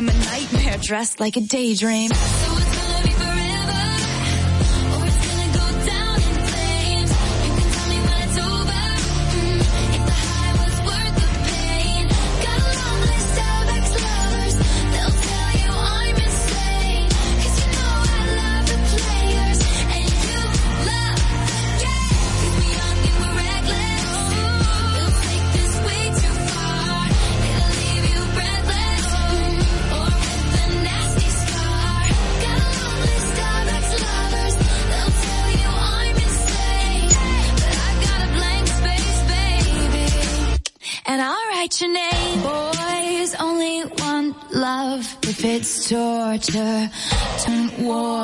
am a nightmare dressed like a daydream. torture, turn war.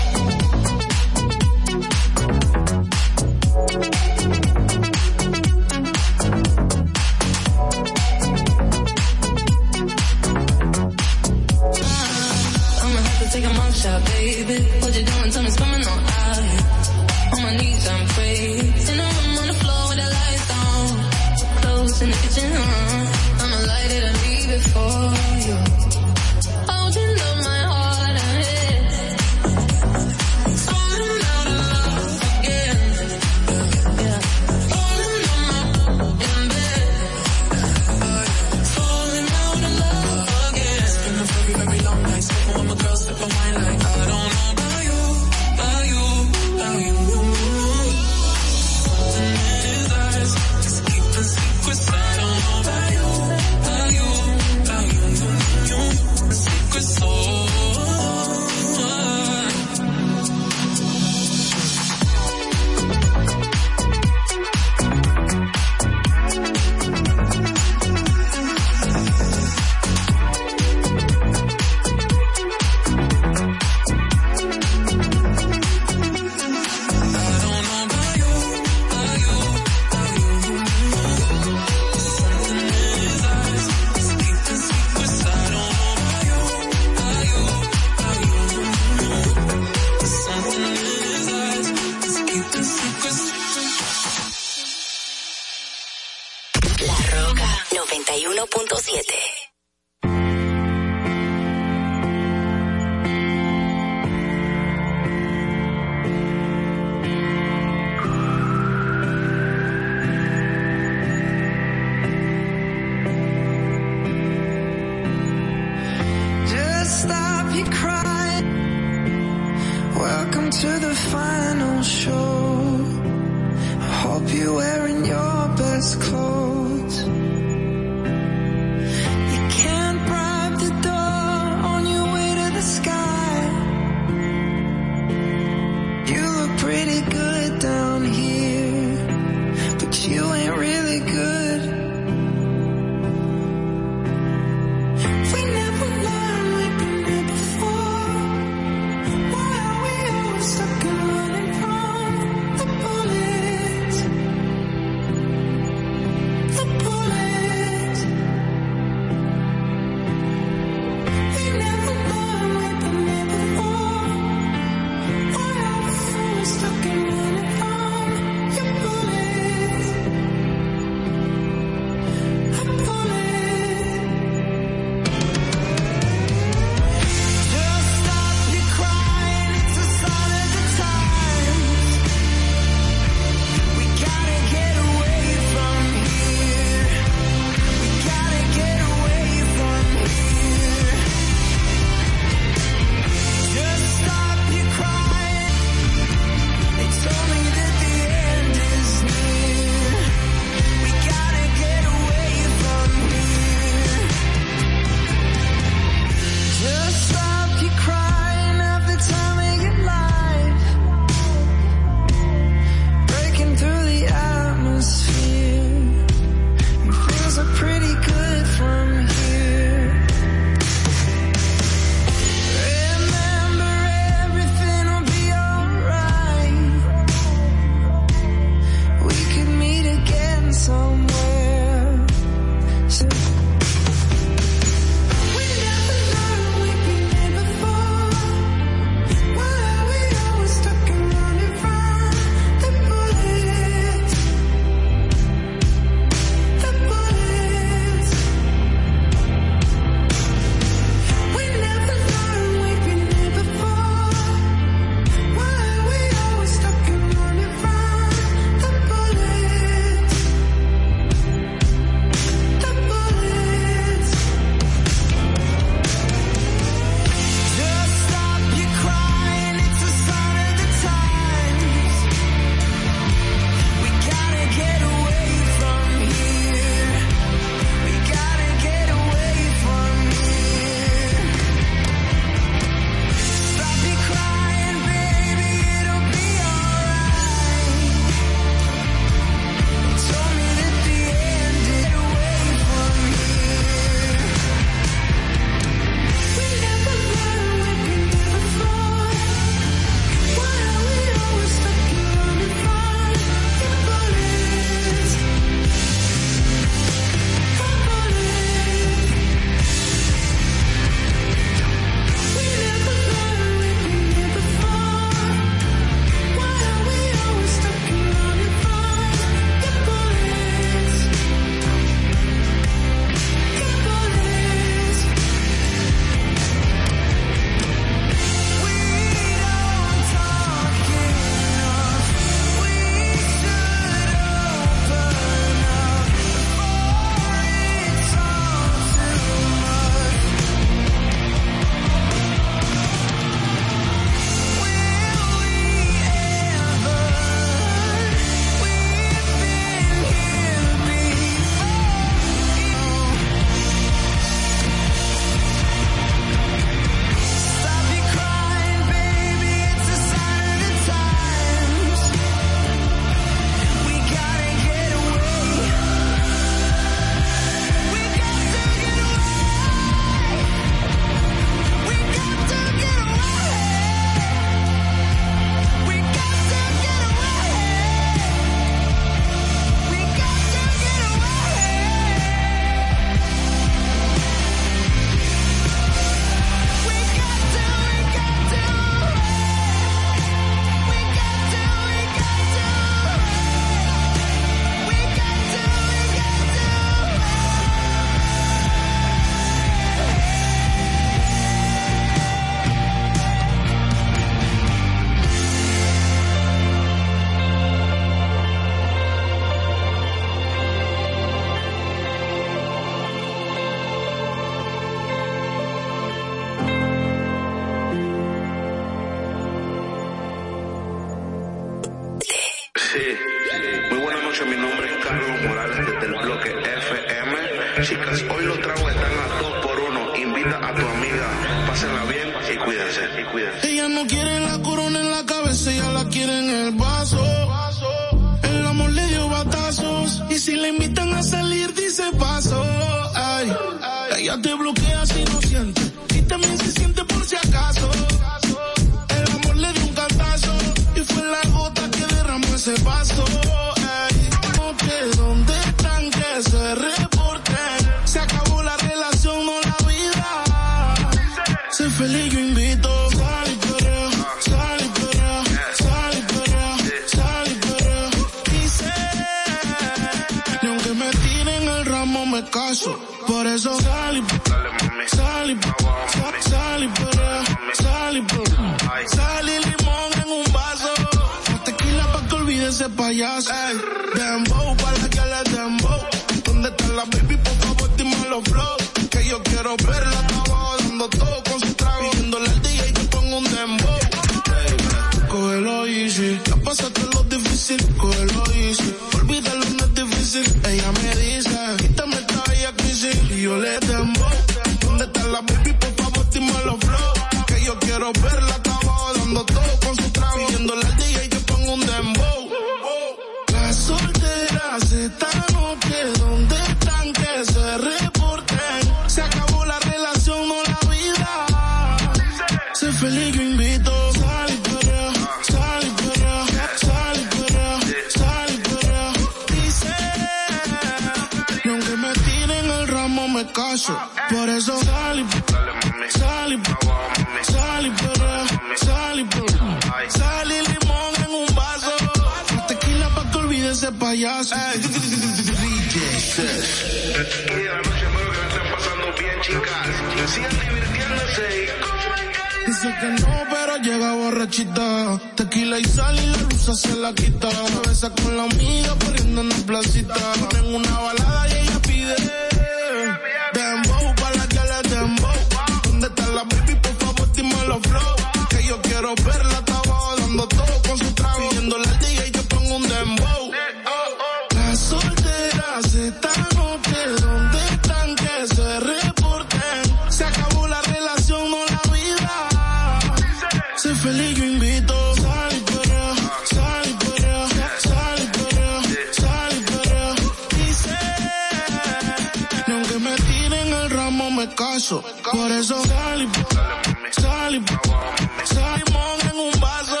Por eso sal y sal y salimos en un vaso.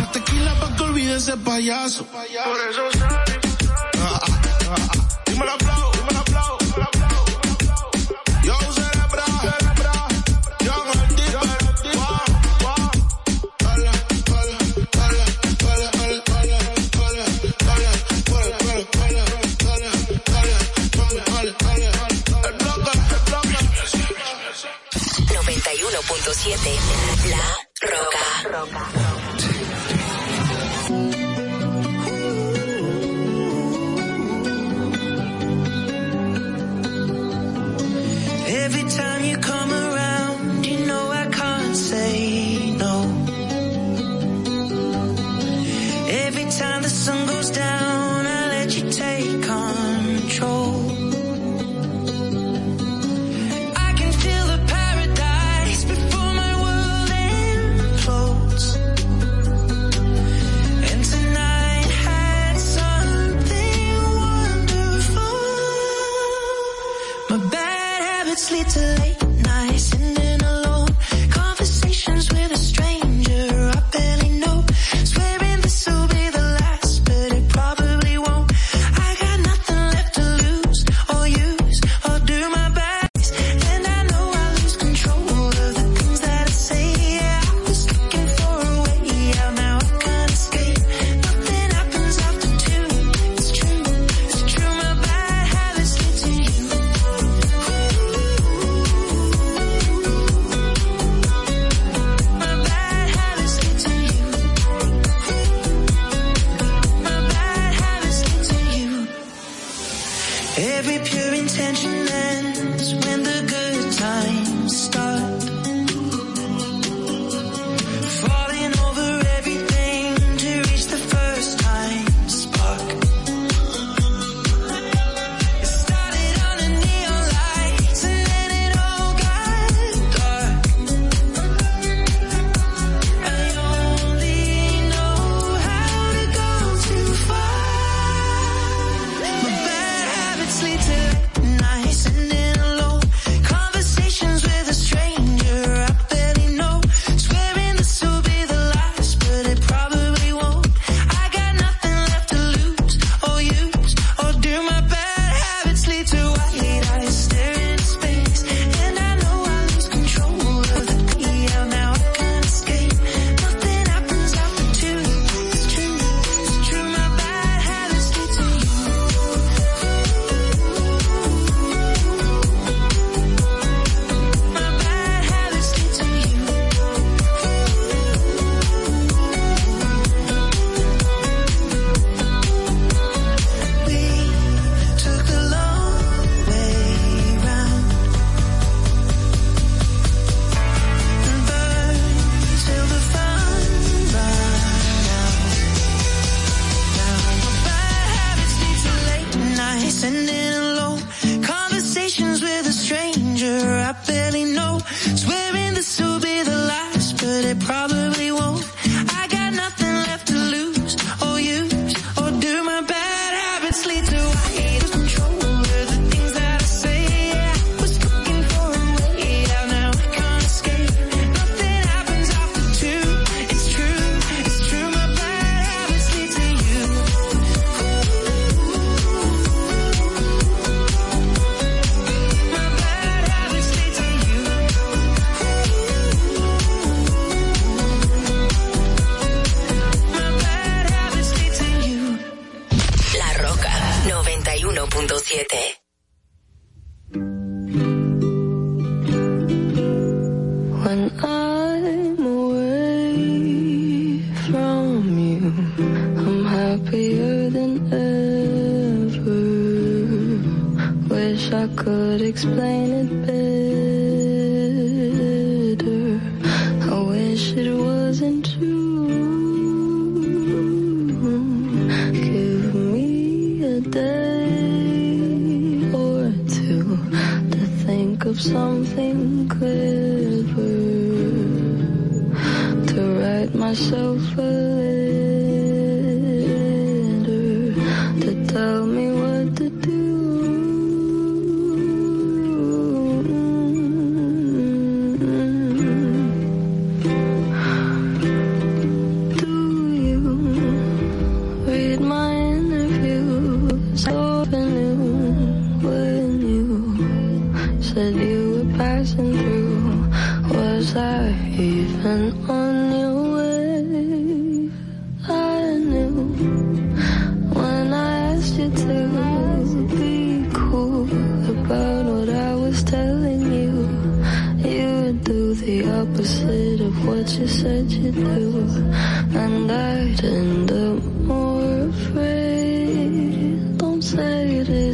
La tequila pa' que olvide ese payaso. Por eso sal y ah, ah, ah, dímelo aplauso. Roca. Roca.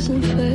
Say it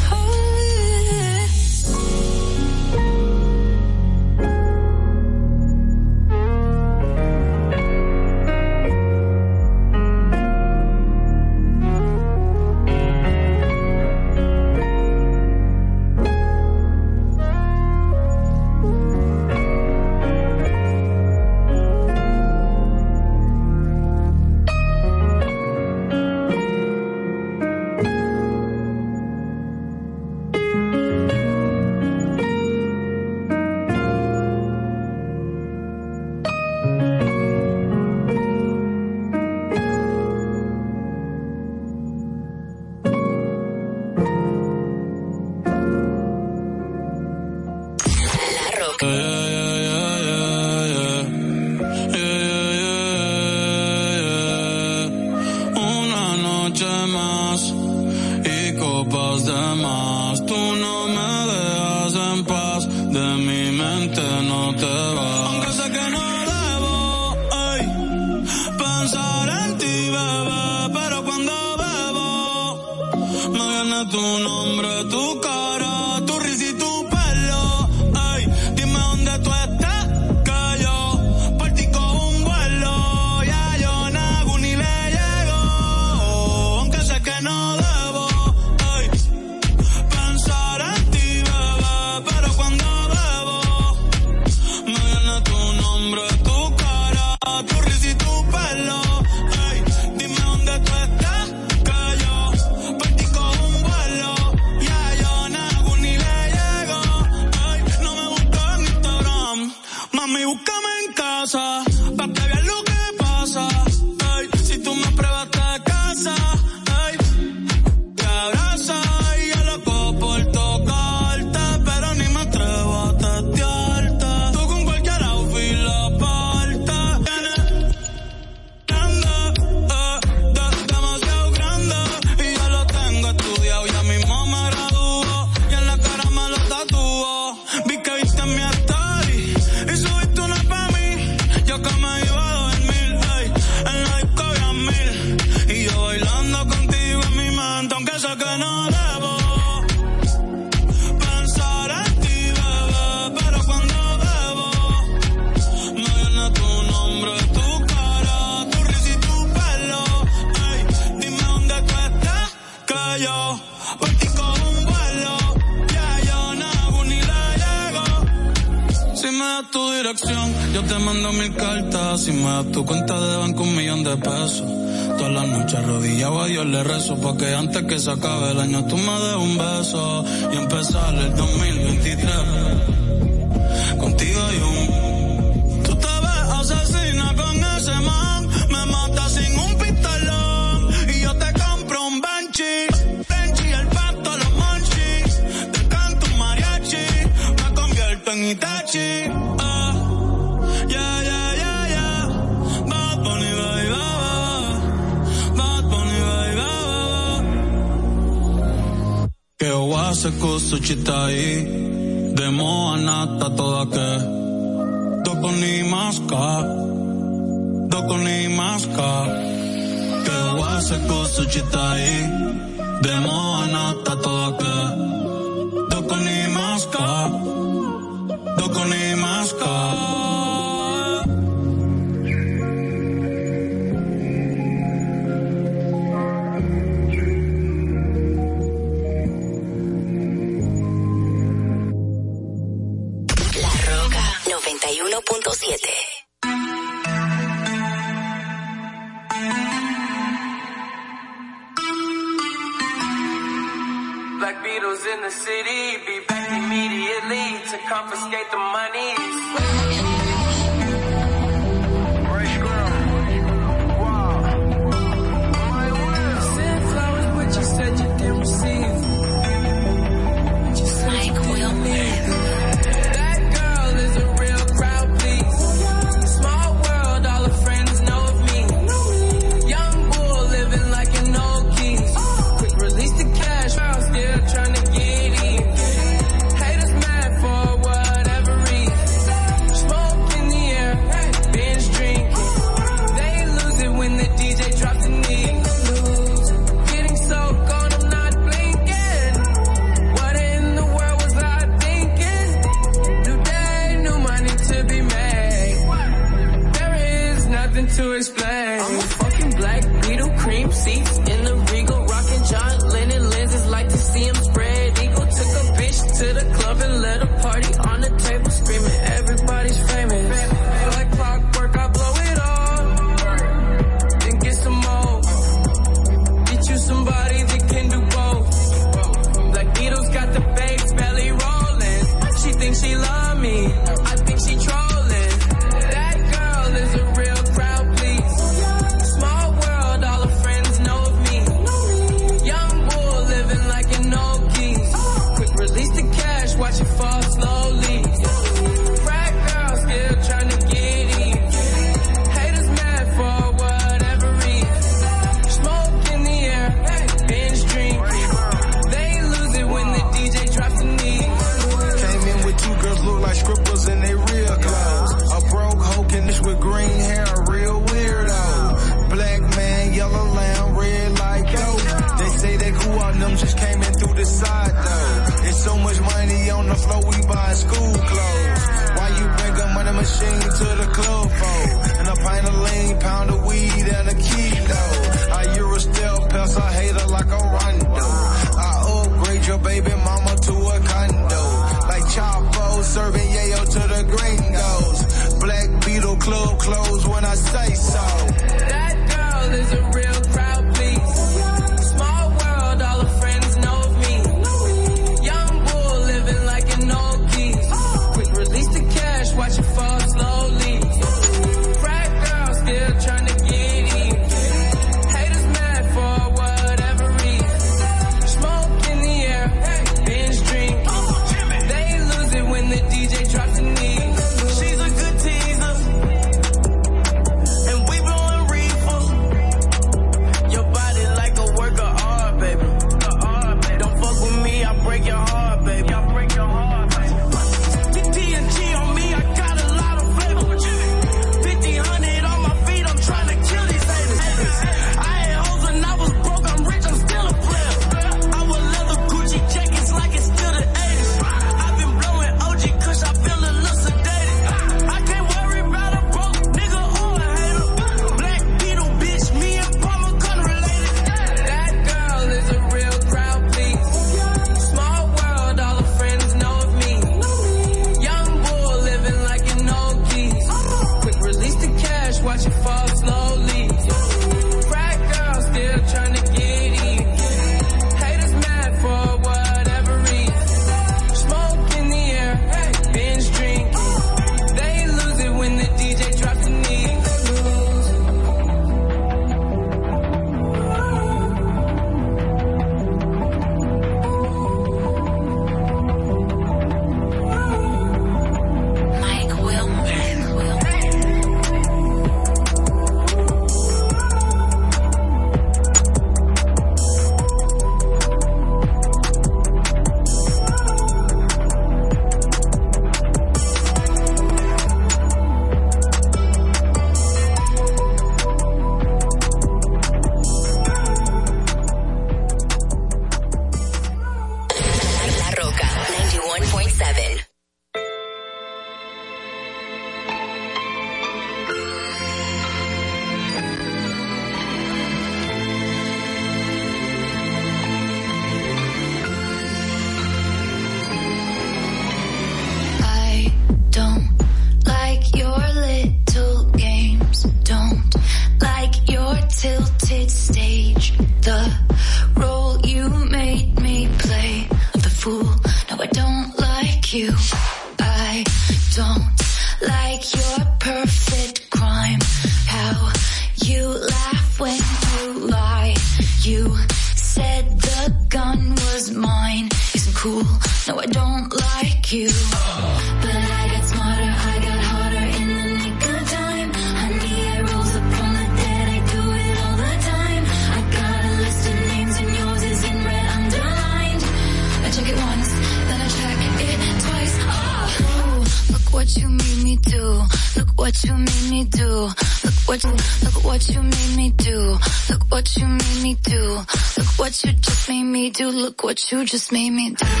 you just made me do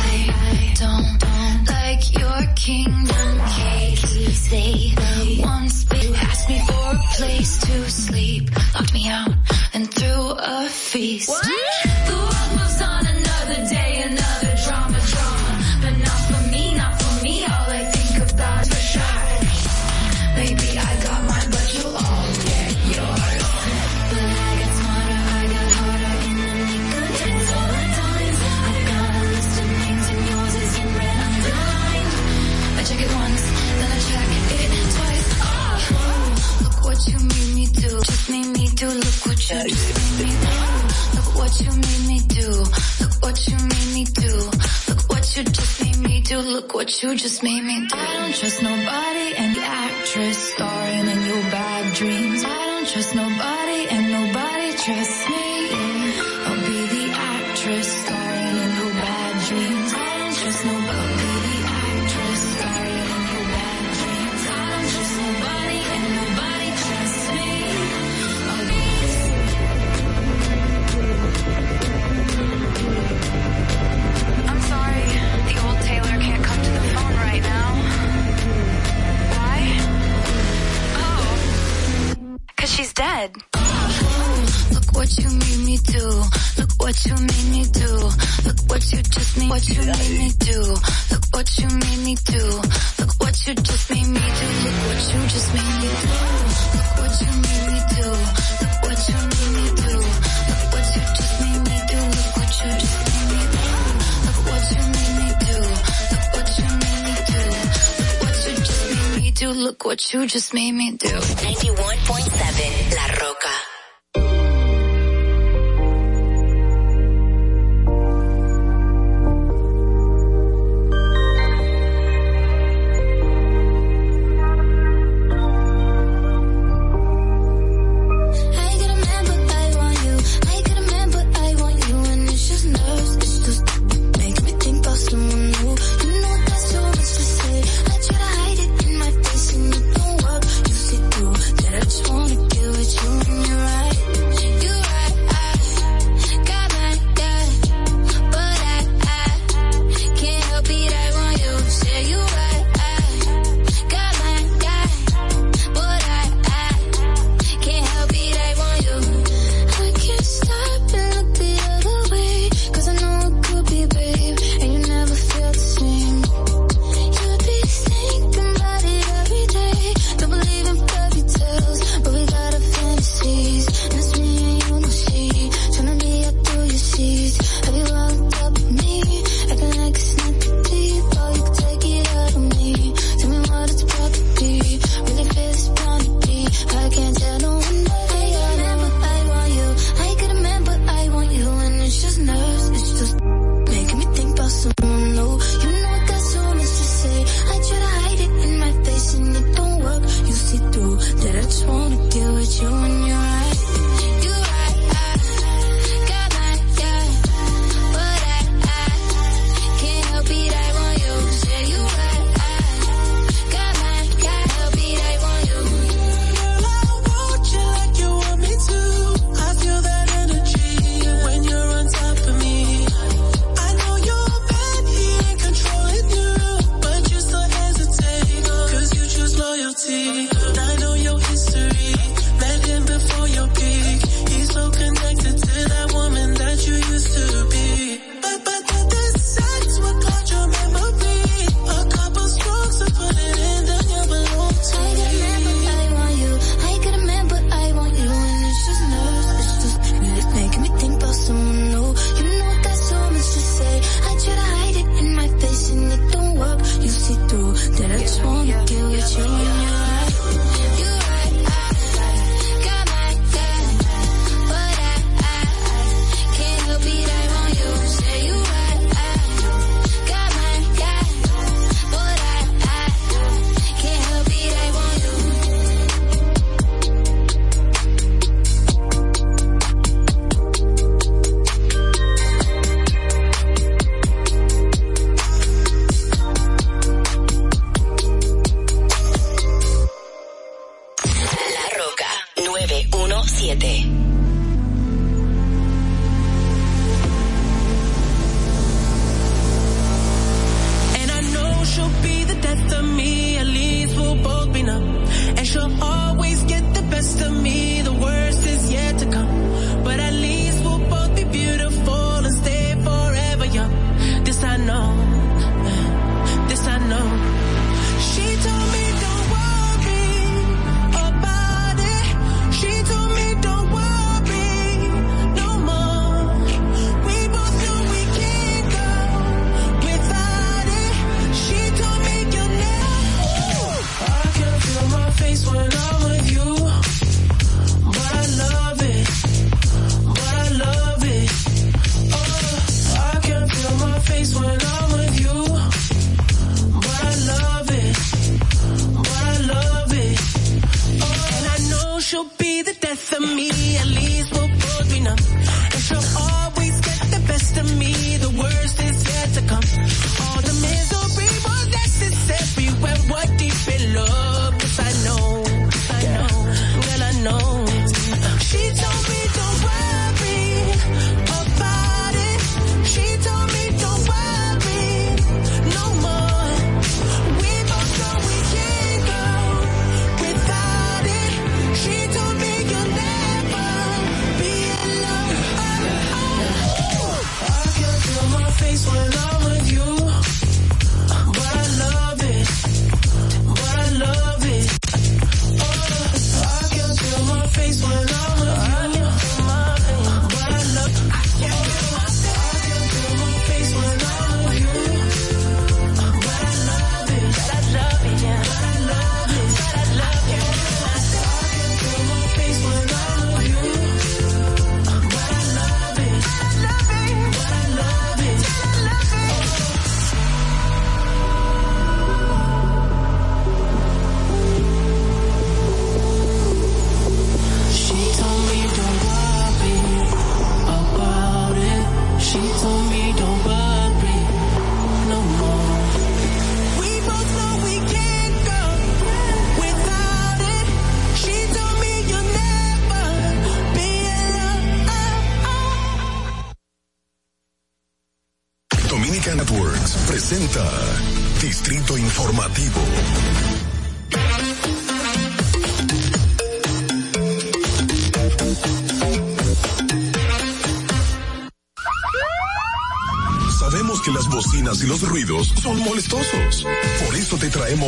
you made me do. Look what you just made, what you made me do. Look what you made me do. Look what you just made me do. Look what you just made me do. Look what you made me do. Look what you made me do. Look what you just made me do. Look what you just made me do. Look what you made me do. Look what you made me do. Look what you just made me do. Look what you just made me do. 91.7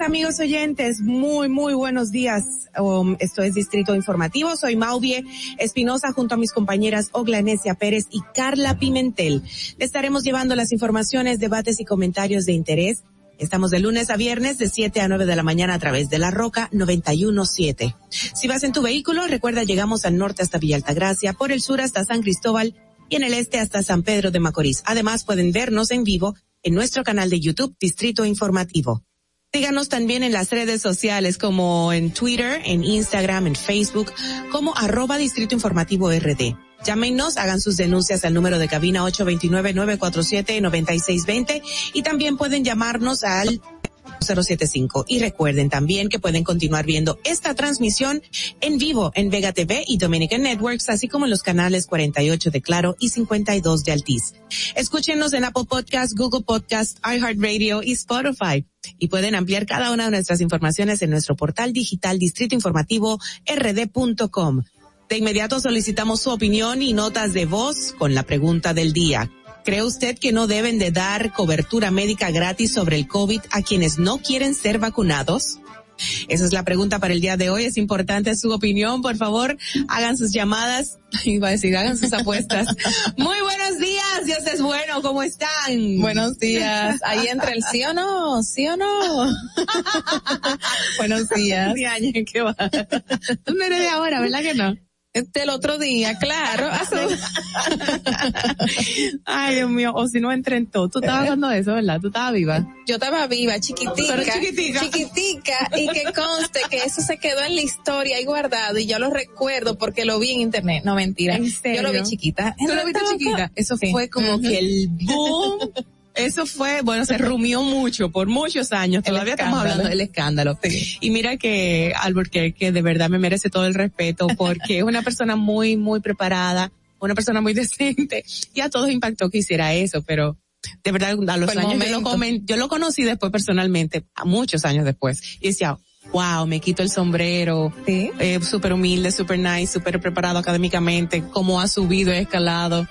Amigos oyentes, muy muy buenos días. Um, esto es Distrito Informativo, soy Mauvie Espinosa junto a mis compañeras Oglanesia Pérez y Carla Pimentel. Estaremos llevando las informaciones, debates y comentarios de interés. Estamos de lunes a viernes de 7 a 9 de la mañana a través de la Roca 917. Si vas en tu vehículo, recuerda llegamos al norte hasta Villa Altagracia, por el sur hasta San Cristóbal y en el este hasta San Pedro de Macorís. Además pueden vernos en vivo en nuestro canal de YouTube Distrito Informativo. Síganos también en las redes sociales como en Twitter, en Instagram, en Facebook, como arroba Distrito Informativo RD. Llámenos, hagan sus denuncias al número de cabina 829-947-9620 y también pueden llamarnos al 075. Y recuerden también que pueden continuar viendo esta transmisión en vivo en Vega TV y Dominican Networks, así como en los canales 48 de Claro y 52 de Altiz. Escúchenos en Apple Podcast, Google Podcast, iHeartRadio y Spotify. Y pueden ampliar cada una de nuestras informaciones en nuestro portal digital distrito informativo rd.com. De inmediato solicitamos su opinión y notas de voz con la pregunta del día. ¿Cree usted que no deben de dar cobertura médica gratis sobre el COVID a quienes no quieren ser vacunados? Esa es la pregunta para el día de hoy. Es importante su opinión. Por favor, hagan sus llamadas. Iba a decir, hagan sus apuestas. Muy buenos días. Dios es bueno. ¿Cómo están? Buenos días. Ahí entra el sí o no, sí o no. buenos días. ¿Qué va? No eres de ahora, ¿verdad que no? Del otro día, claro. Ay, Dios mío, o si no entré en todo. Tú estabas hablando de eso, ¿verdad? Tú estabas viva. Yo estaba viva, chiquitica. Pero chiquitica. Chiquitica. Y que conste que eso se quedó en la historia ahí guardado y yo lo recuerdo porque lo vi en internet. No, mentira. ¿En Yo lo vi serio? chiquita. ¿Tú lo viste chiquita? Eso Sí. fue como que el boom. Eso fue, bueno, se rumió mucho por muchos años. El Todavía estamos hablando del escándalo. Y mira que Albert que de verdad me merece todo el respeto porque es una persona muy, muy preparada, una persona muy decente y a todos impactó que hiciera eso, pero de verdad a los años yo lo, yo lo conocí después personalmente, a muchos años después, y decía, wow, me quito el sombrero, Sí. eh, súper humilde, súper nice, súper preparado académicamente, cómo ha subido y escalado.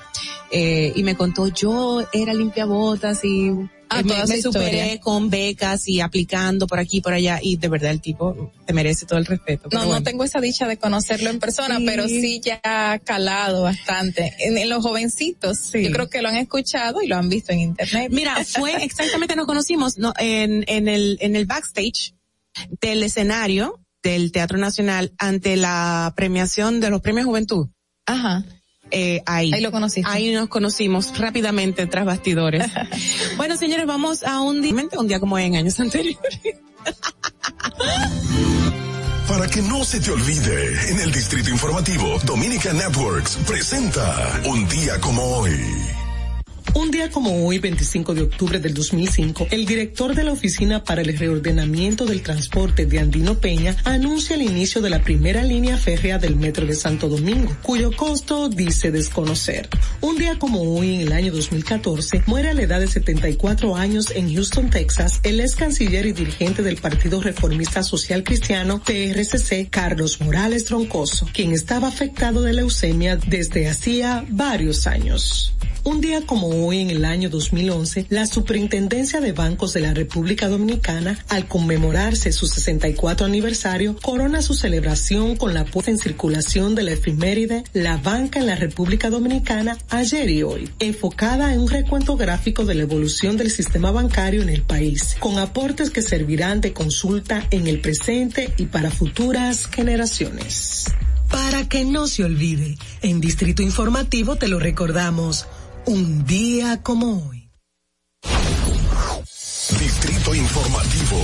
Eh, y me contó, yo era limpiabotas y Ah, eh, me, me superé con becas y aplicando por aquí y por allá y de verdad el tipo te merece todo el respeto. No, no tengo esa dicha de conocerlo en persona, Sí. pero sí ya ha calado bastante. En, en los jovencitos, Sí. yo creo que lo han escuchado y lo han visto en internet. Mira, fue exactamente nos conocimos no, en, en el en el backstage del escenario del Teatro Nacional ante la premiación de los Premios Juventud. Ajá. Eh, ahí. Ahí lo conociste. Ahí nos conocimos rápidamente tras bastidores. bueno, señores, vamos a un día, un día como en años anteriores. Para que no se te olvide, en el Distrito Informativo, Dominica Networks presenta Un día como hoy. Un día como hoy, 25 de octubre del 2005, el director de la Oficina para el Reordenamiento del Transporte de Andino Peña anuncia el inicio de la primera línea férrea del Metro de Santo Domingo, cuyo costo dice desconocer. Un día como hoy, en el año 2014, muere a la edad de 74 años en Houston, Texas, el ex canciller y dirigente del Partido Reformista Social Cristiano, PRCC, Carlos Morales Troncoso, quien estaba afectado de leucemia desde hacía varios años. Un día como hoy, en el año 2011, la Superintendencia de Bancos de la República Dominicana, al conmemorarse su 64 aniversario, corona su celebración con la puesta en circulación de la efeméride La Banca en la República Dominicana ayer y hoy, enfocada en un recuento gráfico de la evolución del sistema bancario en el país, con aportes que servirán de consulta en el presente y para futuras generaciones. Para que no se olvide, en Distrito Informativo te lo recordamos, un día como hoy. Distrito Informativo.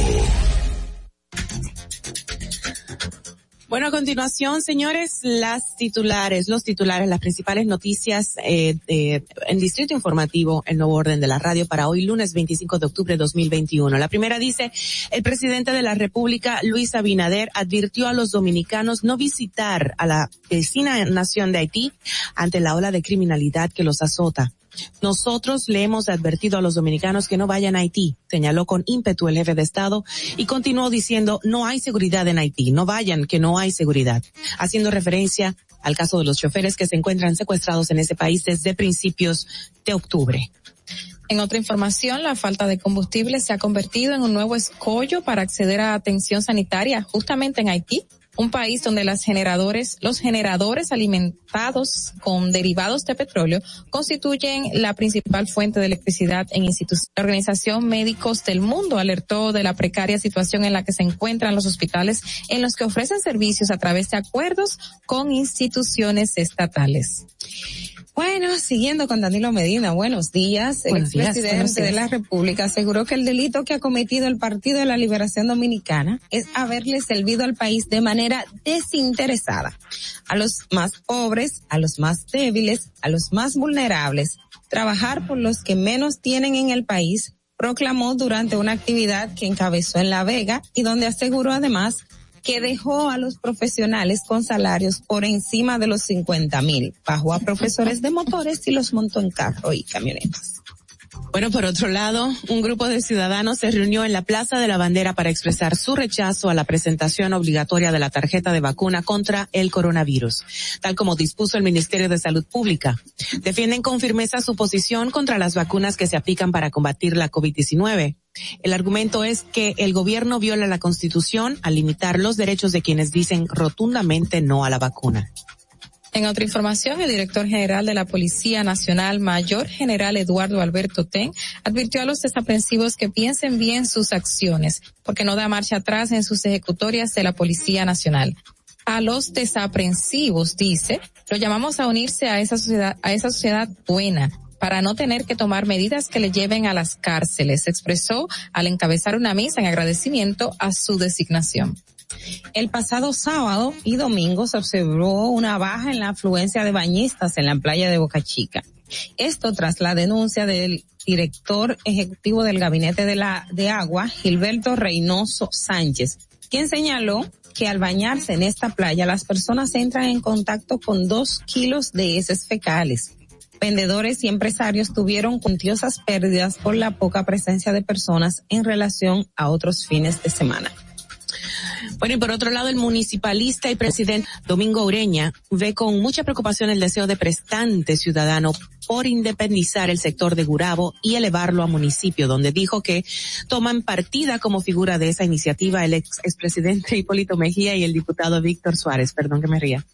Bueno, a continuación, señores, las titulares, los titulares, las principales noticias eh, de- en Distrito Informativo, el nuevo orden de la radio para hoy, lunes 25 de octubre de 2021. La primera dice, el presidente de la República, Luis Abinader, advirtió a los dominicanos no visitar a la vecina nación de Haití ante la ola de criminalidad que los azota. Nosotros le hemos advertido a los dominicanos que no vayan a Haití, señaló con ímpetu el jefe de Estado y continuó diciendo no hay seguridad en Haití, no vayan, que no hay seguridad, haciendo referencia al caso de los choferes que se encuentran secuestrados en ese país desde principios de octubre. En otra información, la falta de combustible se ha convertido en un nuevo escollo para acceder a atención sanitaria justamente en Haití, un país donde las generadores, los generadores alimentados con derivados de petróleo constituyen la principal fuente de electricidad en instituciones. La Organización Médicos del Mundo alertó de la precaria situación en la que se encuentran los hospitales en los que ofrecen servicios a través de acuerdos con instituciones estatales. Bueno, siguiendo con Danilo Medina, buenos días. El días, días. de la República aseguró que el delito que ha cometido el Partido de la Liberación Dominicana es haberle servido al país de manera desinteresada a los más pobres, a los más débiles, a los más vulnerables, trabajar por los que menos tienen en el país, proclamó durante una actividad que encabezó en La Vega y donde aseguró además que dejó a los profesionales con salarios por encima de los 50 mil, bajó a profesores de motores y los montó en carro y camionetas. Bueno, por otro lado, un grupo de ciudadanos se reunió en la Plaza de la Bandera para expresar su rechazo a la presentación obligatoria de la tarjeta de vacuna contra el coronavirus, tal como dispuso el Ministerio de Salud Pública. Defienden con firmeza su posición contra las vacunas que se aplican para combatir la COVID-19. El argumento es que el gobierno viola la Constitución al limitar los derechos de quienes dicen rotundamente no a la vacuna. En otra información, el director general de la Policía Nacional, Mayor General Eduardo Alberto Ten, advirtió a los desaprensivos que piensen bien sus acciones, porque no da marcha atrás en sus ejecutorias de la Policía Nacional. a los desaprensivos, dice, lo llamamos a unirse a esa sociedad, a esa sociedad buena para no tener que tomar medidas que le lleven a las cárceles, expresó al encabezar una misa en agradecimiento a su designación. El pasado sábado y domingo se observó una baja en la afluencia de bañistas en la playa de Boca Chica. Esto tras la denuncia del director ejecutivo del Gabinete de la de Agua, Gilberto Reynoso Sánchez, quien señaló que al bañarse en esta playa las personas entran en contacto con dos kilos de heces fecales. Vendedores y empresarios tuvieron cuantiosas pérdidas por la poca presencia de personas en relación a otros fines de semana. Bueno, y por otro lado, el municipalista y presidente Domingo Ureña ve con mucha preocupación el deseo de prestante ciudadano por independizar el sector de Gurabo y elevarlo a municipio, donde dijo que toman partida como figura de esa iniciativa el ex expresidente Hipólito Mejía y el diputado Víctor Suárez. Perdón que me ría.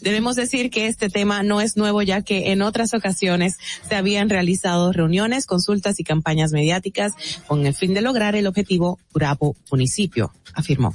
Debemos decir que este tema no es nuevo ya que en otras ocasiones se habían realizado reuniones, consultas y campañas mediáticas con el fin de lograr el objetivo Gurabo municipio, afirmó.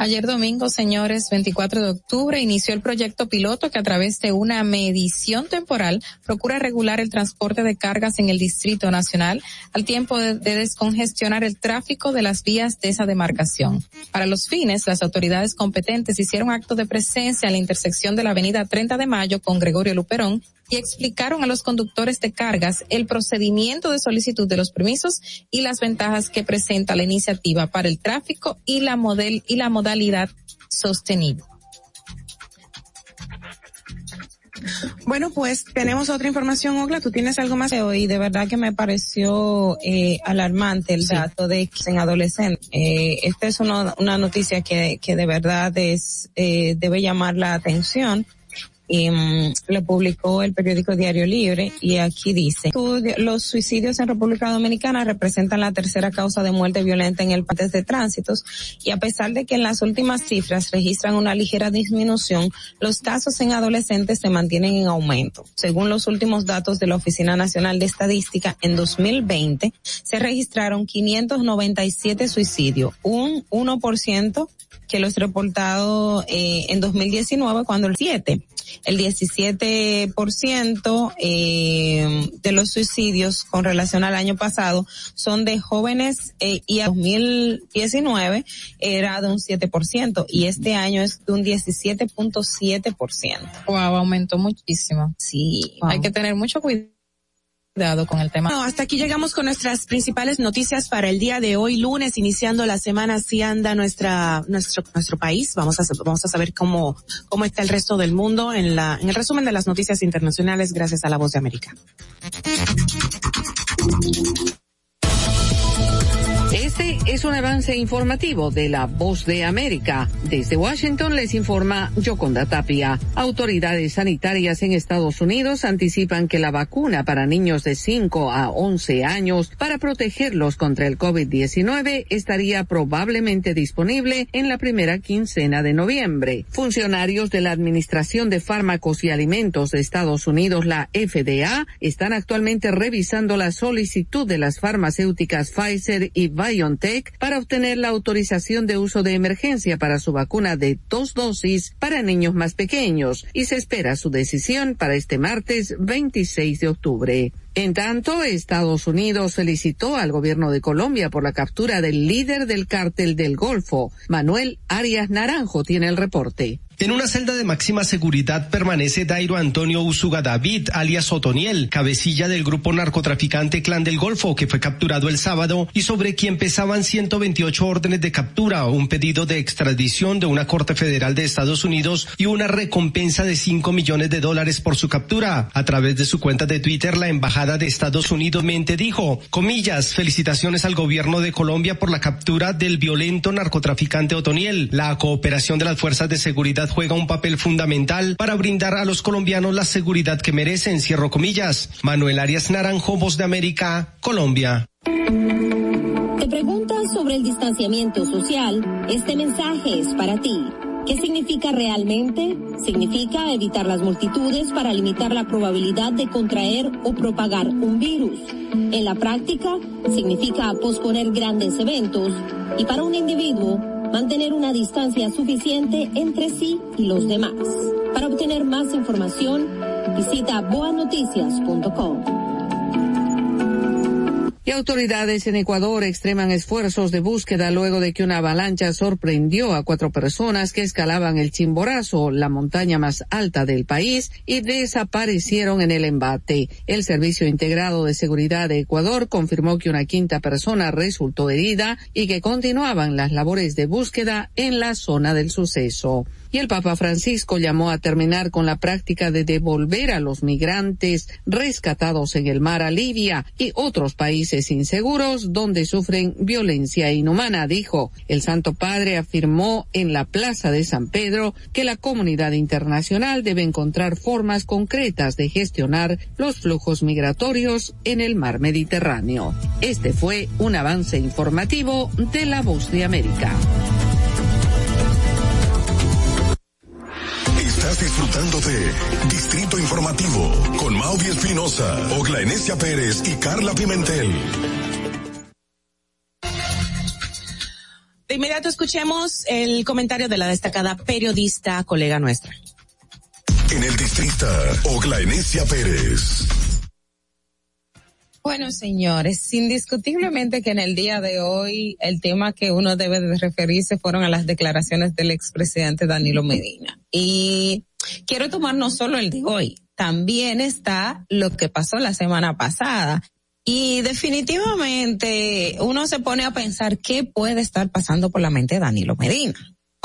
Ayer domingo, señores, 24 de octubre, inició el proyecto piloto que a través de una medición temporal procura regular el transporte de cargas en el Distrito Nacional al tiempo de, de descongestionar el tráfico de las vías de esa demarcación. Para los fines, las autoridades competentes hicieron acto de presencia en la intersección de la avenida 30 de Mayo con Gregorio Luperón y explicaron a los conductores de cargas el procedimiento de solicitud de los permisos y las ventajas que presenta la iniciativa para el tráfico y la model y la modalidad sostenible. Bueno, pues tenemos otra información, Ogla. ¿Tú tienes algo más? Y de verdad que me pareció eh, alarmante el Sí. dato de que en adolescentes. Eh, esta es una, una noticia que, que de verdad es eh, debe llamar la atención. Mm, lo publicó el periódico Diario Libre y aquí dice, "Estudio- los suicidios en República Dominicana representan la tercera causa de muerte violenta en el país de tránsitos y a pesar de que en las últimas cifras registran una ligera disminución, los casos en adolescentes se mantienen en aumento. Según los últimos datos de la Oficina Nacional de Estadística, en 2020 se registraron 597 suicidios, un 1% que los reportados eh, en 2019 cuando el 7 el 17% eh, de los suicidios con relación al año pasado son de jóvenes eh, y a 2019 era de un 7% y este año es de un 17.7%. Wow, aumentó muchísimo. Sí. Hay que tener mucho cuidado Bueno, hasta aquí llegamos con nuestras principales noticias para el día de hoy, lunes, iniciando la semana, si anda nuestra, nuestro, nuestro país. Vamos a, vamos a saber cómo, cómo está el resto del mundo en la, en el resumen de las noticias internacionales, gracias a la voz de América. Este es un avance informativo de la Voz de América. Desde Washington les informa Yoconda Tapia. Autoridades sanitarias en Estados Unidos anticipan que la vacuna para niños de 5 a 11 años para protegerlos contra el COVID-19 estaría probablemente disponible en la primera quincena de noviembre. Funcionarios de la Administración de Fármacos y Alimentos de Estados Unidos, la FDA, están actualmente revisando la solicitud de las farmacéuticas Pfizer y BioNTech para obtener la autorización de uso de emergencia para su vacuna de dos dosis para niños más pequeños y se espera su decisión para este martes 26 de octubre. En tanto, Estados Unidos felicitó al gobierno de Colombia por la captura del líder del cártel del Golfo. Manuel Arias Naranjo tiene el reporte. En una celda de máxima seguridad permanece Dairo Antonio Usuga David, alias Otoniel, cabecilla del grupo narcotraficante Clan del Golfo, que fue capturado el sábado y sobre quien pesaban 128 órdenes de captura, un pedido de extradición de una corte federal de Estados Unidos y una recompensa de 5 millones de dólares por su captura. A través de su cuenta de Twitter, la embajada de Estados Unidos mente dijo, comillas, felicitaciones al gobierno de Colombia por la captura del violento narcotraficante Otoniel. La cooperación de las fuerzas de seguridad juega un papel fundamental para brindar a los colombianos la seguridad que merecen, cierro comillas. Manuel Arias Naranjo, Voz de América, Colombia. ¿Te preguntas sobre el distanciamiento social? Este mensaje es para ti. ¿Qué significa realmente? Significa evitar las multitudes para limitar la probabilidad de contraer o propagar un virus. En la práctica, significa posponer grandes eventos y para un individuo, mantener una distancia suficiente entre sí y los demás. Para obtener más información, visita boanoticias.com. Y autoridades en Ecuador extreman esfuerzos de búsqueda luego de que una avalancha sorprendió a cuatro personas que escalaban el Chimborazo, la montaña más alta del país, y desaparecieron en el embate. El Servicio Integrado de Seguridad de Ecuador confirmó que una quinta persona resultó herida y que continuaban las labores de búsqueda en la zona del suceso y el Papa Francisco llamó a terminar con la práctica de devolver a los migrantes rescatados en el mar a Libia y otros países inseguros donde sufren violencia inhumana, dijo. El Santo Padre afirmó en la Plaza de San Pedro que la comunidad internacional debe encontrar formas concretas de gestionar los flujos migratorios en el mar Mediterráneo. Este fue un avance informativo de La Voz de América. Estás disfrutando de Distrito Informativo con Maudi Espinosa, Ogla Enesia Pérez y Carla Pimentel. De inmediato escuchemos el comentario de la destacada periodista, colega nuestra. En el Distrito, Ogla Enesia Pérez. Bueno, señores, indiscutiblemente que en el día de hoy el tema que uno debe de referirse fueron a las declaraciones del expresidente Danilo Medina. Y quiero tomar no solo el de hoy, también está lo que pasó la semana pasada. Y definitivamente uno se pone a pensar qué puede estar pasando por la mente de Danilo Medina.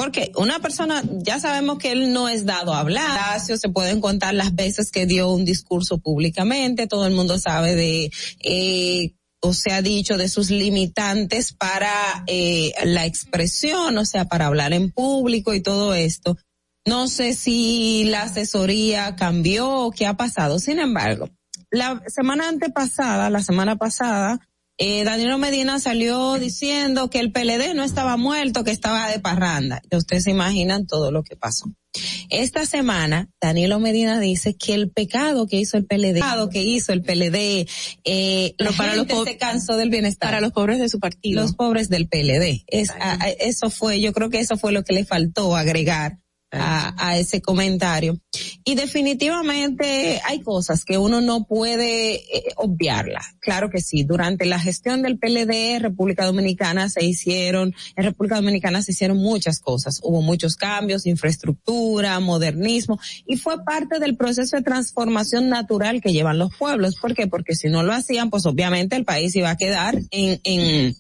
Porque una persona, ya sabemos que él no es dado a hablar, se pueden contar las veces que dio un discurso públicamente, todo el mundo sabe de, eh, o se ha dicho de sus limitantes para eh, la expresión, o sea, para hablar en público y todo esto. No sé si la asesoría cambió o qué ha pasado. Sin embargo, la semana antepasada, la semana pasada, eh, Danilo Medina salió diciendo que el PLD no estaba muerto, que estaba de parranda. Y ustedes se imaginan todo lo que pasó. Esta semana, Danilo Medina dice que el pecado que hizo el PLD, que hizo el PLD, eh, la para los gente po- se cansó del bienestar. Para los pobres de su partido. Los pobres del PLD. Es, a- a- eso fue, yo creo que eso fue lo que le faltó agregar a, a ese comentario. Y definitivamente hay cosas que uno no puede eh, obviarlas. Claro que sí. Durante la gestión del PLD, República Dominicana se hicieron, en República Dominicana se hicieron muchas cosas. Hubo muchos cambios, infraestructura, modernismo, y fue parte del proceso de transformación natural que llevan los pueblos. ¿Por qué? Porque si no lo hacían, pues obviamente el país iba a quedar en, en,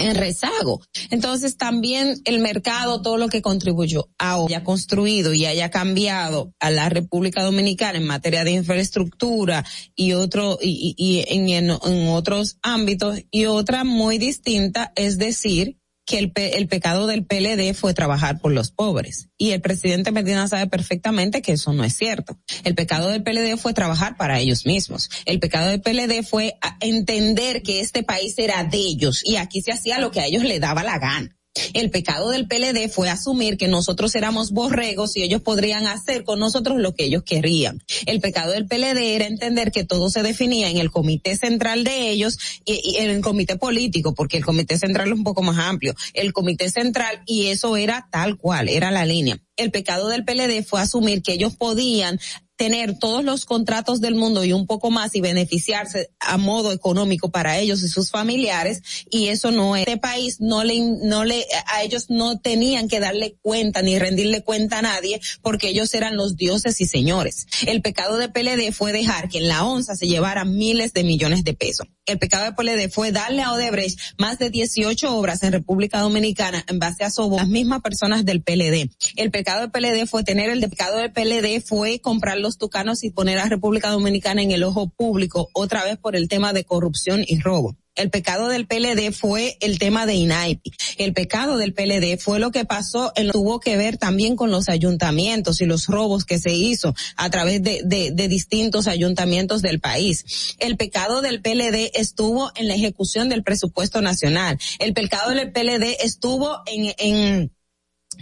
en rezago. Entonces también el mercado, todo lo que contribuyó a haya construido y haya cambiado a la República Dominicana en materia de infraestructura y otro y, y- en, en otros ámbitos y otra muy distinta es decir que el, pe- el pecado del PLD fue trabajar por los pobres. Y el presidente Medina sabe perfectamente que eso no es cierto. El pecado del PLD fue trabajar para ellos mismos. El pecado del PLD fue entender que este país era de ellos y aquí se hacía lo que a ellos les daba la gana. El pecado del PLD fue asumir que nosotros éramos borregos y ellos podrían hacer con nosotros lo que ellos querían. El pecado del PLD era entender que todo se definía en el comité central de ellos y, y en el comité político, porque el comité central es un poco más amplio. El comité central y eso era tal cual, era la línea. El pecado del PLD fue asumir que ellos podían tener todos los contratos del mundo y un poco más y beneficiarse a modo económico para ellos y sus familiares y eso no es. Este país no le, no le, a ellos no tenían que darle cuenta ni rendirle cuenta a nadie porque ellos eran los dioses y señores. El pecado de PLD fue dejar que en la onza se llevaran miles de millones de pesos. El pecado de PLD fue darle a Odebrecht más de 18 obras en República Dominicana en base a las mismas personas del PLD. El pecado del PLD fue tener el pecado del PLD fue comprar los tucanos y poner a República Dominicana en el ojo público otra vez por el tema de corrupción y robo. El pecado del PLD fue el tema de INAIPI. El pecado del PLD fue lo que pasó, en, tuvo que ver también con los ayuntamientos y los robos que se hizo a través de, de, de distintos ayuntamientos del país. El pecado del PLD estuvo en la ejecución del presupuesto nacional. El pecado del PLD estuvo en, en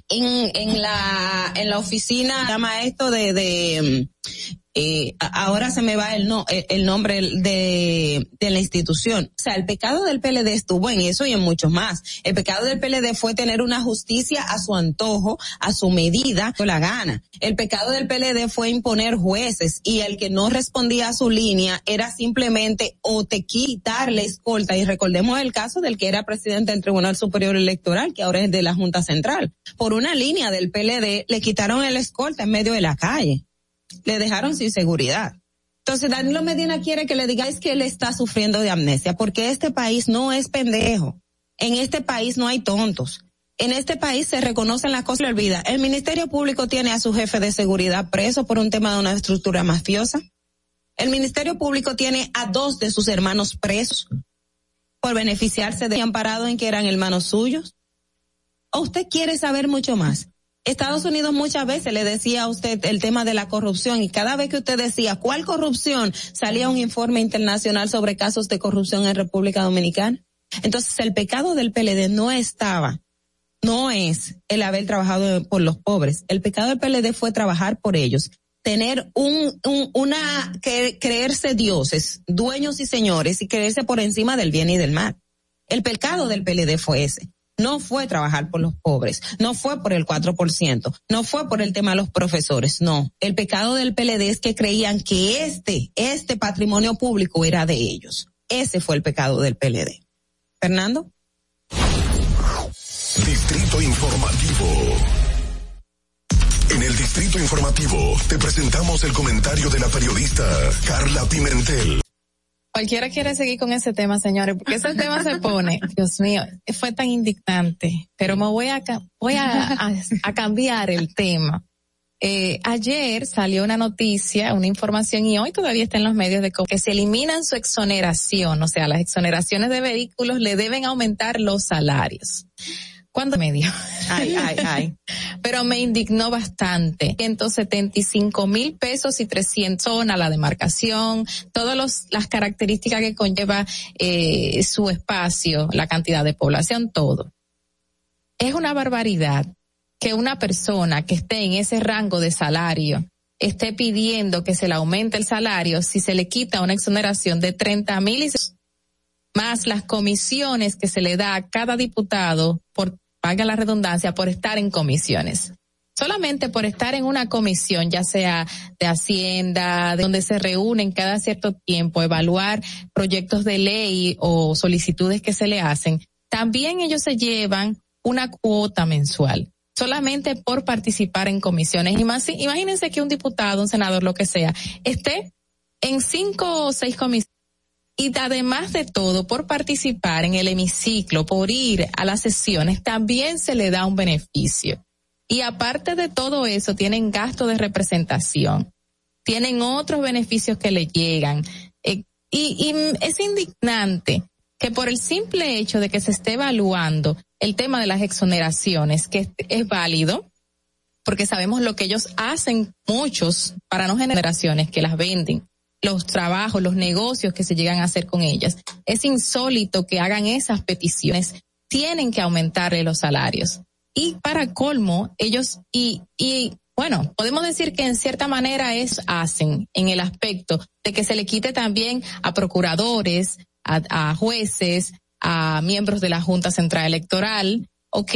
en, en la en la oficina llama esto de de eh, ahora se me va el, no, el nombre de, de la institución. O sea, el pecado del PLD estuvo en eso y en muchos más. El pecado del PLD fue tener una justicia a su antojo, a su medida, con la gana. El pecado del PLD fue imponer jueces y el que no respondía a su línea era simplemente o te quitarle escolta. Y recordemos el caso del que era presidente del Tribunal Superior Electoral, que ahora es de la Junta Central. Por una línea del PLD le quitaron el escolta en medio de la calle le dejaron sin seguridad. Entonces Danilo Medina quiere que le digáis que él está sufriendo de amnesia, porque este país no es pendejo. En este país no hay tontos. En este país se reconocen las cosas y olvida. El Ministerio Público tiene a su jefe de seguridad preso por un tema de una estructura mafiosa. El Ministerio Público tiene a dos de sus hermanos presos por beneficiarse de amparado en que eran hermanos suyos. ¿O usted quiere saber mucho más? Estados Unidos muchas veces le decía a usted el tema de la corrupción y cada vez que usted decía cuál corrupción salía un informe internacional sobre casos de corrupción en República Dominicana. Entonces el pecado del PLD no estaba, no es el haber trabajado por los pobres. El pecado del PLD fue trabajar por ellos, tener un, un una creerse dioses, dueños y señores y creerse por encima del bien y del mal. El pecado del PLD fue ese no fue trabajar por los pobres, no fue por el 4%, no fue por el tema de los profesores, no. El pecado del PLD es que creían que este, este patrimonio público era de ellos. Ese fue el pecado del PLD. Fernando. Distrito Informativo. En el Distrito Informativo te presentamos el comentario de la periodista Carla Pimentel. Cualquiera quiere seguir con ese tema, señores, porque ese tema se pone, Dios mío, fue tan indignante, pero me voy a, voy a, cambiar el tema. Eh, ayer salió una noticia, una información y hoy todavía está en los medios de que se eliminan su exoneración, o sea, las exoneraciones de vehículos le deben aumentar los salarios. ¿Cuándo medio? Ay, ay, ay. Pero me indignó bastante. 175 mil pesos y 300 zona, la demarcación, todas las características que conlleva eh, su espacio, la cantidad de población, todo. Es una barbaridad que una persona que esté en ese rango de salario esté pidiendo que se le aumente el salario si se le quita una exoneración de 30 mil y se- más las comisiones que se le da a cada diputado por, paga la redundancia, por estar en comisiones. Solamente por estar en una comisión, ya sea de Hacienda, de donde se reúnen cada cierto tiempo, evaluar proyectos de ley o solicitudes que se le hacen, también ellos se llevan una cuota mensual solamente por participar en comisiones. Imagínense que un diputado, un senador, lo que sea, esté en cinco o seis comisiones y además de todo, por participar en el hemiciclo, por ir a las sesiones, también se le da un beneficio. Y aparte de todo eso, tienen gasto de representación, tienen otros beneficios que le llegan. Eh, y, y es indignante que por el simple hecho de que se esté evaluando el tema de las exoneraciones, que es, es válido, porque sabemos lo que ellos hacen muchos para no generaciones que las venden los trabajos, los negocios que se llegan a hacer con ellas. Es insólito que hagan esas peticiones. Tienen que aumentarle los salarios. Y para colmo, ellos, y, y bueno, podemos decir que en cierta manera es hacen en el aspecto de que se le quite también a procuradores, a, a jueces, a miembros de la Junta Central Electoral. Ok,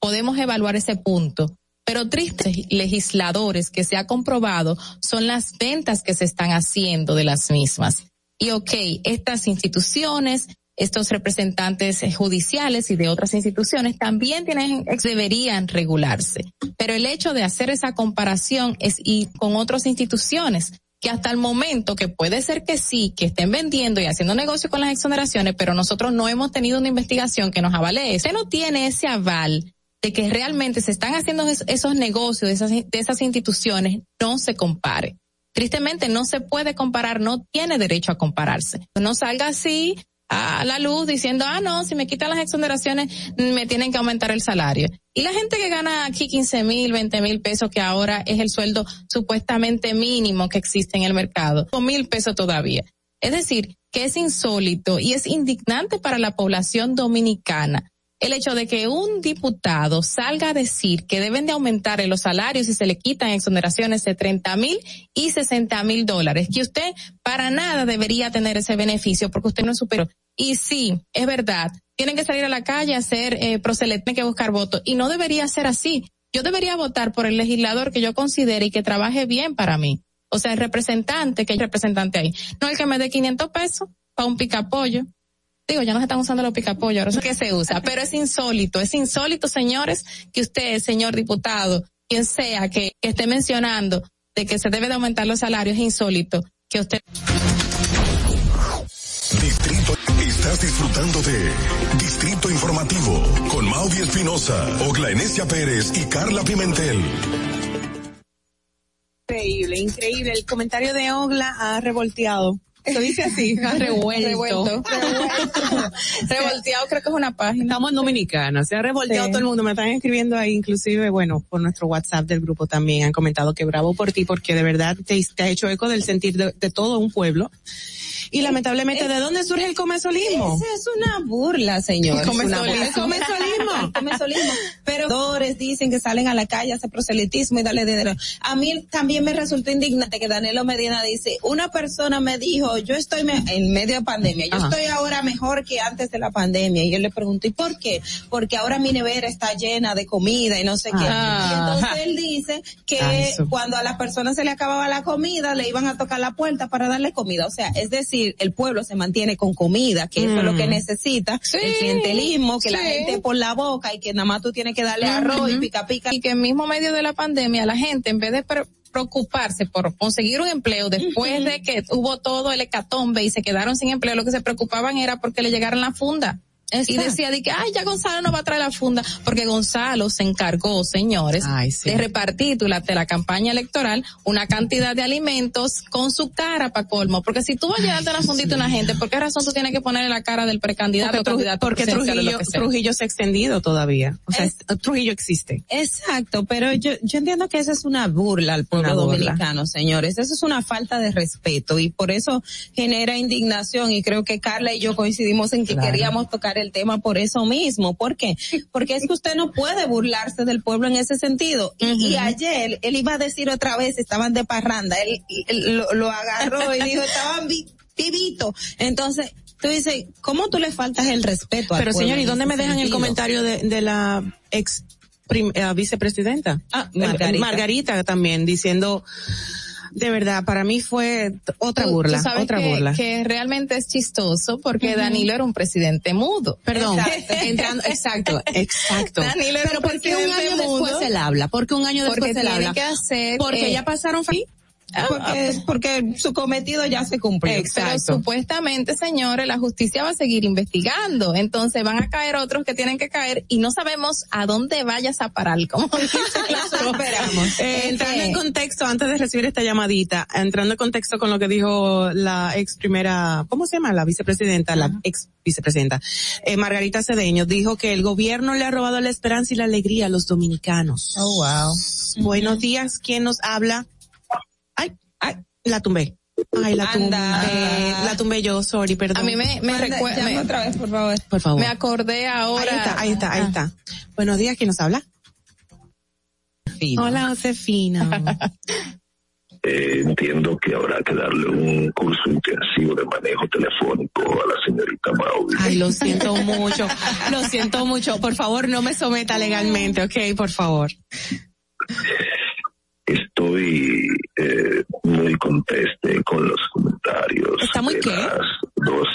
podemos evaluar ese punto, pero tristes legisladores que se ha comprobado son las ventas que se están haciendo de las mismas. Y ok, estas instituciones, estos representantes judiciales y de otras instituciones también tienen, deberían regularse. Pero el hecho de hacer esa comparación es y con otras instituciones que hasta el momento que puede ser que sí, que estén vendiendo y haciendo negocio con las exoneraciones, pero nosotros no hemos tenido una investigación que nos avale. Usted no tiene ese aval de que realmente se están haciendo esos negocios de esas, de esas instituciones, no se compare. Tristemente no se puede comparar, no tiene derecho a compararse. No salga así a la luz diciendo, ah, no, si me quitan las exoneraciones, me tienen que aumentar el salario. Y la gente que gana aquí 15 mil, 20 mil pesos, que ahora es el sueldo supuestamente mínimo que existe en el mercado, con mil pesos todavía. Es decir, que es insólito y es indignante para la población dominicana el hecho de que un diputado salga a decir que deben de aumentar los salarios y se le quitan exoneraciones de 30 mil y 60 mil dólares, que usted para nada debería tener ese beneficio porque usted no es superior. Y sí, es verdad, tienen que salir a la calle a hacer eh, proselitismo, tienen que buscar votos y no debería ser así. Yo debería votar por el legislador que yo considere y que trabaje bien para mí. O sea, el representante, que hay representante ahí. No el que me dé 500 pesos para un picapollo. Digo, ya no se están usando los picapollos, ahora es que se usa, pero es insólito, es insólito, señores, que usted, señor diputado, quien sea que, que esté mencionando de que se debe de aumentar los salarios, es insólito que usted Distrito, estás disfrutando de Distrito Informativo con Maudi Espinosa, Ogla Enesia Pérez y Carla Pimentel. Increíble, increíble. El comentario de Ogla ha revolteado. Lo dice así, ha revuelto. Revuelto. Revolteado creo que es una página. Estamos en Dominicana, se ha revolteado Sí. todo el mundo, me están escribiendo ahí, inclusive, bueno, por nuestro WhatsApp del grupo también han comentado que bravo por ti, porque de verdad te, te ha hecho eco del sentir de, de todo un pueblo. Y lamentablemente, ¿de dónde surge el comesolismo? Esa es una burla, señor. Es una Comesolismo. burla. Comesolismo. Comesolismo. Pero dicen que salen a la calle a hacer proselitismo y darle dinero. A mí también me resultó indignante que Danilo Medina dice, una persona me dijo, yo estoy me- en medio de pandemia, yo Ajá. estoy ahora mejor que antes de la pandemia. Y yo le pregunto, ¿y por qué? Porque ahora mi nevera está llena de comida y no sé qué. Ah. Y entonces él dice que Ah, cuando a las personas se le acababa la comida, le iban a tocar la puerta para darle comida. O sea, es decir, el pueblo se mantiene con comida, que eso es lo que Mm. necesita, Sí, el clientelismo, que la gente por la boca y que nada más tú tienes que darle arroz y pica pica. Y que en mismo medio de la pandemia la gente en vez de pre- preocuparse por conseguir un empleo después de que hubo todo el hecatombe y se quedaron sin empleo, lo que se preocupaban era porque le llegaran la funda. Y Exacto. decía de que, ay, ya Gonzalo no va a traer la funda, porque Gonzalo se encargó, señores, Ay, sí. de repartir durante la campaña electoral una cantidad de alimentos con su cara para colmo. Porque si tú vas a llevarte una fundita a una gente, ¿por qué razón tú tienes que ponerle la cara del precandidato Porque, o candidato porque Trujillo? Trujillo se ha extendido todavía. O sea, es- Trujillo existe. Exacto, pero yo, yo entiendo que esa es una burla al pueblo burla. dominicano, señores. Eso es una falta de respeto y por eso genera indignación y creo que Carla y yo coincidimos en que Claro. queríamos tocar el tema por eso mismo. ¿Por qué? Porque es que usted no puede burlarse del pueblo en ese sentido. Y, y ayer él iba a decir otra vez, estaban de parranda, él, él lo, lo agarró y dijo, estaban vi- vivitos. Entonces, tú dices, ¿cómo tú le faltas el respeto Pero señor, ¿y dónde me dejan el sentido? comentario de, de la ex prim- eh, vicepresidenta? Ah, Eh, Margarita. Margarita también diciendo, de verdad, para mí fue otra Tú- tú burla, sabes otra que, burla. que realmente es chistoso porque Ujú. Danilo era un presidente mudo. Perdón, Exacto. entrando, exacto, exacto. Danilo era Pero un ¿por qué un año mudo? después él habla? ¿Por qué un año Porque después él habla? que hacer, Porque eh, ya pasaron porque, porque su cometido ya se cumplió. Pero supuestamente, señores, la justicia va a seguir investigando. Entonces van a caer otros que tienen que caer y no sabemos a dónde vayas a parar. Como esperamos. Eh, entrando en contexto, antes de recibir esta llamadita, entrando en contexto con lo que dijo la ex primera, ¿cómo se llama? La vicepresidenta, la ex vicepresidenta, eh, Margarita Cedeño, dijo que el gobierno le ha robado la esperanza y la alegría a los dominicanos. Oh, wow. Buenos días, ¿quién nos habla? Ay, la tumbé. Ay, la tumbé, la tumbé yo, sorry, perdón. A mí me, me recuerda, otra vez, por favor. Por favor. me acordé ahora. Ahí está, ahí está, ahí está. Buenos días, ¿quién nos habla? Hola, Josefina. Eh, entiendo que habrá que darle un curso intensivo de manejo telefónico a la señorita Maui. Ay, lo siento mucho, lo siento mucho. Por favor, no me someta legalmente, ok, por favor. Estoy eh, muy conteste con los comentarios. ¿Está muy de qué? las dos,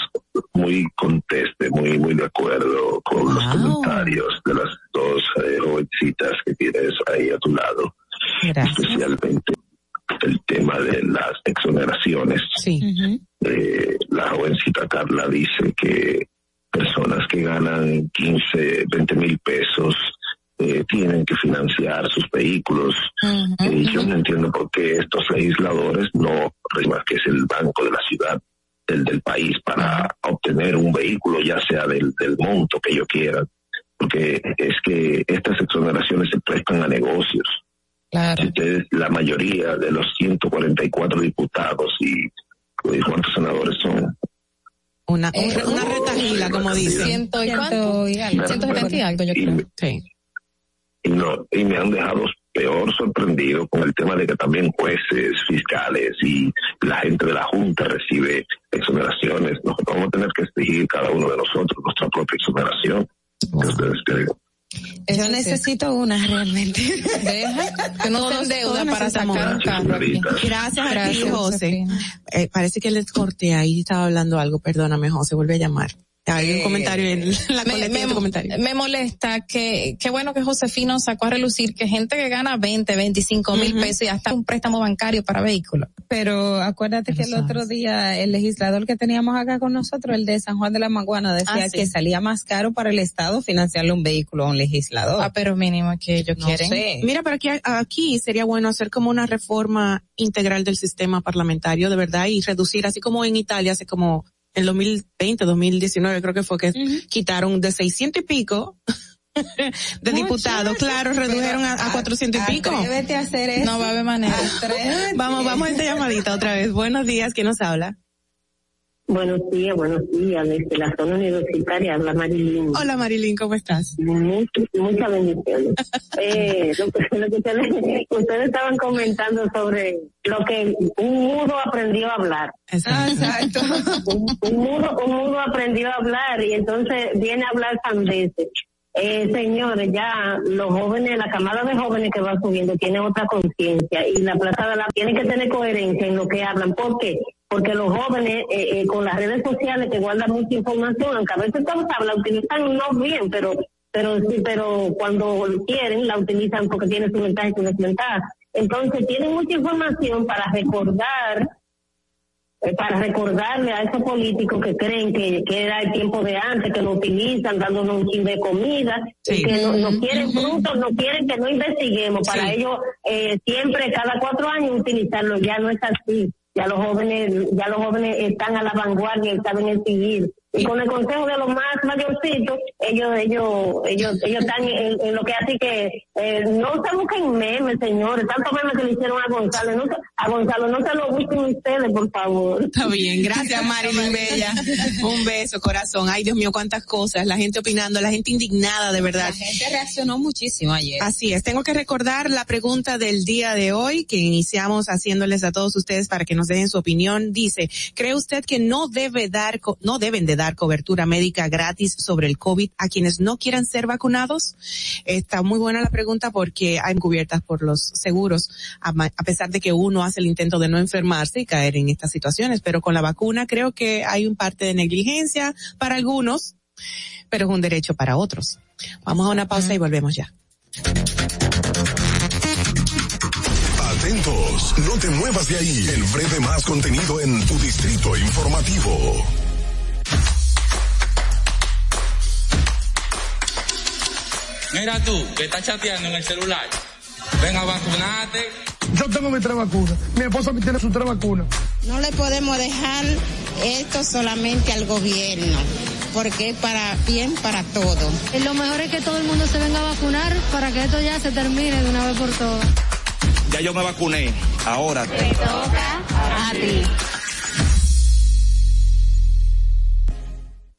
muy conteste, muy, muy de acuerdo con los comentarios de las dos eh, jovencitas que tienes ahí a tu lado. Especialmente el tema de las exoneraciones. Sí. Eh, la jovencita Carla dice que personas que ganan 15, 20 mil pesos eh, tienen que financiar sus vehículos. Y yo no entiendo por qué estos legisladores no más que es el banco de la ciudad del, del país para obtener un vehículo, ya sea del, del monto que ellos quieran. Porque es que estas exoneraciones se prestan a negocios. Si ustedes, la mayoría de los 144 diputados y y ¿cuántos senadores son? Una, una retajila, como dicen. Ciento y. Ciento setenta y algo, yo creo. Sí. Y no y me han dejado peor sorprendido con el tema de que también jueces, fiscales y la gente de la Junta recibe exoneraciones. Nosotros vamos a tener que exigir cada uno de nosotros nuestra propia exoneración. ¿Qué ustedes creen? Yo necesito una realmente. Deja que no te deuda para sacar un carro aquí. Gracias, a ti, Gracias, José. Eh, parece que les corté ahí, estaba hablando algo, perdóname, José, vuelve a llamar. Hay un comentario en la me, colecta de me- comentario. me molesta que, qué bueno que Josefino sacó a relucir que gente que gana 20, 25 mil pesos y hasta un préstamo bancario para vehículos. Pero acuérdate que el otro día el legislador que teníamos acá con nosotros, el de San Juan de la Maguana, decía Ah, sí. que salía más caro para el Estado financiarle un vehículo a un legislador. Ah, pero mínimo que ellos No quieren. sé. Mira, pero aquí, aquí sería bueno hacer como una reforma integral del sistema parlamentario, de verdad, y reducir, así como en Italia, hace como en 2020, 2019, creo que fue que quitaron de 600 y pico de diputados, claro, redujeron a, a 400 y pico. Atrévete a hacer eso. No va a haber manera. Atrévete. Vamos, vamos a esta llamadita otra vez. Buenos días, ¿quién nos habla? Buenos días, buenos días. Desde la zona universitaria habla Marilyn. Hola Marilyn, ¿cómo estás? Muchas, muchas bendiciones. eh, lo que, lo que ustedes, ustedes estaban comentando sobre lo que un mudo aprendió a hablar. Exacto. un, un mudo, un mudo aprendió a hablar y entonces viene a hablar sandeces. Eh, señores, ya los jóvenes, la camada de jóvenes que va subiendo tiene otra conciencia y la plaza de la tiene que tener coherencia en lo que hablan. ¿Por qué? Porque los jóvenes eh, eh, con las redes sociales que guardan mucha información, aunque a veces todos la utilizan no bien, pero pero sí, pero cuando quieren la utilizan porque tiene su ventaja y su desventaja. Entonces tienen mucha información para recordar eh, para recordarle a esos políticos que creen que, que era el tiempo de antes, que lo utilizan dándonos un chin de comida, y que no, no quieren frutos, no quieren que no investiguemos. Para Sí. ellos, eh, siempre, cada cuatro años, utilizarlo. Ya no es así. Ya los jóvenes, ya los jóvenes están a la vanguardia y saben exigir. Y con el consejo de los más mayorcitos, ellos, ellos, ellos, ellos están en, en lo que así que eh, no se busquen memes, señores, tanto memes que le hicieron a Gonzalo, no a Gonzalo, no se lo busquen ustedes, por favor. Está bien, gracias Marilyn Bella. Un beso, corazón. Ay, Dios mío, cuántas cosas. La gente opinando, la gente indignada, de verdad. La gente reaccionó muchísimo ayer. Así es, tengo que recordar la pregunta del día de hoy que iniciamos haciéndoles a todos ustedes para que nos den su opinión. Dice, ¿cree usted que no debe dar, co- no deben de dar cobertura médica gratis sobre el COVID a quienes no quieran ser vacunados? Está muy buena la pregunta porque hay cubiertas por los seguros, a, pesar de que uno hace el intento de no enfermarse y caer en estas situaciones, pero con la vacuna creo que hay un parte de negligencia para algunos, pero es un derecho para otros. Vamos a una pausa y volvemos ya. Atentos, no te muevas de ahí. El breve más contenido en tu distrito informativo. Mira tú, que estás chateando en el celular. Ven a vacunarte. Yo tengo mis tres vacunas. Mi esposa tiene sus tres vacunas. No le podemos dejar esto solamente al gobierno, porque es para bien para todo. Lo mejor es que todo el mundo se venga a vacunar para que esto ya se termine de una vez por todas. Ya yo me vacuné. Ahora. A ti.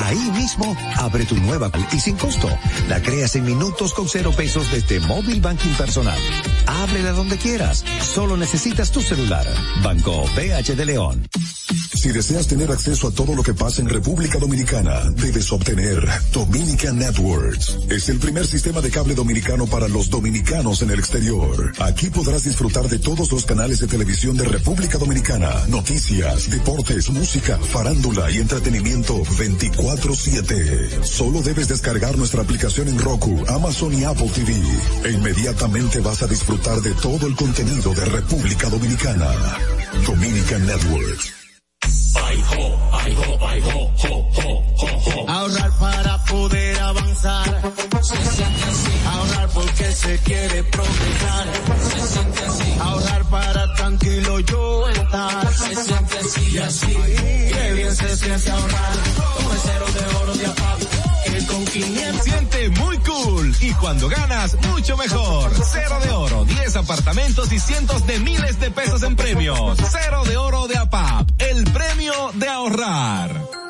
Ahí mismo, abre tu nueva y sin costo. La creas en minutos con cero pesos desde Móvil Banking Personal. Ábrela donde quieras. Solo necesitas tu celular. Banco PH de León. Si deseas tener acceso a todo lo que pasa en República Dominicana, debes obtener Dominican Networks. Es el primer sistema de cable dominicano para los dominicanos en el exterior. Aquí podrás disfrutar de todos los canales de televisión de República Dominicana, noticias, deportes, música, farándula y entretenimiento 24/7. Solo debes descargar nuestra aplicación en Roku, Amazon y Apple TV. E inmediatamente vas a disfrutar de todo el contenido de República Dominicana. Dominican Networks. Ahorrar para poder avanzar. Ahorrar porque se quiere progresar. Ahorrar tranquilo yo estar. Se siente así y así. Qué bien se siente ahorrar. Como el cero de oro de apago. Que con 500. Siente muy cool y cuando ganas, mucho mejor. Cero de oro, 10 apartamentos y cientos de miles de pesos en premios. Cero de oro de APAP, el premio de ahorrar.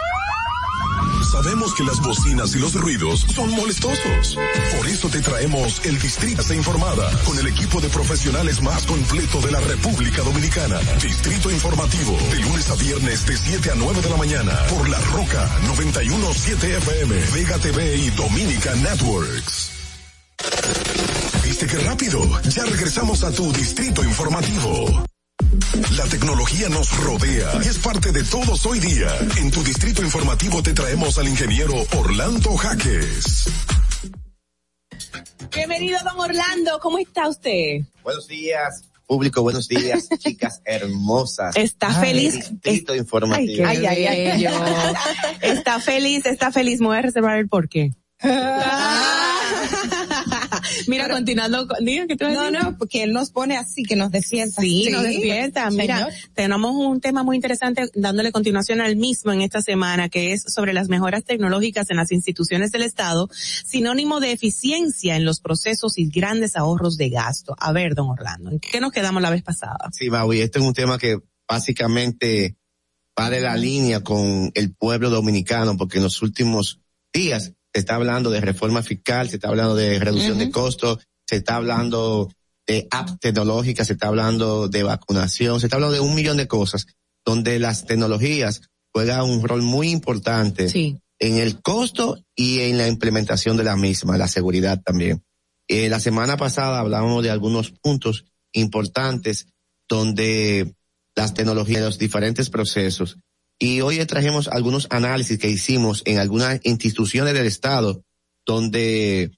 Sabemos que las bocinas y los ruidos son molestosos. Por eso te traemos el Distrito Informada con el equipo de profesionales más completo de la República Dominicana. Distrito Informativo, de lunes a viernes de 7 a 9 de la mañana por La Roca 917 FM, Vega TV y Dominica Networks. ¿Viste qué rápido? Ya regresamos a tu Distrito Informativo. La tecnología nos rodea y es parte de todos hoy día. En tu distrito informativo te traemos al ingeniero Orlando Jaques. Bienvenido, don Orlando. ¿Cómo está usted? Buenos días, público, buenos días, chicas hermosas. Está feliz. Distrito informativo. Ay, ay, ay. Está feliz, está feliz. Me voy a reservar el porqué. Mira, continuando, con- diga que tú No, decir. no, porque él nos pone así, que nos despierta. Sí, nos despierta. Mira, Señor. tenemos un tema muy interesante dándole continuación al mismo en esta semana, que es sobre las mejoras tecnológicas en las instituciones del Estado, sinónimo de eficiencia en los procesos y grandes ahorros de gasto. A ver, don Orlando, ¿en qué nos quedamos la vez pasada? Sí, Maui, este es un tema que básicamente va de la línea con el pueblo dominicano, porque en los últimos días se está hablando de reforma fiscal, se está hablando de reducción de costos, se está hablando de apps tecnológicas, se está hablando de vacunación, se está hablando de un millón de cosas, donde las tecnologías juegan un rol muy importante en el costo y en la implementación de la misma, la seguridad también. Eh, la semana pasada hablábamos de algunos puntos importantes donde las tecnologías, los diferentes procesos. Y hoy trajimos algunos análisis que hicimos en algunas instituciones del Estado donde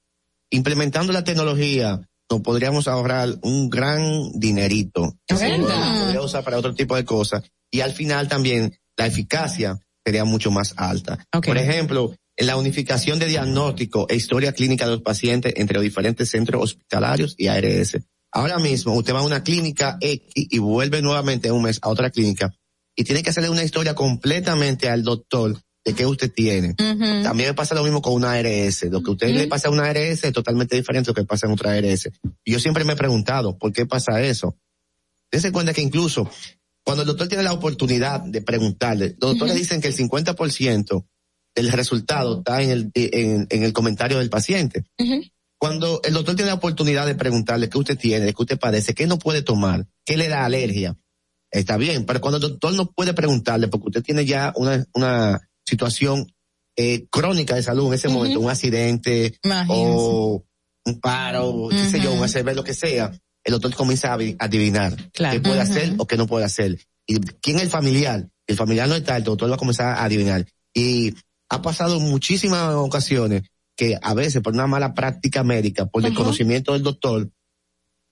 implementando la tecnología nos podríamos ahorrar un gran dinerito. que se podría usar para otro tipo de cosas. Y al final también la eficacia sería mucho más alta. Por ejemplo, en la unificación de diagnóstico e historia clínica de los pacientes entre los diferentes centros hospitalarios y ARS. Ahora mismo usted va a una clínica X y vuelve nuevamente un mes a otra clínica y tiene que hacerle una historia completamente al doctor de qué usted tiene. También me pasa lo mismo con una ARS. Lo que usted le pasa a una ARS es totalmente diferente a lo que pasa en otra ARS. Y yo siempre me he preguntado, ¿por qué pasa eso? Dense cuenta que incluso cuando el doctor tiene la oportunidad de preguntarle, los doctores dicen que el 50% del resultado está en el, en, en el comentario del paciente. Cuando el doctor tiene la oportunidad de preguntarle qué usted tiene, qué usted padece, qué no puede tomar, qué le da alergia, está bien, pero cuando el doctor no puede preguntarle porque usted tiene ya una, una situación eh, crónica de salud en ese momento, un accidente o un paro, qué sé yo, un ACV, lo que sea, el doctor comienza a adivinar qué puede hacer o qué no puede hacer. Y quién es el familiar, el familiar no está, el doctor va a comenzar a adivinar. Y ha pasado muchísimas ocasiones que a veces por una mala práctica médica, por desconocimiento del doctor,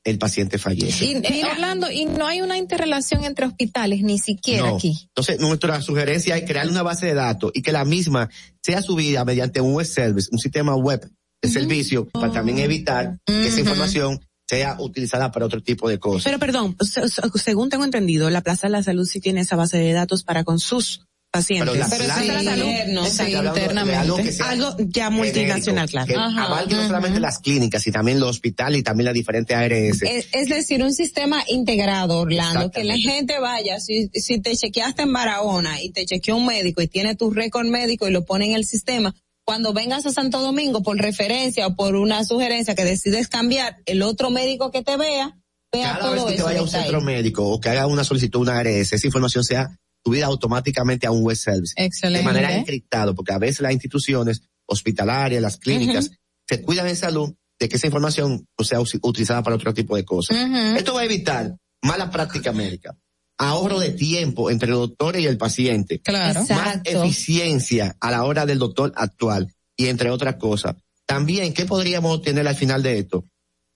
el paciente fallece. Y, y, Orlando, y no hay una interrelación entre hospitales, ni siquiera No. aquí. Entonces, nuestra sugerencia es crear una base de datos y que la misma sea subida mediante un web service, un sistema web de servicio, para también evitar que esa información sea utilizada para otro tipo de cosas. Pero perdón, se- se- según tengo entendido, la Plaza de la Salud sí tiene esa base de datos para con sus pacientes. Pero eso es la salud. Sí, internamente. algo que sea Algo ya multinacional, genérico, claro. Que Ajá. abarque no solamente las clínicas, sino también los hospitales y también las diferentes ARS. Es, es decir, un sistema integrado, Orlando, que la gente vaya, si, si te chequeaste en Barahona y te chequeó un médico y tiene tu récord médico y lo pone en el sistema, cuando vengas a Santo Domingo por referencia o por una sugerencia que decides cambiar, el otro médico que te vea, vea Cada vez todo que eso. usted vaya a un centro ahí. médico o que haga una solicitud, una ARS, esa información sea subida automáticamente a un web service. Excelente. De manera encriptado, porque a veces las instituciones hospitalarias, las clínicas, se cuidan en salud de que esa información no sea utilizada para otro tipo de cosas. Esto va a evitar mala práctica médica, ahorro de tiempo entre los doctores y el paciente, Claro. más eficiencia a la hora del doctor actual y entre otras cosas. También, ¿qué podríamos obtener al final de esto?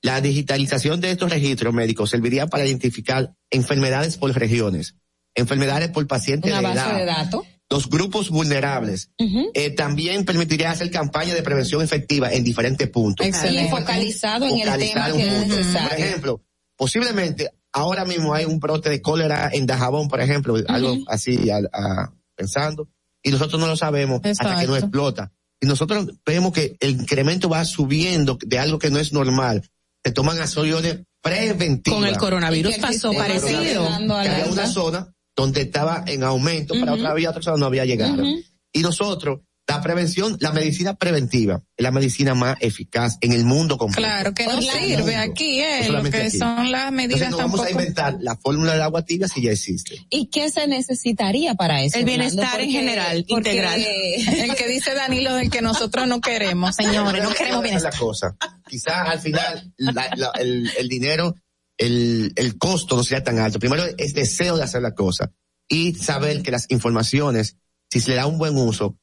La digitalización de estos registros médicos serviría para identificar enfermedades por regiones, enfermedades por pacientes Una de base edad, de datos. los grupos vulnerables. Eh, también permitiría hacer campañas de prevención efectiva en diferentes puntos. Y focalizado en el tema que es. Por ejemplo, posiblemente ahora mismo hay un brote de cólera en Dajabón, por ejemplo, algo así a- a- pensando, y nosotros no lo sabemos hasta que no explota. Y nosotros vemos que el incremento va subiendo de algo que no es normal. Se toman acciones preventivas. Con el coronavirus Y pasó parecido. alerta. una zona donde estaba en aumento, para Ujú. otra vía, otra zona no había llegado. Ujú. Y nosotros, la prevención, la medicina preventiva, es la medicina más eficaz en el mundo completo. Claro que no sirve aquí, No eh, lo solamente que aquí. son las medidas Entonces no vamos tampoco. a inventar la fórmula del agua tibia si ya existe. ¿Y qué se necesitaría para eso? El bienestar en general, porque- integral. El que dice Danilo del que nosotros no queremos, señores, no queremos Esa es bienestar. la cosa. Quizás al final la- la- el, el dinero, el, el costo no sea tan alto. Primero es deseo de hacer la cosa y saber que las informaciones, si se le da un buen uso,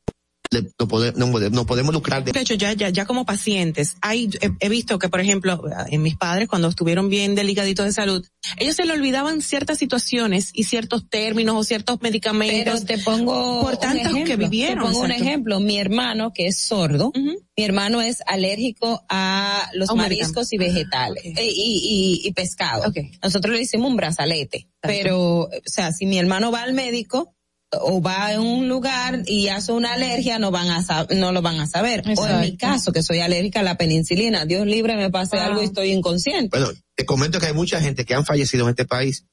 le- no, pode- no no podemos lucrar de De hecho, ya, ya, ya como pacientes, hay, he, he visto que, por ejemplo, en mis padres, cuando estuvieron bien delicaditos de salud, ellos se le olvidaban ciertas situaciones y ciertos términos o ciertos medicamentos. Pero te pongo por un tantos que ejemplo, vivieron. Te pongo un exacto. ejemplo. Mi hermano, que es sordo, Ujú. mi hermano es alérgico a los un mariscos y vegetales Ok. eh, y, y, y pescado. Ok. Nosotros le hicimos un brazalete, pero, o sea, si mi hermano va al médico o va a un lugar y hace una alergia, no van a no lo van a saber. O en mi caso, que soy alérgica a la penicilina, Dios libre me pase Wow. algo y estoy inconsciente. Bueno, te comento que hay mucha gente que han fallecido en este país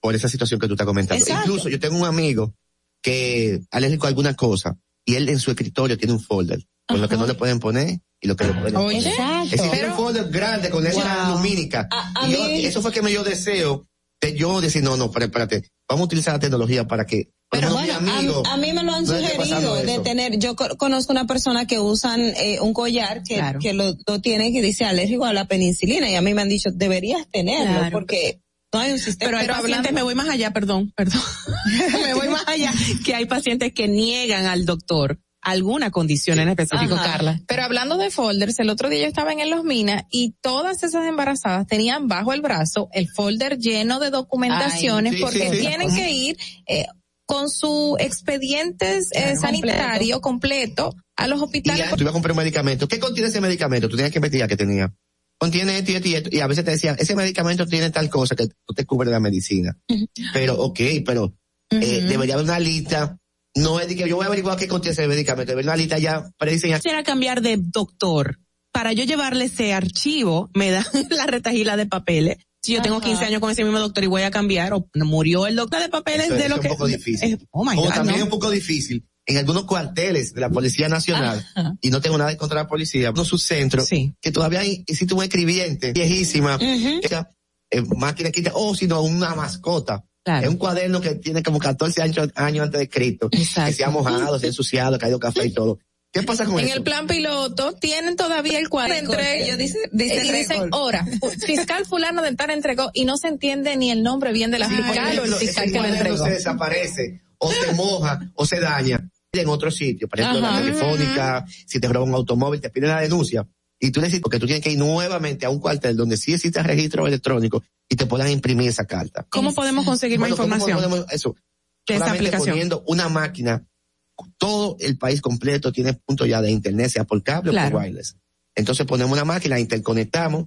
por esa situación que tú estás comentando. Exacto. Incluso yo tengo un amigo que alérgico a alguna cosa y él en su escritorio tiene un folder con lo que no le pueden poner y lo que le pueden Oye, poner. Exacto. Es decir, tiene un folder grande con esa Wow. lumínica. A- a y yo- mí- eso fue que me dio deseo de yo decir, no, no, espérate, espérate, vamos a utilizar la tecnología para que, Pero bueno, a, a mí me lo han no sugerido de tener, yo co- conozco una persona que usan eh, un collar que, Claro. que lo, lo tiene que dice alérgico a la penicilina y a mí me han dicho, deberías tenerlo Claro. porque no hay un sistema. Pero hay pacientes, me voy más allá, perdón, perdón. me voy más allá, que hay pacientes que niegan al doctor alguna condición en específico, Ajá. Carla. Pero hablando de folders, el otro día yo estaba en Los Minas y todas esas embarazadas tenían bajo el brazo el folder lleno de documentaciones Ay, sí, porque sí, sí. tienen que ir eh, con su expedientes eh, Claro, sanitario completo. a los hospitales. ya, tú ibas a comprar un medicamento. ¿Qué contiene ese medicamento? Tú tenías que investigar qué tenía. Contiene esto y esto y esto. Y a veces te decían, ese medicamento tiene tal cosa que no te cubre la medicina. Pero, ok, pero eh, debería haber una lista. No es de que yo voy a averiguar qué contiene ese medicamento. Debería haber una lista ya prediseñada. Quisiera cambiar de doctor. Para yo llevarle ese archivo, me dan la retajila de papeles. Si yo tengo Ajá. 15 años con ese mismo doctor y voy a cambiar, o murió el doctor de papeles Eso es- de lo eso que... es un poco difícil. es- oh my o God, también no. es un poco difícil en algunos cuarteles de la Policía Nacional, y no tengo nada en contra de la policía, no sus centros, que todavía hay, existe un escribiente viejísima, que era, eh, máquina quita, o sino una mascota. Es un cuaderno que tiene como 14 años, años antes de Cristo, que se ha mojado, se ha ensuciado, ha caído café y todo. ¿Qué pasa con En eso? el plan piloto tienen todavía el cuadro entre Ellos dicen- y dicen hora fiscal fulano de tal entregó y no se entiende ni el nombre bien de la fiscal o el fiscal ese que lo entregó. se desaparece, o se moja, o se daña en otro sitio. Por ejemplo, Ajá. la telefónica, si te roban un automóvil, te piden la denuncia. Y tú necesitas, porque tú tienes que ir nuevamente a un cuartel donde sí existe registro electrónico y te puedan imprimir esa carta. ¿Cómo podemos conseguir Bueno, más ¿cómo información? podemos- eso. de esa aplicación? poniendo una máquina, todo el país completo tiene punto ya de internet, sea por cable o por wireless. Entonces ponemos una máquina, interconectamos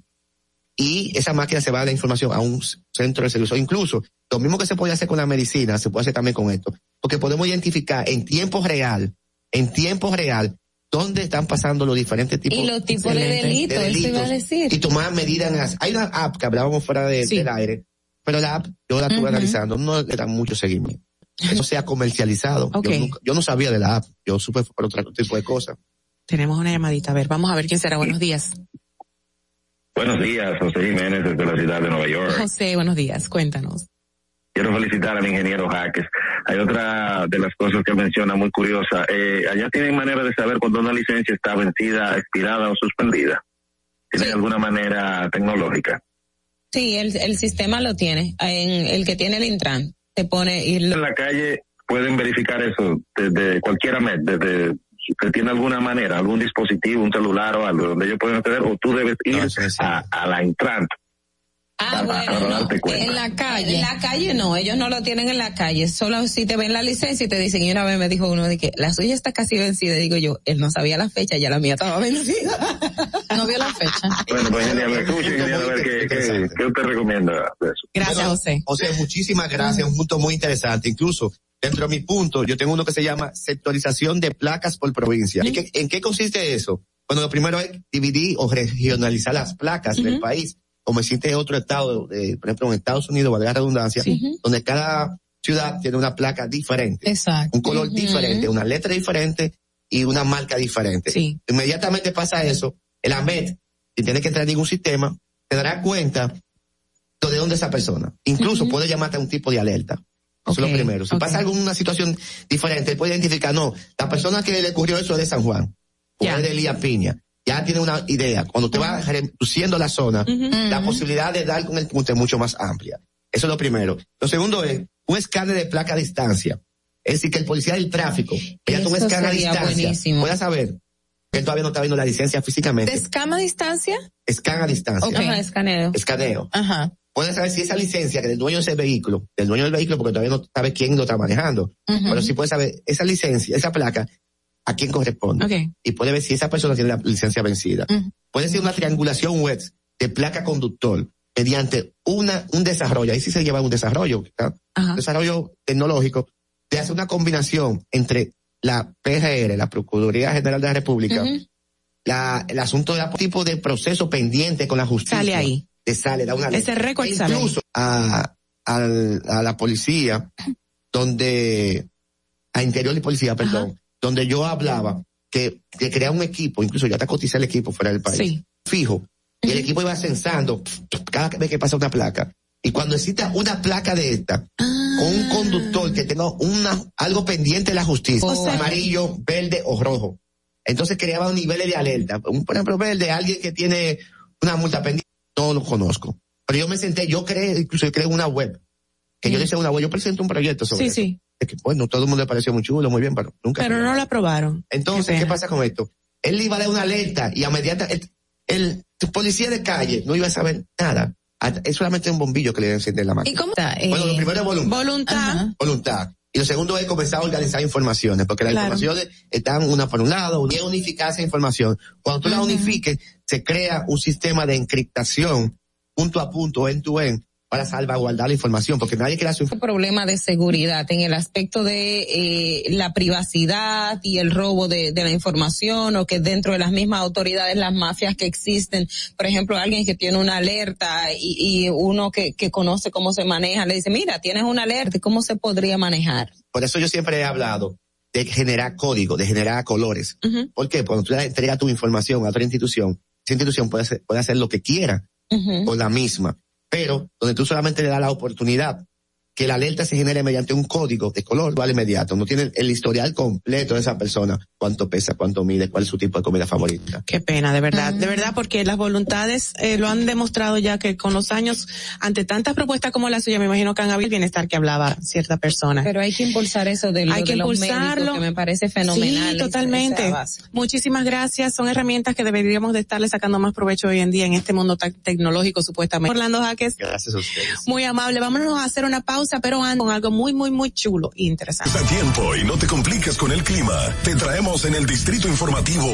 y esa máquina se va a la información a un centro de servicio. Incluso, lo mismo que se puede hacer con la medicina, se puede hacer también con esto. Porque podemos identificar en tiempo real, en tiempo real, dónde están pasando los diferentes tipos Y los tipos de delitos, eso iba a decir. y tomar medidas en las, hay una app que hablábamos fuera de- del aire, pero la app, yo la estuve analizando, no le dan mucho seguimiento. Eso se ha comercializado. Ok. Yo, nunca- yo no sabía de la app, yo supe por otro tipo de cosas. Tenemos una llamadita. A ver, vamos a ver quién será. Buenos días. Buenos días, José Jiménez desde la ciudad de Nueva York. José, buenos días. Cuéntanos. Quiero felicitar al ingeniero Jaques. Hay otra de las cosas que menciona muy curiosa. Eh, allá tienen manera de saber cuando una licencia está vencida, expirada o suspendida. ¿Tienen alguna manera tecnológica? Sí, el, el sistema lo tiene. En el que tiene el Intran, te pone y lo- En la calle pueden verificar eso desde cualquier med, desde si usted tiene alguna manera, algún dispositivo, un celular o algo donde ellos pueden acceder o tú debes ir a, a la Intran. Ah, para, para darte cuenta. En la calle. En la calle no, ellos no lo tienen en la calle. Solo si te ven la licencia y te dicen, y una vez me dijo uno de que la suya está casi vencida. Digo yo, él no sabía la fecha, ya la mía estaba vencida. no vio la fecha. Bueno, pues ingeniero, me escuche, ingeniero, a ver qué, qué, qué usted recomienda de eso. Gracias, José. José, muchísimas gracias. Un punto muy interesante. Incluso dentro de mi punto, yo tengo uno que se llama sectorización de placas por provincia. ¿En, qué, en qué consiste eso? Bueno, lo primero es dividir o regionalizar las placas del país, como existe en otro estado, eh, por ejemplo en Estados Unidos, valga la redundancia, donde cada ciudad tiene una placa diferente, Exacto. un color diferente, una letra diferente y una marca diferente. Inmediatamente pasa eso, el AMET, si tiene que entrar en ningún sistema, te dará cuenta de dónde es esa persona. Incluso puede llamarte a un tipo de alerta. Eso es Ok, lo primero. Si pasa alguna situación diferente, él puede identificar, no, la persona que le ocurrió eso es de San Juan, o es de Elías Piña. Ya tiene una idea. Cuando te vas reduciendo la zona, la posibilidad de dar con el punto es mucho más amplia. Eso es lo primero. Lo segundo es un escáner de placa a distancia. Es decir, que el policía del tráfico, un Eso escáner a distancia, buenísimo. pueda saber que él todavía no está viendo la licencia físicamente. ¿Descama a distancia? Escana a distancia. Ajá, escaneo. Escaneo. Ajá. Puede saber si esa licencia que del dueño de ese vehículo, del dueño del vehículo, porque todavía no sabe quién lo está manejando, pero sí puede saber esa licencia, esa placa, a quién corresponde. Y puede ver si esa persona tiene la licencia vencida. Puede ser una triangulación web de placa conductor mediante una, un desarrollo, ahí sí se lleva un desarrollo, desarrollo tecnológico, de hacer una combinación entre la PGR, la Procuraduría General de la República, la, el asunto de tipo de proceso pendiente con la justicia. Sale ahí. Te sale, da una Ese ley. récord E. Incluso a, la policía, donde, a interior de policía, perdón, donde yo hablaba que, que crea un equipo, incluso ya te cotiza el equipo fuera del país, Sí. fijo, y el equipo iba censando cada vez que pasa una placa. Y cuando exista una placa de esta, con un conductor que tenga una, algo pendiente de la justicia, O sea- amarillo, verde o rojo. Entonces creaba niveles de alerta. Un, por ejemplo, verde, alguien que tiene una multa pendiente, no lo conozco. Pero yo me senté, yo creé, incluso yo creé una web. Que yo le hice una web, yo presento un proyecto sobre Sí, eso. sí. Es que, bueno, todo el mundo le pareció muy chulo, muy bien, pero nunca. Pero no la aprobaron. Entonces, ¿qué pasa con esto? Él le iba a dar una alerta y a inmediata, el, el policía de calle no iba a saber nada. A- Es solamente un bombillo que le encender la máquina. ¿Y cómo está? Bueno, lo primero es voluntad. Voluntad. Voluntad. Y lo segundo es comenzar a organizar informaciones, porque las Claro. informaciones están una por un lado, y es unificar esa información. Cuando tú la unifiques, se crea un sistema de encriptación punto a punto, end to end, para salvaguardar la información, porque nadie quiere hacer un problema de seguridad en el aspecto de eh, la privacidad y el robo de, de la información o que dentro de las mismas autoridades las mafias que existen, por ejemplo, alguien que tiene una alerta y, y uno que, que conoce cómo se maneja le dice, mira, tienes una alerta, ¿y ¿cómo se podría manejar? Por eso yo siempre he hablado de generar código, de generar colores. ¿Por qué? Cuando tú le entregas tu información a otra institución, esa institución puede hacer, puede hacer lo que quiera con la misma, pero donde tú solamente le das la oportunidad que la alerta se genere mediante un código de color vale inmediato. No tiene el historial completo de esa persona, cuánto pesa, cuánto mide, cuál es su tipo de comida favorita. Qué pena, de verdad, de verdad, porque las voluntades eh, lo han demostrado ya que con los años, ante tantas propuestas como la suya, me imagino que han habido el bienestar que hablaba cierta persona. Pero hay que impulsar eso de, lo Hay que de los impulsarlo. médicos, que me parece fenomenal. Sí, totalmente. Muchísimas gracias. Son herramientas que deberíamos de estarle sacando más provecho hoy en día en este mundo tan tecnológico supuestamente. Orlando Jaques, Gracias a ustedes. muy amable. Vámonos a hacer una pausa. Pausa, pero ando con algo muy, muy, muy chulo e interesante. A tiempo y no te compliques con el clima. Te traemos en el distrito informativo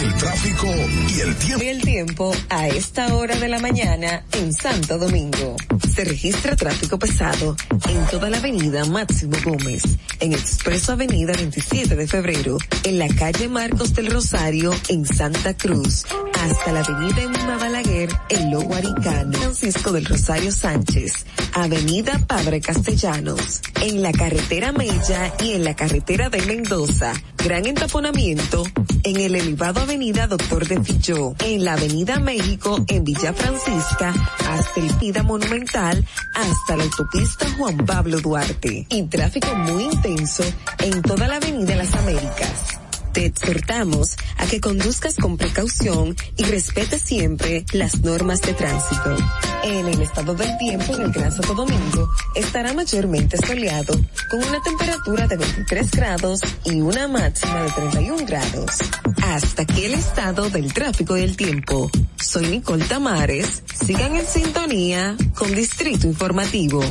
el tráfico y el tiempo. Y el tiempo a esta hora de la mañana en Santo Domingo. Se registra tráfico pesado en toda la avenida Máximo Gómez, en Expreso Avenida 27 de Febrero, en la calle Marcos del Rosario en Santa Cruz, hasta la avenida Emma Balaguer en Lo Guaricano, Francisco del Rosario Sánchez, avenida Padre Castellanos, en la carretera Mella y en la carretera de Mendoza, gran entaponamiento en el elevado avenida Doctor de Filló, en la avenida México en Villa Francisca, hasta el Pida Monumental, hasta la autopista Juan Pablo Duarte, y tráfico muy intenso en toda la avenida Las Américas. Te exhortamos a que conduzcas con precaución y respete siempre las normas de tránsito. En el estado del tiempo en el Gran Santo Domingo estará mayormente soleado con una temperatura de 23 grados y una máxima de 31 grados. Hasta aquí el estado del tráfico y el tiempo. Soy Nicole Tamares. Sigan en sintonía con Distrito Informativo.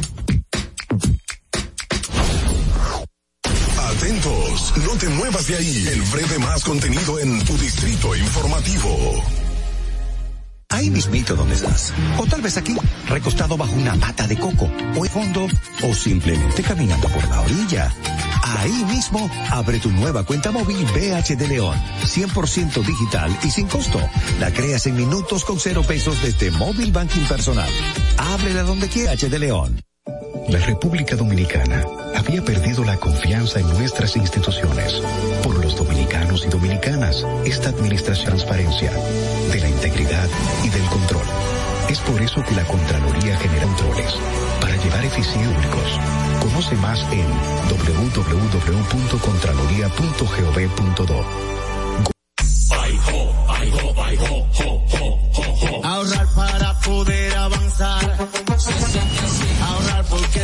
Atentos, no te muevas de ahí. El breve más contenido en tu distrito informativo. Ahí mismito donde estás. O tal vez aquí, recostado bajo una mata de coco, o en fondo, o simplemente caminando por la orilla. Ahí mismo, abre tu nueva cuenta móvil BH de León, 100% digital y sin costo. La creas en minutos con cero pesos desde Móvil Banking Personal. Ábrela donde quiera H de León. La República Dominicana había perdido la confianza en nuestras instituciones. Por los dominicanos y dominicanas, esta administración transparencia, de la integridad y del control. Es por eso que la Contraloría genera controles, para llevar eficiencia públicos. Conoce más en www.contraloría.gov.do. Para poder avanzar.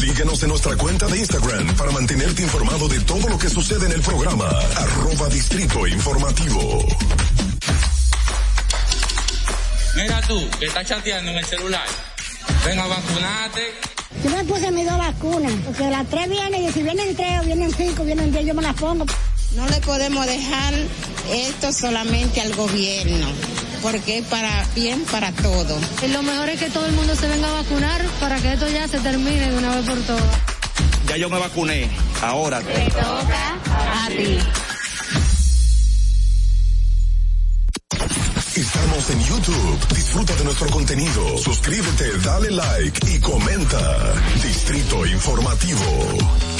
Síguenos en nuestra cuenta de Instagram para mantenerte informado de todo lo que sucede en el programa. Arroba Distrito Informativo. Mira tú, que estás chateando en el celular. Ven a vacunarte. Yo me puse mis dos vacunas, porque las tres vienen, y si vienen tres, o vienen cinco, vienen diez, yo me las pongo. No le podemos dejar esto solamente al gobierno, porque es para bien para todo. Y lo mejor es que todo el mundo se venga a vacunar para que esto ya se termine de una vez por todas. Ya yo me vacuné. Ahora. Te toca a ti. Estamos en YouTube. Disfruta de nuestro contenido. Suscríbete, dale like y comenta. Distrito Informativo.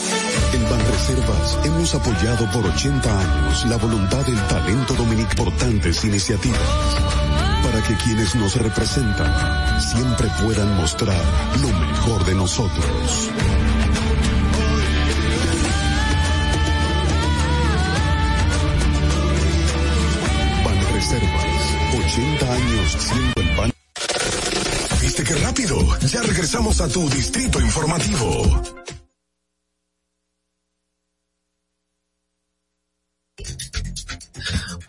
En Banreservas hemos apoyado por 80 años la voluntad del talento dominic importantes iniciativas para que quienes nos representan siempre puedan mostrar lo mejor de nosotros. Banreservas, 80 años siendo el ban. ¿Viste qué rápido? Ya regresamos a tu distrito informativo.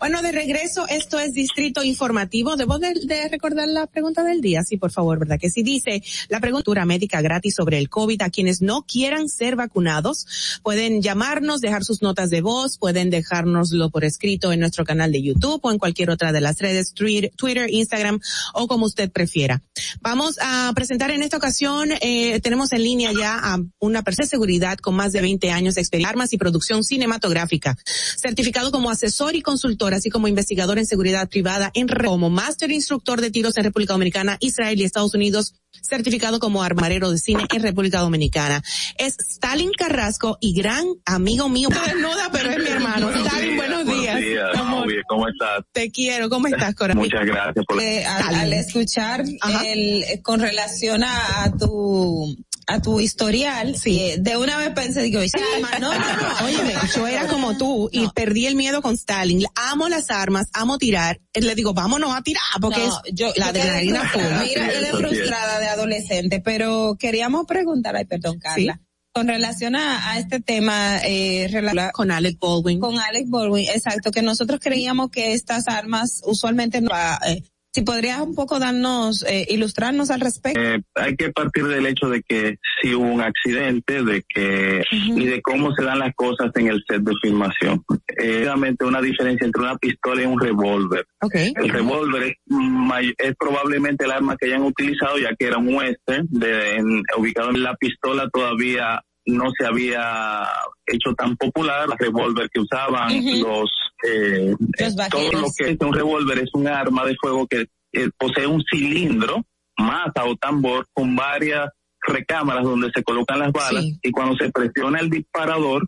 Bueno, de regreso, esto es Distrito Informativo. Debo de, de, recordar la pregunta del día, sí, por favor, ¿verdad? Que sí dice la pregunta médica gratis sobre el COVID a quienes no quieran ser vacunados. Pueden llamarnos, dejar sus notas de voz, pueden dejárnoslo por escrito en nuestro canal de YouTube o en cualquier otra de las redes, Twitter, Instagram o como usted prefiera. Vamos a presentar en esta ocasión, eh, tenemos en línea ya a una persona de seguridad con más de 20 años de experiencia armas y producción cinematográfica, certificado como asesor y consultor así como investigador en seguridad privada en como máster instructor de tiros en República Dominicana, Israel y Estados Unidos, certificado como armarero de cine en República Dominicana. Es Stalin Carrasco y gran amigo mío. Desnuda, pero es mi hermano. Stalin, buenos días. Buenos días. Bien, ¿cómo estás? Te quiero. ¿Cómo estás, corazón? Muchas gracias por eh, al, al, escuchar el, con relación a, a tu a tu historial, sí. Eh, de una vez pensé, digo, sí, no, no, no. Óyeme, yo era como tú y no. perdí el miedo con Stalin. Amo las armas, amo tirar. Le digo, vámonos a tirar, porque no, es yo, la adrenalina full. Mira, yo de frustrada de adolescente, pero queríamos preguntar, ay, perdón, Carla. ¿Sí? Con relación a, a este tema, eh, con Alec Baldwin. Con Alec Baldwin, exacto, que nosotros creíamos que estas armas usualmente no, eh, si podrías un poco darnos, eh, ilustrarnos al respecto. Eh, hay que partir del hecho de que si hubo un accidente, de que, uh -huh. y de cómo se dan las cosas en el set de filmación. Eh, realmente una diferencia entre una pistola y un revólver. Okay. El revólver es, es, probablemente el arma que hayan utilizado, ya que era un western, de, en, ubicado en la pistola todavía no se había hecho tan popular el revólver que usaban uh -huh. los, eh, los todo lo que es un revólver es un arma de fuego que eh, posee un cilindro masa o tambor con varias recámaras donde se colocan las balas sí. y cuando se presiona el disparador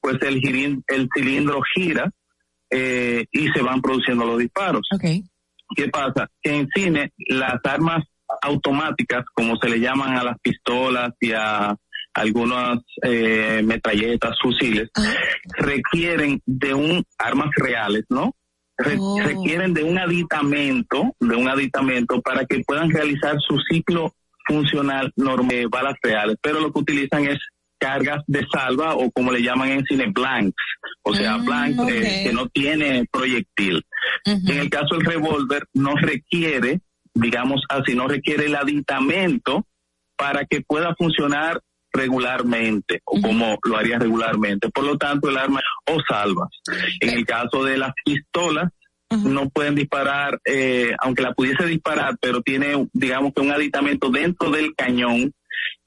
pues el, el cilindro gira eh, y se van produciendo los disparos okay. ¿qué pasa? que en cine las armas automáticas como se le llaman a las pistolas y a algunas eh, metralletas, fusiles, ah. requieren de un armas reales, ¿no? Re oh. Requieren de un aditamento, de un aditamento para que puedan realizar su ciclo funcional normal, balas reales, pero lo que utilizan es cargas de salva o como le llaman en cine blanks, o sea, Ah, blank okay. eh, que no tiene proyectil. Uh -huh. En el caso del revólver no requiere, digamos así, no requiere el aditamento para que pueda funcionar regularmente o como lo haría regularmente. Por lo tanto, el arma o salvas. En el caso de las pistolas, uh -huh. no pueden disparar, eh, aunque la pudiese disparar, pero tiene, digamos que un aditamento dentro del cañón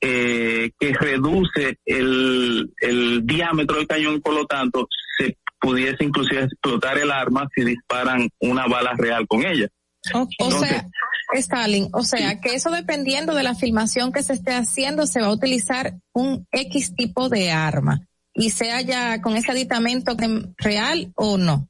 eh, que reduce el, el diámetro del cañón, por lo tanto, se pudiese inclusive explotar el arma si disparan una bala real con ella. Okay. O sea, Stalin, o sea, que eso dependiendo de la filmación que se esté haciendo, se va a utilizar un X tipo de arma y sea ya con ese aditamento real o no.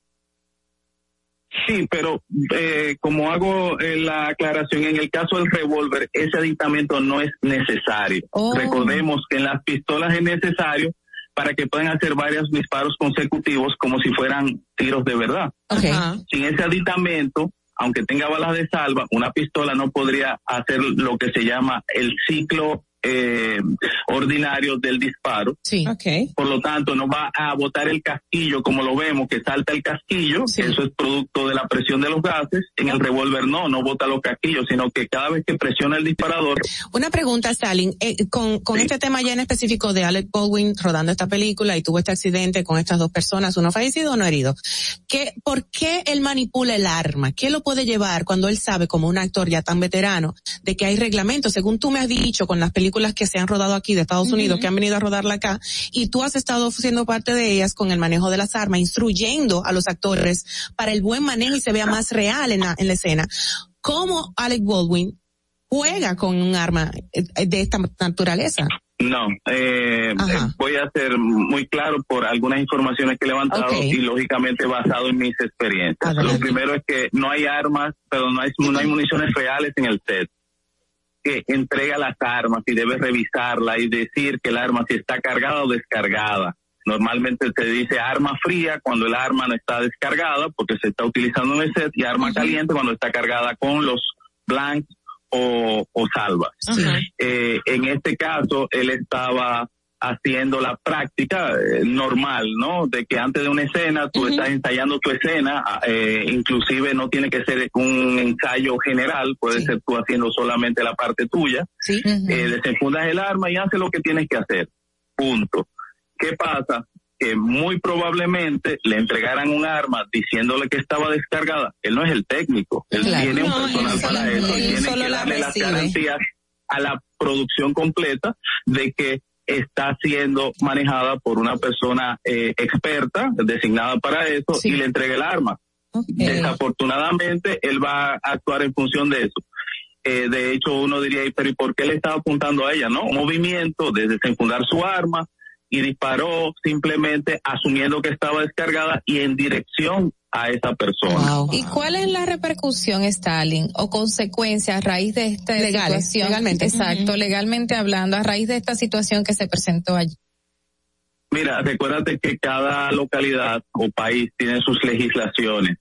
Sí, pero eh, como hago eh, la aclaración, en el caso del revólver, ese aditamento no es necesario. Oh. Recordemos que en las pistolas es necesario para que puedan hacer varios disparos consecutivos como si fueran tiros de verdad. Okay. Sin ese aditamento, aunque tenga balas de salva, una pistola no podría hacer lo que se llama el ciclo eh, ordinario del disparo. Sí. Okay. Por lo tanto, no va a botar el casquillo como lo vemos, que salta el casquillo, sí. eso es producto de la presión de los gases. En el revólver no, no bota los casquillos, sino que cada vez que presiona el disparador. Una pregunta, Stalin, eh, con, con sí. este tema ya en específico de Alec Baldwin rodando esta película y tuvo este accidente con estas dos personas, uno fallecido, uno herido. ¿Qué, ¿Por qué él manipula el arma? ¿Qué lo puede llevar cuando él sabe, como un actor ya tan veterano, de que hay reglamentos? Según tú me has dicho con las películas películas que se han rodado aquí de Estados Unidos, uh -huh. que han venido a rodarla acá, y tú has estado siendo parte de ellas con el manejo de las armas, instruyendo a los actores para el buen manejo y se vea más real en la, en la escena. ¿Cómo Alec Baldwin juega con un arma de esta naturaleza? No, eh, voy a ser muy claro por algunas informaciones que he levantado okay. y lógicamente basado en mis experiencias. Adelante. Lo primero es que no hay armas, pero no hay, no hay municiones reales en el set que entrega las armas y debe revisarla y decir que el arma si está cargada o descargada. Normalmente se dice arma fría cuando el arma no está descargada porque se está utilizando en el set y arma uh -huh. caliente cuando está cargada con los blanks o, o salvas. Uh -huh. eh, en este caso, él estaba haciendo la práctica eh, normal, ¿no? De que antes de una escena tú estás ensayando tu escena, eh, inclusive no tiene que ser un ensayo general, puede ser tú haciendo solamente la parte tuya. Sí. Eh, desenfundas el arma y haces lo que tienes que hacer. Punto. ¿Qué pasa? Que muy probablemente le entregaran un arma diciéndole que estaba descargada. Él no es el técnico. Él Claro. tiene un No, personal solo- para eso. y él tiene que la darle las garantías a la producción completa de que está siendo manejada por una persona eh, experta, designada para eso, y le entregue el arma. Desafortunadamente, él va a actuar en función de eso. Eh, de hecho, uno diría, "¿Y pero ¿y por qué le estaba apuntando a ella? No, un movimiento de desenfundar su arma y disparó simplemente asumiendo que estaba descargada y en dirección a esa persona. ¿Y cuál es la repercusión, Stalin, o consecuencia a raíz de esta Legales, situación? legalmente. Exacto, legalmente hablando, a raíz de esta situación que se presentó allí. Mira, recuérdate que cada localidad o país tiene sus legislaciones.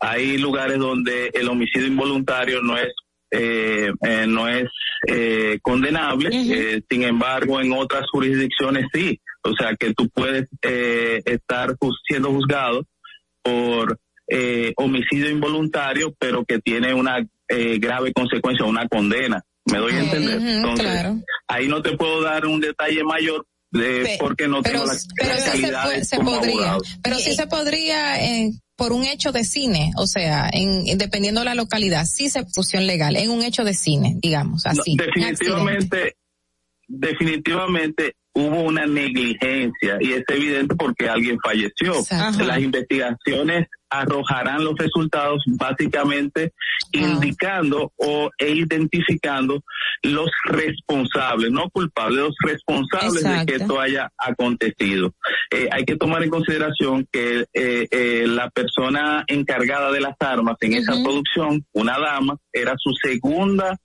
Hay lugares donde el homicidio involuntario no es eh, eh, no es eh, condenable, eh, sin embargo en otras jurisdicciones sí, o sea que tú puedes eh, estar siendo juzgado por eh, homicidio involuntario, pero que tiene una eh, grave consecuencia, una condena. ¿Me doy a entender? Entonces, claro. ahí no te puedo dar un detalle mayor de Pe- porque no pero, tengo la, pero la sí se, calidad puede- se como podría, abogado. pero sí se podría eh, por un hecho de cine, o sea, en, en- dependiendo de la localidad, sí se fusión legal, en un hecho de cine, digamos, así. definitivamente, definitivamente hubo una negligencia y es evidente porque alguien falleció. Exacto. Las investigaciones arrojarán los resultados básicamente indicando o e identificando los responsables, no culpables, los responsables de que esto haya acontecido. Eh, hay que tomar en consideración que eh, eh, la persona encargada de las armas en esa producción, una dama, era su segunda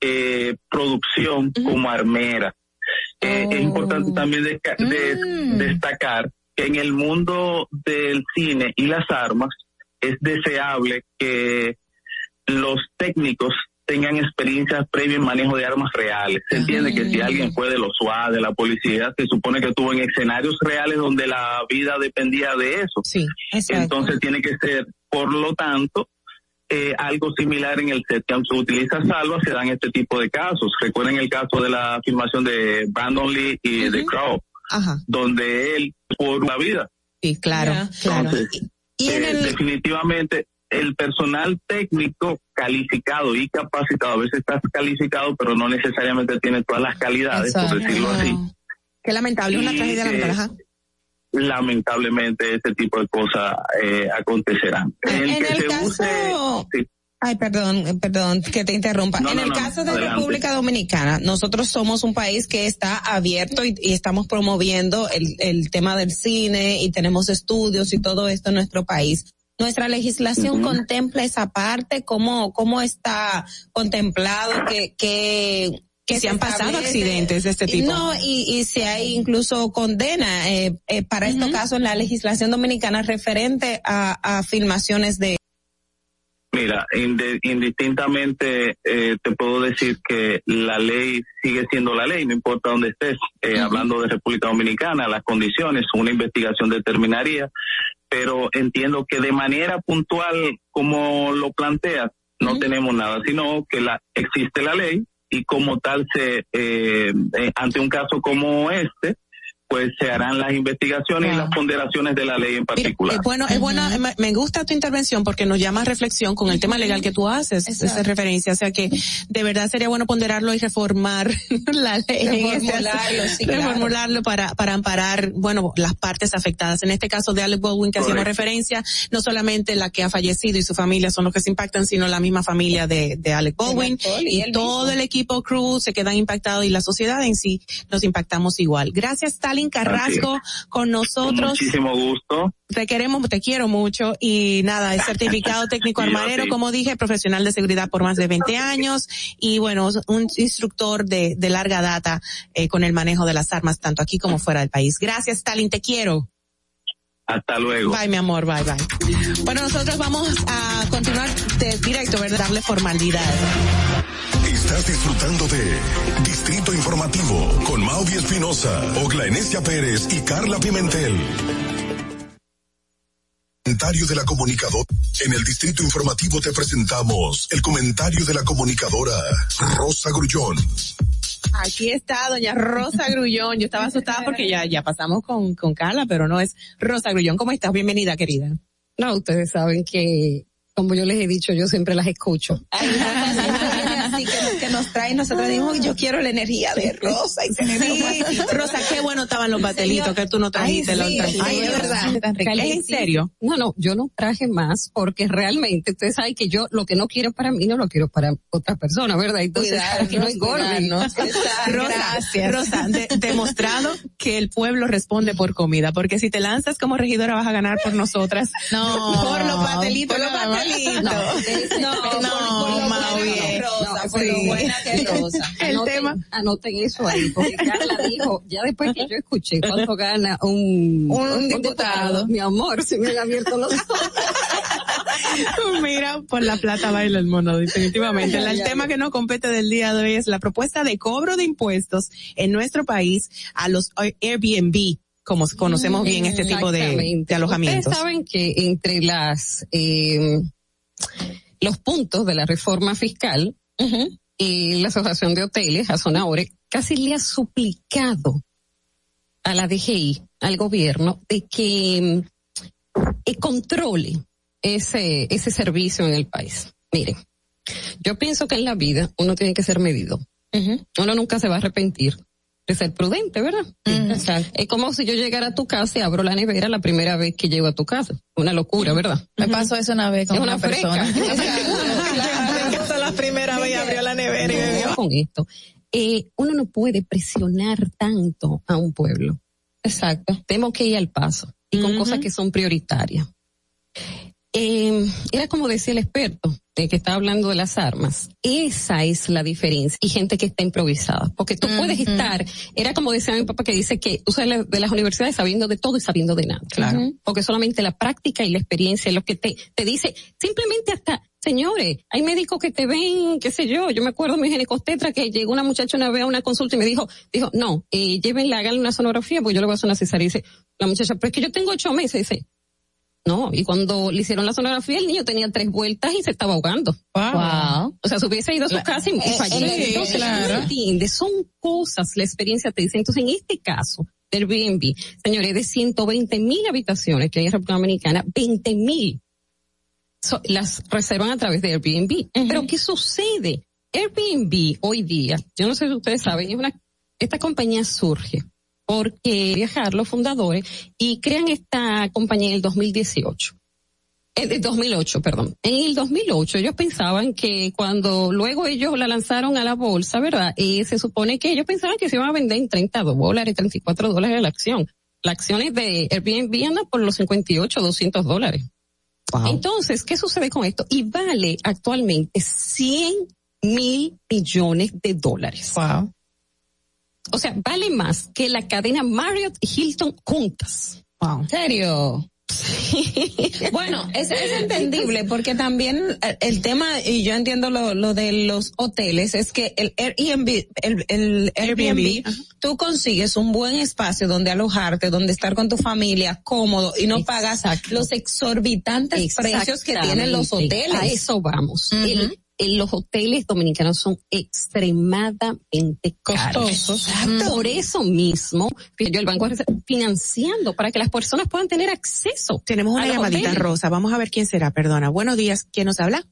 eh, producción como armera. Eh, Es importante también deca- de- destacar que en el mundo del cine y las armas es deseable que los técnicos tengan experiencias previas en manejo de armas reales. Se entiende que si alguien fue de los SWAT, de la policía, se supone que estuvo en escenarios reales donde la vida dependía de eso. Sí, Entonces tiene que ser, por lo tanto, eh, algo similar en el set que se utiliza salva, se dan este tipo de casos. Recuerden el caso de la filmación de Brandon Lee y de Crow, Ajá. donde él por la vida. Sí, claro, claro. Entonces, eh, definitivamente el personal técnico calificado y capacitado, a veces estás calificado, pero no necesariamente tiene todas las calidades, por decirlo así. Qué lamentable, una Y tragedia lamentable. Ajá. Lamentablemente este tipo de cosas eh, acontecerán. El en que el se caso, use- ay, perdón, perdón que te interrumpa. No, en no, el no, caso de adelante. República Dominicana, nosotros somos un país que está abierto y, y estamos promoviendo el, el tema del cine y tenemos estudios y todo esto en nuestro país. Nuestra legislación contempla esa parte, cómo, cómo está contemplado que, que, Que se han pasado accidentes de este tipo. No, y, y si hay incluso condena eh, eh, para estos casos en la legislación dominicana referente a, a filmaciones de Mira, indistintamente eh, te puedo decir que la ley sigue siendo la ley, no importa dónde estés. Eh, Hablando de República Dominicana, las condiciones, una investigación determinaría, pero entiendo que de manera puntual, como lo planteas, no tenemos nada, sino que la existe la ley y como tal se eh, eh, ante un caso como este, pues se harán las investigaciones y las ponderaciones de la ley en particular. Eh, bueno, es buena, me- gusta tu intervención porque nos llama a reflexión con el tema legal que tú haces, esa referencia, o sea que de verdad sería bueno ponderarlo y reformar la ley. en este Reformularlo, sí, claro. Reformularlo para, para amparar, bueno, las partes afectadas. En este caso de Alec Baldwin que hacíamos Correcto. referencia, no solamente la que ha fallecido y su familia son los que se impactan, sino la misma familia de, de Alec Baldwin y todo el equipo crew se quedan impactados y la sociedad en sí nos impactamos igual. Gracias Stalin Carrasco con Con nosotros muchísimo gusto. te queremos, te quiero mucho y nada, es certificado técnico armadero, como dije, profesional de seguridad por más de 20 años y bueno, un instructor de, de larga data eh, con el manejo de las armas tanto aquí como fuera del país. Gracias, Stalin, te quiero. Hasta luego. Bye, mi amor, bye, bye. Bueno, nosotros vamos a continuar de directo, ¿verdad? Darle formalidad. Estás disfrutando de Distrito Informativo con Mauvi Espinosa, Ogla Enesia Pérez y Carla Pimentel. Comentario de la comunicadora. En el Distrito Informativo te presentamos el comentario de la comunicadora Rosa Grullón. Aquí está doña Rosa Grullón. Yo estaba asustada porque ya, ya pasamos con, con Carla, pero no es Rosa Grullón. ¿Cómo estás? Bienvenida, querida. No, ustedes saben que, como yo les he dicho, yo siempre las escucho. Nos trae, nosotros dijimos, yo quiero la energía de Rosa. Y sí, Rosa, qué bueno estaban los patelitos que tú no trajiste Ay, sí, vez. ay, de verdad. ¿Es en serio? No, no, yo no traje más porque realmente ustedes saben que yo lo que no quiero para mí no lo quiero para otra persona, ¿verdad? Entonces, que no engorden, ¿no? Rosa, Rosa, de- demostrado que el pueblo responde por comida, porque si te lanzas como regidora vas a ganar por nosotras. No. Por los patelitos, los patelitos. No, no, no, bien. No, por Sí. lo buena que es Rosa. El Anoten- tema. Anoten eso ahí, porque Carla dijo, ya después que yo escuché cuánto gana un, Un diputado. mi amor, se me han abierto los ojos. Mira, por la plata baila el mono, definitivamente. El tema que nos compete del día de hoy es la propuesta de cobro de impuestos en nuestro país a los Airbnb, como conocemos bien este tipo de, de alojamientos. Ustedes saben que entre las eh, los puntos de la reforma fiscal y la Asociación de Hoteles, a Sonahore, casi le ha suplicado a la DGI, al gobierno, de que mm, eh, controle ese, ese servicio en el país. Miren, yo pienso que en la vida uno tiene que ser medido. Uno nunca se va a arrepentir de ser prudente, ¿verdad? Es como si yo llegara a tu casa y abro la nevera la primera vez que llego a tu casa. Una locura, ¿verdad? Me pasó eso una vez con Es una, una persona. con esto. Eh, uno no puede presionar tanto a un pueblo. Exacto. Tenemos que ir al paso y con cosas que son prioritarias. Eh, era como decía el experto que está hablando de las armas. Esa es la diferencia. Y gente que está improvisada. Porque tú puedes estar, era como decía mi papá que dice que tú sales de las universidades sabiendo de todo y sabiendo de nada. Claro. Porque solamente la práctica y la experiencia es lo que te, te dice, simplemente hasta, señores, hay médicos que te ven, qué sé yo, yo me acuerdo de mi ginecostetra que llegó una muchacha una vez a una consulta y me dijo, dijo, no, eh, llévenla, háganle una sonografía porque yo le voy a hacer una cesárea. Y dice, la muchacha, pero es que yo tengo ocho meses, dice, no, y cuando le hicieron la sonografía, el niño tenía tres vueltas y se estaba ahogando. Wow. O sea, se hubiese ido a su casa y, y Eh, falleció. sí, Entonces, claro. ¿no entiendes? Son cosas, la experiencia te dice. Entonces, en este caso del Airbnb, señores, de 120 mil habitaciones que hay en República Dominicana, 20 mil so- las reservan a través de Airbnb. Pero ¿qué sucede? Airbnb hoy día, yo no sé si ustedes saben, es una, esta compañía surge porque viajar los fundadores y crean esta compañía en el 2018. En el 2008, perdón. En el 2008 ellos pensaban que cuando luego ellos la lanzaron a la bolsa, ¿verdad? Eh, se supone que ellos pensaban que se iban a vender en 30 dólares, 34 dólares la acción. La acción es de Airbnb anda por los 58, 200 dólares. Entonces, ¿qué sucede con esto? Y vale actualmente 100 mil millones de dólares. Wow. O sea, vale más que la cadena Marriott y Hilton juntas. Wow. serio? Bueno, es, es entendible porque también eh, el tema, y yo entiendo lo, lo de los hoteles, es que el Airbnb, el, el Airbnb, Airbnb, tú consigues un buen espacio donde alojarte, donde estar con tu familia cómodo y no pagas los exorbitantes precios que tienen los hoteles. A eso vamos. El- los hoteles dominicanos son extremadamente caros. Costosos. Exacto. Por eso mismo, yo el banco está financiando para que las personas puedan tener acceso. Tenemos una llamadita hoteles. rosa. Vamos a ver quién será. Perdona. Buenos días. ¿Quién nos habla?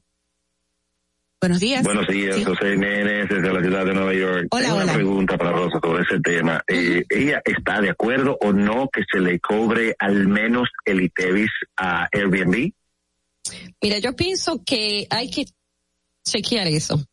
Buenos días. Buenos días, Sí. José Jiménez desde la ciudad de Nueva York. Hola, Tengo hola. una pregunta para Rosa sobre ese tema. Eh, ¿Ella está de acuerdo o no que se le cobre al menos el ITEVIS a Airbnb? Mira, yo pienso que hay que chequear eso,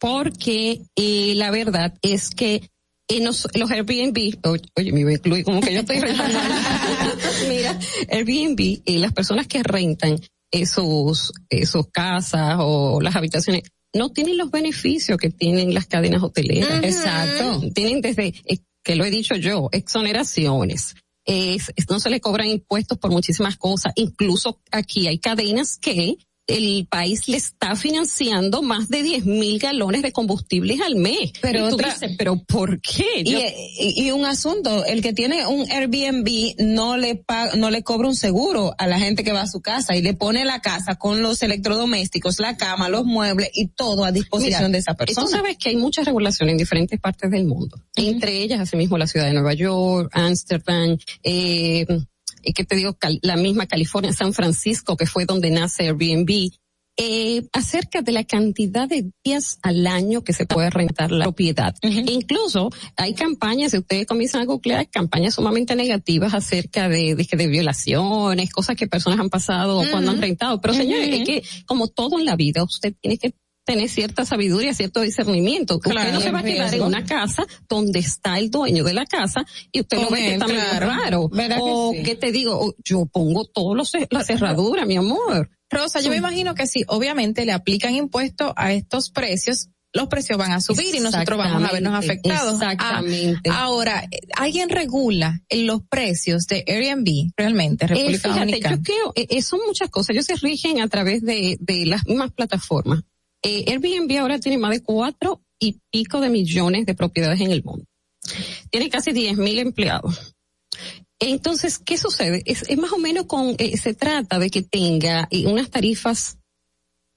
porque eh, la verdad es que en los, los Airbnb, o- oye, me incluir como que yo estoy rentando. Mira, Airbnb, eh, las personas que rentan eh, sus, eh, sus casas o las habitaciones, no tienen los beneficios que tienen las cadenas hoteleras. Exacto. Tienen desde, eh, que lo he dicho yo, exoneraciones. Es- es- no se le cobran impuestos por muchísimas cosas. Incluso aquí hay cadenas que el país le está financiando más de 10 mil galones de combustibles al mes. Pero Y tú otra- dices, pero ¿por qué? Y, Yo- y- y un asunto, el que tiene un Airbnb no le paga, no le cobra un seguro a la gente que va a su casa y le pone la casa con los electrodomésticos, la cama, los muebles y todo a disposición Mira, de esa persona. Tú sabes que hay muchas regulaciones en diferentes partes del mundo. Entre ellas, asimismo, la ciudad de Nueva York, Ámsterdam, eh, y que te digo, Cal- la misma California, San Francisco, que fue donde nace Airbnb, eh, acerca de la cantidad de días al año que se puede rentar la propiedad. Incluso hay campañas, si ustedes comienzan a googlear, campañas sumamente negativas acerca de, de, violaciones, cosas que personas han pasado cuando han rentado. Pero señores, es que como todo en la vida, usted tiene que tener cierta sabiduría, cierto discernimiento. Usted Claro, no se va a quedar en una casa donde está el dueño de la casa y usted lo ve que está claro. raro. ¿Verdad que o sí? que te digo, yo pongo todos los la cerradura, mi amor. Rosa, yo me imagino que si obviamente le aplican impuestos a estos precios, los precios van a subir y nosotros vamos a vernos Exactamente, afectados. exactamente. Ah, ahora, eh, ¿alguien regula los precios de Airbnb realmente, Eh, República fíjate, Dominicana? yo creo, eh, eh, son muchas cosas. Ellos se rigen a través de, de las mismas plataformas. Eh, Airbnb ahora tiene más de cuatro y pico de millones de propiedades en el mundo. Tiene casi 10 mil empleados. Entonces, ¿qué sucede? Es, es más o menos con, eh, se trata de que tenga eh, unas tarifas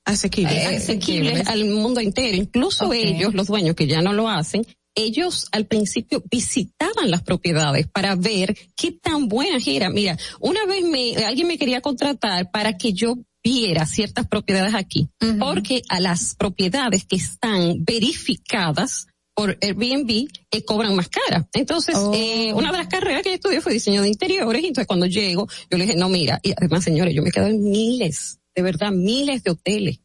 asequibles, eh, asequibles al mundo entero. Incluso ellos, los dueños que ya no lo hacen, ellos al principio visitaban las propiedades para ver qué tan buenas eran. Mira, una vez me, alguien me quería contratar para que yo viera ciertas propiedades aquí, porque a las propiedades que están verificadas por Airbnb eh, cobran más cara. Entonces, eh, una de las carreras que yo estudié fue diseño de interiores, y entonces cuando llego, yo le dije, no, mira, y además señores, yo me quedo en miles, de verdad, miles de hoteles.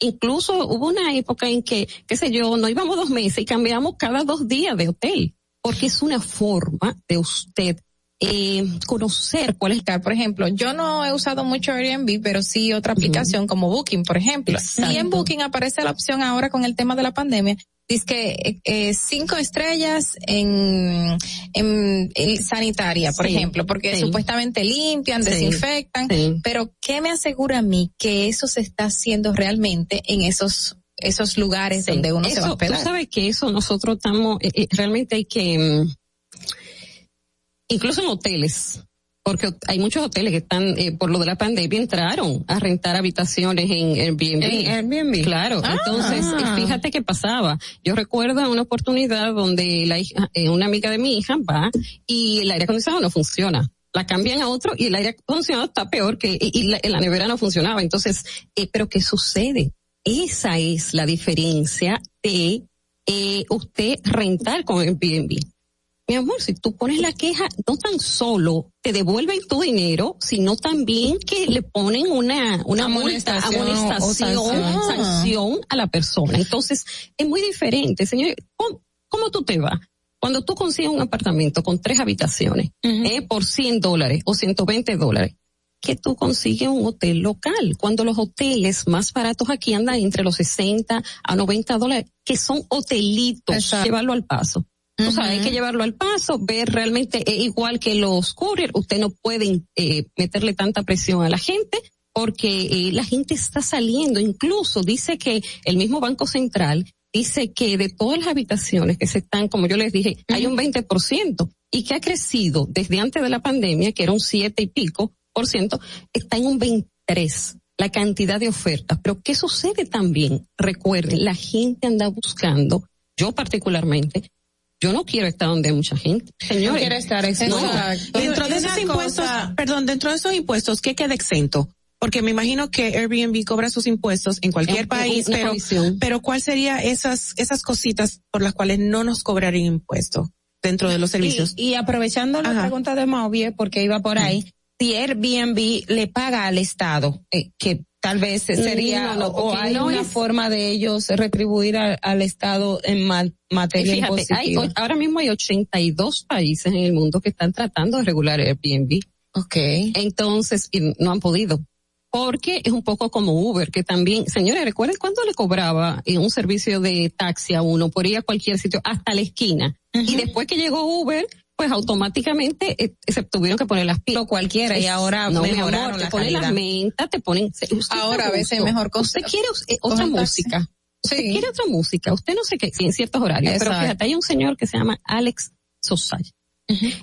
Incluso hubo una época en que, qué sé yo, no íbamos dos meses y cambiamos cada dos días de hotel, porque es una forma de usted eh, conocer cuál es. Por ejemplo, yo no he usado mucho Airbnb, pero sí otra aplicación como Booking, por ejemplo. Y en Booking aparece la opción ahora con el tema de la pandemia. Dice que eh, eh, cinco estrellas en, en, en sanitaria, por Sí, ejemplo, porque sí. supuestamente limpian, Sí, desinfectan, pero ¿qué me asegura a mí que eso se está haciendo realmente en esos esos lugares donde uno se va a hospedar? Tú sabes que eso nosotros estamos, eh, eh, realmente hay que, mm, incluso en hoteles, porque hay muchos hoteles que están, eh, por lo de la pandemia, entraron a rentar habitaciones en Airbnb. En Airbnb. Claro, Ah. entonces, eh, fíjate qué pasaba. Yo recuerdo una oportunidad donde la hija, eh, una amiga de mi hija va y el aire acondicionado no funciona. La cambian a otro y el aire acondicionado está peor que, y, y la, la nevera no funcionaba. Entonces, eh, pero ¿qué sucede? Esa es la diferencia de eh, usted rentar con Airbnb. Mi amor, si tú pones la queja, no tan solo te devuelven tu dinero, sino también que le ponen una, una multa, Amonestación o sanción. sanción a la persona. Entonces, es muy diferente. Señor, ¿cómo, cómo tú te vas? Cuando tú consigues un apartamento con tres habitaciones, eh, por 100 dólares o 120 dólares, que tú consigues un hotel local. Cuando los hoteles más baratos aquí andan entre los 60 a 90 dólares, que son hotelitos, llevarlo al paso. O sea, hay que llevarlo al paso, ver realmente, eh, igual que los courier, usted no puede eh, meterle tanta presión a la gente porque eh, la gente está saliendo. Incluso dice que el mismo Banco Central dice que de todas las habitaciones que se están, como yo les dije, hay un 20% y que ha crecido desde antes de la pandemia, que era un siete y pico por ciento, está en un 23 la cantidad de ofertas. Pero ¿qué sucede también? Recuerden, la gente anda buscando, yo particularmente, yo no quiero estar donde hay mucha gente. Señores, quiere estar no. Dentro de esos impuestos, cosa- perdón, dentro de esos impuestos, ¿qué queda exento? Porque me imagino que Airbnb cobra sus impuestos en cualquier En- país, pero, comisión. pero ¿cuál sería esas, esas cositas por las cuales no nos cobrarían impuesto dentro de los servicios? Y, y aprovechando la pregunta de Mauvie, porque iba por ahí, si Airbnb le paga al Estado, eh, que tal vez sería, No, no, o, hay no una es- forma de ellos retribuir al, al Estado en ma- materia Fíjate, hay, ahora mismo hay 82 países en el mundo que están tratando de regular Airbnb. Ok. Entonces, y no han podido. Porque es un poco como Uber, que también, señores, recuerden cuánto le cobraba eh, un servicio de taxi a uno por ir a cualquier sitio hasta la esquina. Y después que llegó Uber, pues automáticamente eh, se tuvieron que poner las pilas. cualquiera y ahora no, mi mejoraron amor, la te ponen las mentas, te ponen. Ahora a veces gusto. mejor cosa- Usted quiere eh, otra coger taxi. música. Usted Sí. quiere otra música. Usted no sé qué, sí, en ciertos horarios. Pero Exacto. fíjate, hay un señor que se llama Alex Sosay.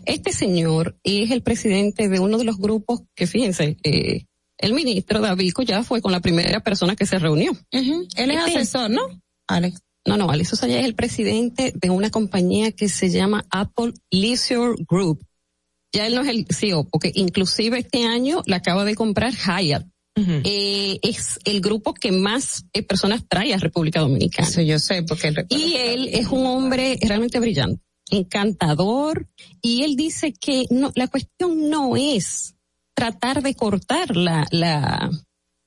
Este señor es el presidente de uno de los grupos que, fíjense, eh, el ministro Davico ya fue con la primera persona que se reunió. Él es Este- asesor, ¿no? Alex. No, no, Alex Sosa es el presidente de una compañía que se llama Apple Leisure Group. Ya él no es el CEO, porque inclusive este año la acaba de comprar Hyatt. Eh, es el grupo que más eh, personas trae a República Dominicana. Eso yo sé, porque él Y él es un hombre realmente brillante, encantador, y él dice que no, la cuestión no es tratar de cortar la, la,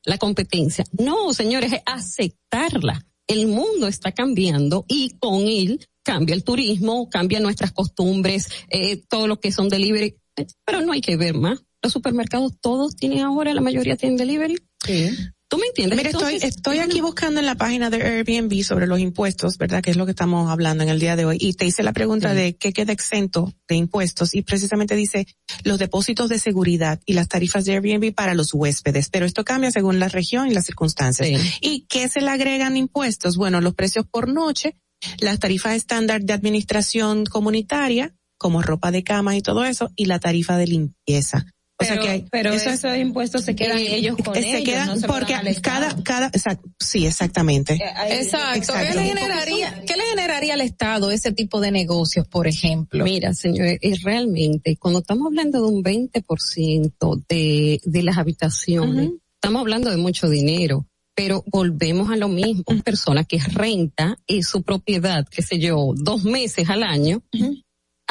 la competencia. No, señores, es aceptarla. El mundo está cambiando y con él cambia el turismo, cambia nuestras costumbres, eh, todo lo que son delivery, pero no hay que ver más. Los supermercados todos tienen ahora, la mayoría tienen delivery. ¿Tú me entiendes? Mira, estoy, Entonces, estoy aquí buscando en la página de Airbnb sobre los impuestos, ¿verdad? Que es lo que estamos hablando en el día de hoy. Y te hice la pregunta de qué queda exento de impuestos y precisamente dice los depósitos de seguridad y las tarifas de Airbnb para los huéspedes. Pero esto cambia según la región y las circunstancias. ¿Y qué se le agregan impuestos? Bueno, los precios por noche, las tarifas estándar de administración comunitaria, como ropa de cama y todo eso, y la tarifa de limpieza. O sea Pero- que hay, pero eso es- esos impuestos se quedan eh, ellos con se ellos, quedan no se lo porque cada cada exact- sí exactamente Exacto. ¿Qué le generaría, qué le generaría al Estado ese tipo de negocios, por ejemplo? Mira, señores, es realmente, cuando estamos hablando de un 20% de, de las habitaciones, estamos hablando de mucho dinero, pero volvemos a lo mismo. Una persona que renta eh, su propiedad, qué sé yo, dos meses al año,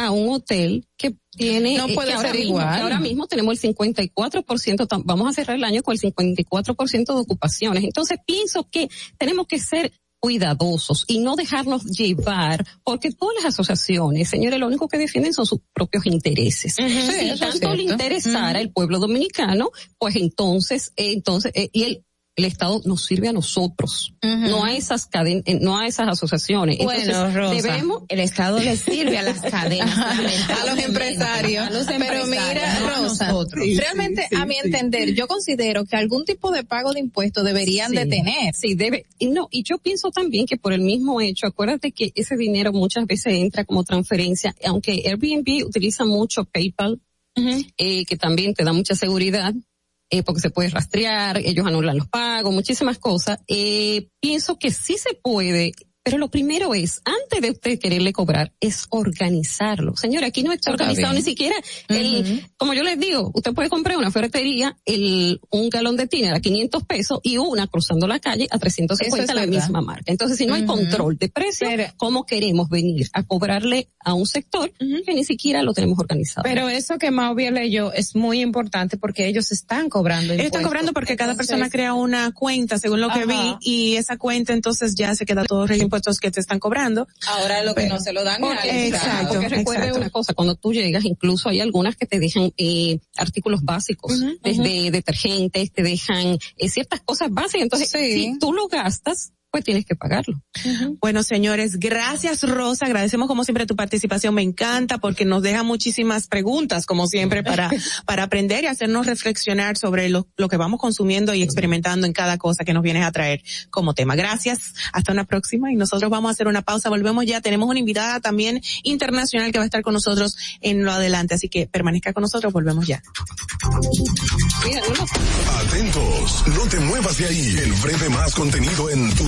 a un hotel que tiene No eh, puede que ahora ser mismo- igual. que ahora mismo tenemos el 54%, tam- vamos a cerrar el año con el 54% de ocupaciones. Entonces pienso que tenemos que ser cuidadosos y no dejarnos llevar, porque todas las asociaciones, señores, lo único que defienden son sus propios intereses. Si tanto le interesara el pueblo dominicano, pues entonces, eh, entonces, eh, y el, el Estado nos sirve a nosotros, no a esas cadenas, no a esas asociaciones. Entonces, Bueno, Rosa, debemos, el Estado le sirve a las cadenas. a los empresarios. A los Pero empresarios, mira, no a Rosa, nosotros. realmente a mi entender, yo considero que algún tipo de pago de impuestos deberían de tener. Sí, debe. Y no, y yo pienso también que por el mismo hecho, acuérdate que ese dinero muchas veces entra como transferencia, aunque Airbnb utiliza mucho PayPal, eh, que también te da mucha seguridad, eh, porque se puede rastrear, ellos anulan los pagos, muchísimas cosas. Eh, pienso que sí se puede. Pero lo primero es, antes de usted quererle cobrar, es organizarlo. Señora, aquí no está organizado bien. ni siquiera el, como yo les digo, usted puede comprar una ferretería, el, un galón de tiner a 500 pesos y una cruzando la calle a 350 Eso es la verdad. misma marca. Entonces, si no hay control de precio, ¿cómo queremos venir a cobrarle a un sector que ni siquiera lo tenemos organizado? Pero eso que Mauvia leyó es muy importante porque ellos están cobrando Ellos están cobrando porque cada persona crea una cuenta, según lo que vi, y esa cuenta entonces ya se queda todos los impuestos que te están cobrando. Ahora lo que Pero- no se lo dan Porque- es exacto, Porque recuerde exacto. una cosa, cuando tú llegas, incluso hay algunas que te dejan eh, artículos básicos, Ujú, desde detergentes, te dejan eh, ciertas cosas básicas. Entonces, si tú lo gastas, pues tienes que pagarlo. Bueno, señores, gracias Rosa, agradecemos como siempre tu participación, me encanta porque nos deja muchísimas preguntas, como siempre, para, para aprender y hacernos reflexionar sobre lo, lo que vamos consumiendo y experimentando en cada cosa que nos vienes a traer como tema. Gracias, hasta una próxima y nosotros vamos a hacer una pausa, volvemos ya, tenemos una invitada también internacional que va a estar con nosotros en lo adelante, así que permanezca con nosotros, volvemos ya. Atentos, no te muevas de ahí. El breve más contenido en tu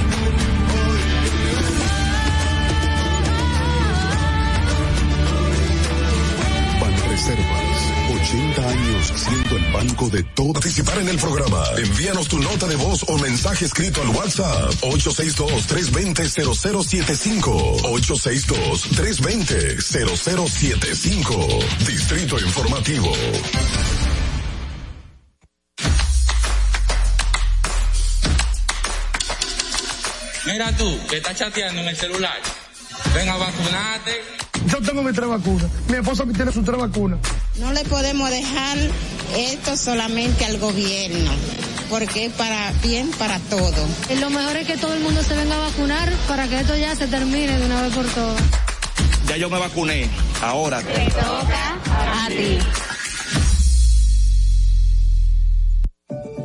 80 años siendo el banco de todo. Participar en el programa. Envíanos tu nota de voz o mensaje escrito al WhatsApp 862-320-0075. 862-320-0075. Distrito Informativo. Mira tú, que estás chateando en el celular. Venga, vacunate. Yo tengo mis tres vacunas. Mi esposa tiene sus tres vacunas. No le podemos dejar esto solamente al gobierno, porque es para bien para todo. Lo mejor es que todo el mundo se venga a vacunar para que esto ya se termine de una vez por todas. Ya yo me vacuné. Ahora. Te toca a ti.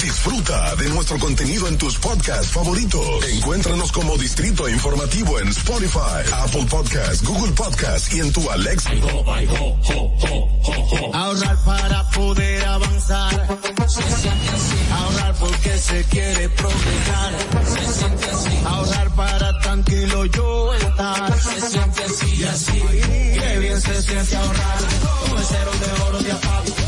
Disfruta de nuestro contenido en tus podcasts favoritos. Encuéntranos como Distrito Informativo en Spotify, Apple Podcasts, Google Podcasts y en tu Alexa. Ahorrar para poder avanzar. Ahorrar porque se quiere progresar. Ahorrar para tranquilo yo estar. Se siente así y así. Qué bien se siente ahorrar. El cero de oro de apago.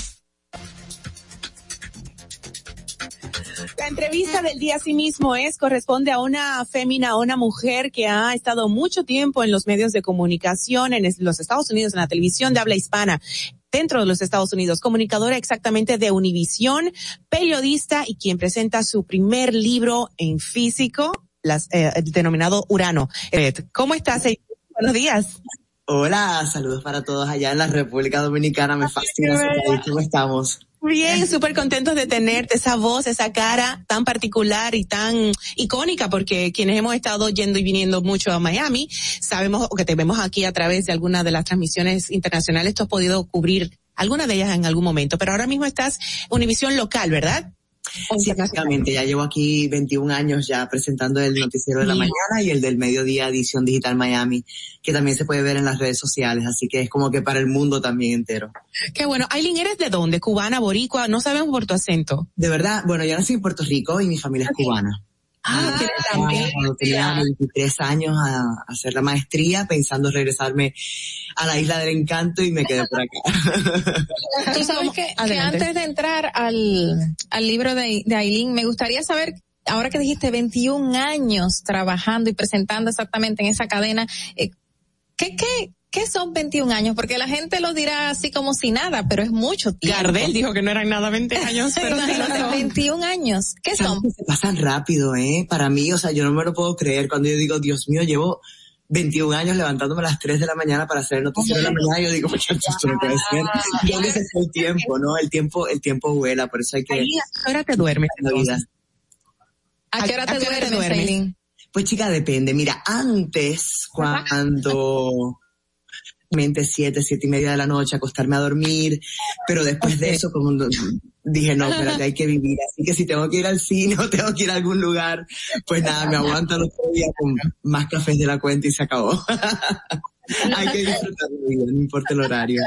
La entrevista del día sí mismo es, corresponde a una fémina, a una mujer que ha estado mucho tiempo en los medios de comunicación en los Estados Unidos, en la televisión de habla hispana dentro de los Estados Unidos, comunicadora exactamente de Univisión, periodista y quien presenta su primer libro en físico, las, eh, denominado Urano. ¿Cómo estás? Buenos días. Hola, saludos para todos allá en la República Dominicana. Me fascina. ¿Cómo estamos? Bien, súper contentos de tenerte, esa voz, esa cara tan particular y tan icónica, porque quienes hemos estado yendo y viniendo mucho a Miami, sabemos o que te vemos aquí a través de algunas de las transmisiones internacionales, tú has podido cubrir alguna de ellas en algún momento, pero ahora mismo estás Univisión local, ¿verdad? Sí, exactamente. Ya llevo aquí 21 años ya presentando el noticiero de la mañana y el del mediodía edición digital Miami, que también se puede ver en las redes sociales. Así que es como que para el mundo también entero. Qué bueno. Aileen, ¿eres de dónde? ¿Cubana, boricua? No sabemos por tu acento. De verdad, bueno, yo nací en Puerto Rico y mi familia es cubana. Ah, también. Cuando tenía 23 años a, a hacer la maestría, pensando regresarme a la isla del encanto y me quedé por acá. Tú sabes que, antes de entrar al, al libro de, de Aileen, me gustaría saber, ahora que dijiste 21 años trabajando y presentando exactamente en esa cadena, eh, ¿qué, qué, ¿qué son 21 años? Porque la gente lo dirá así como si nada, pero es mucho tiempo. Gardel dijo que no eran nada 20 años, pero sí lo son. 21 años. ¿Qué son? Se pasan rápido, ¿eh? Para mí, o sea, yo no me lo puedo creer cuando yo digo, Dios mío, llevo 21 años levantándome a las 3 de la mañana para hacer el noticiero de la mañana. Yo digo, muchachos, esto no puede ser. ¿Dónde se fue el tiempo, no? El tiempo, el tiempo vuela, por eso hay que... Ahí, ¿A qué hora te duermes? La vida. ¿A qué hora te ¿A qué hora te duermes, duermes? Pues chica, depende. Mira, antes, cuando mente siete, siete y media de la noche, acostarme a dormir, pero después de eso, como dije, no, espérate, hay que vivir. Así que si tengo que ir al cine o tengo que ir a algún lugar, pues nada, me aguanto los otro día con más cafés de la cuenta y se acabó. hay que disfrutar de vida, no importa el horario.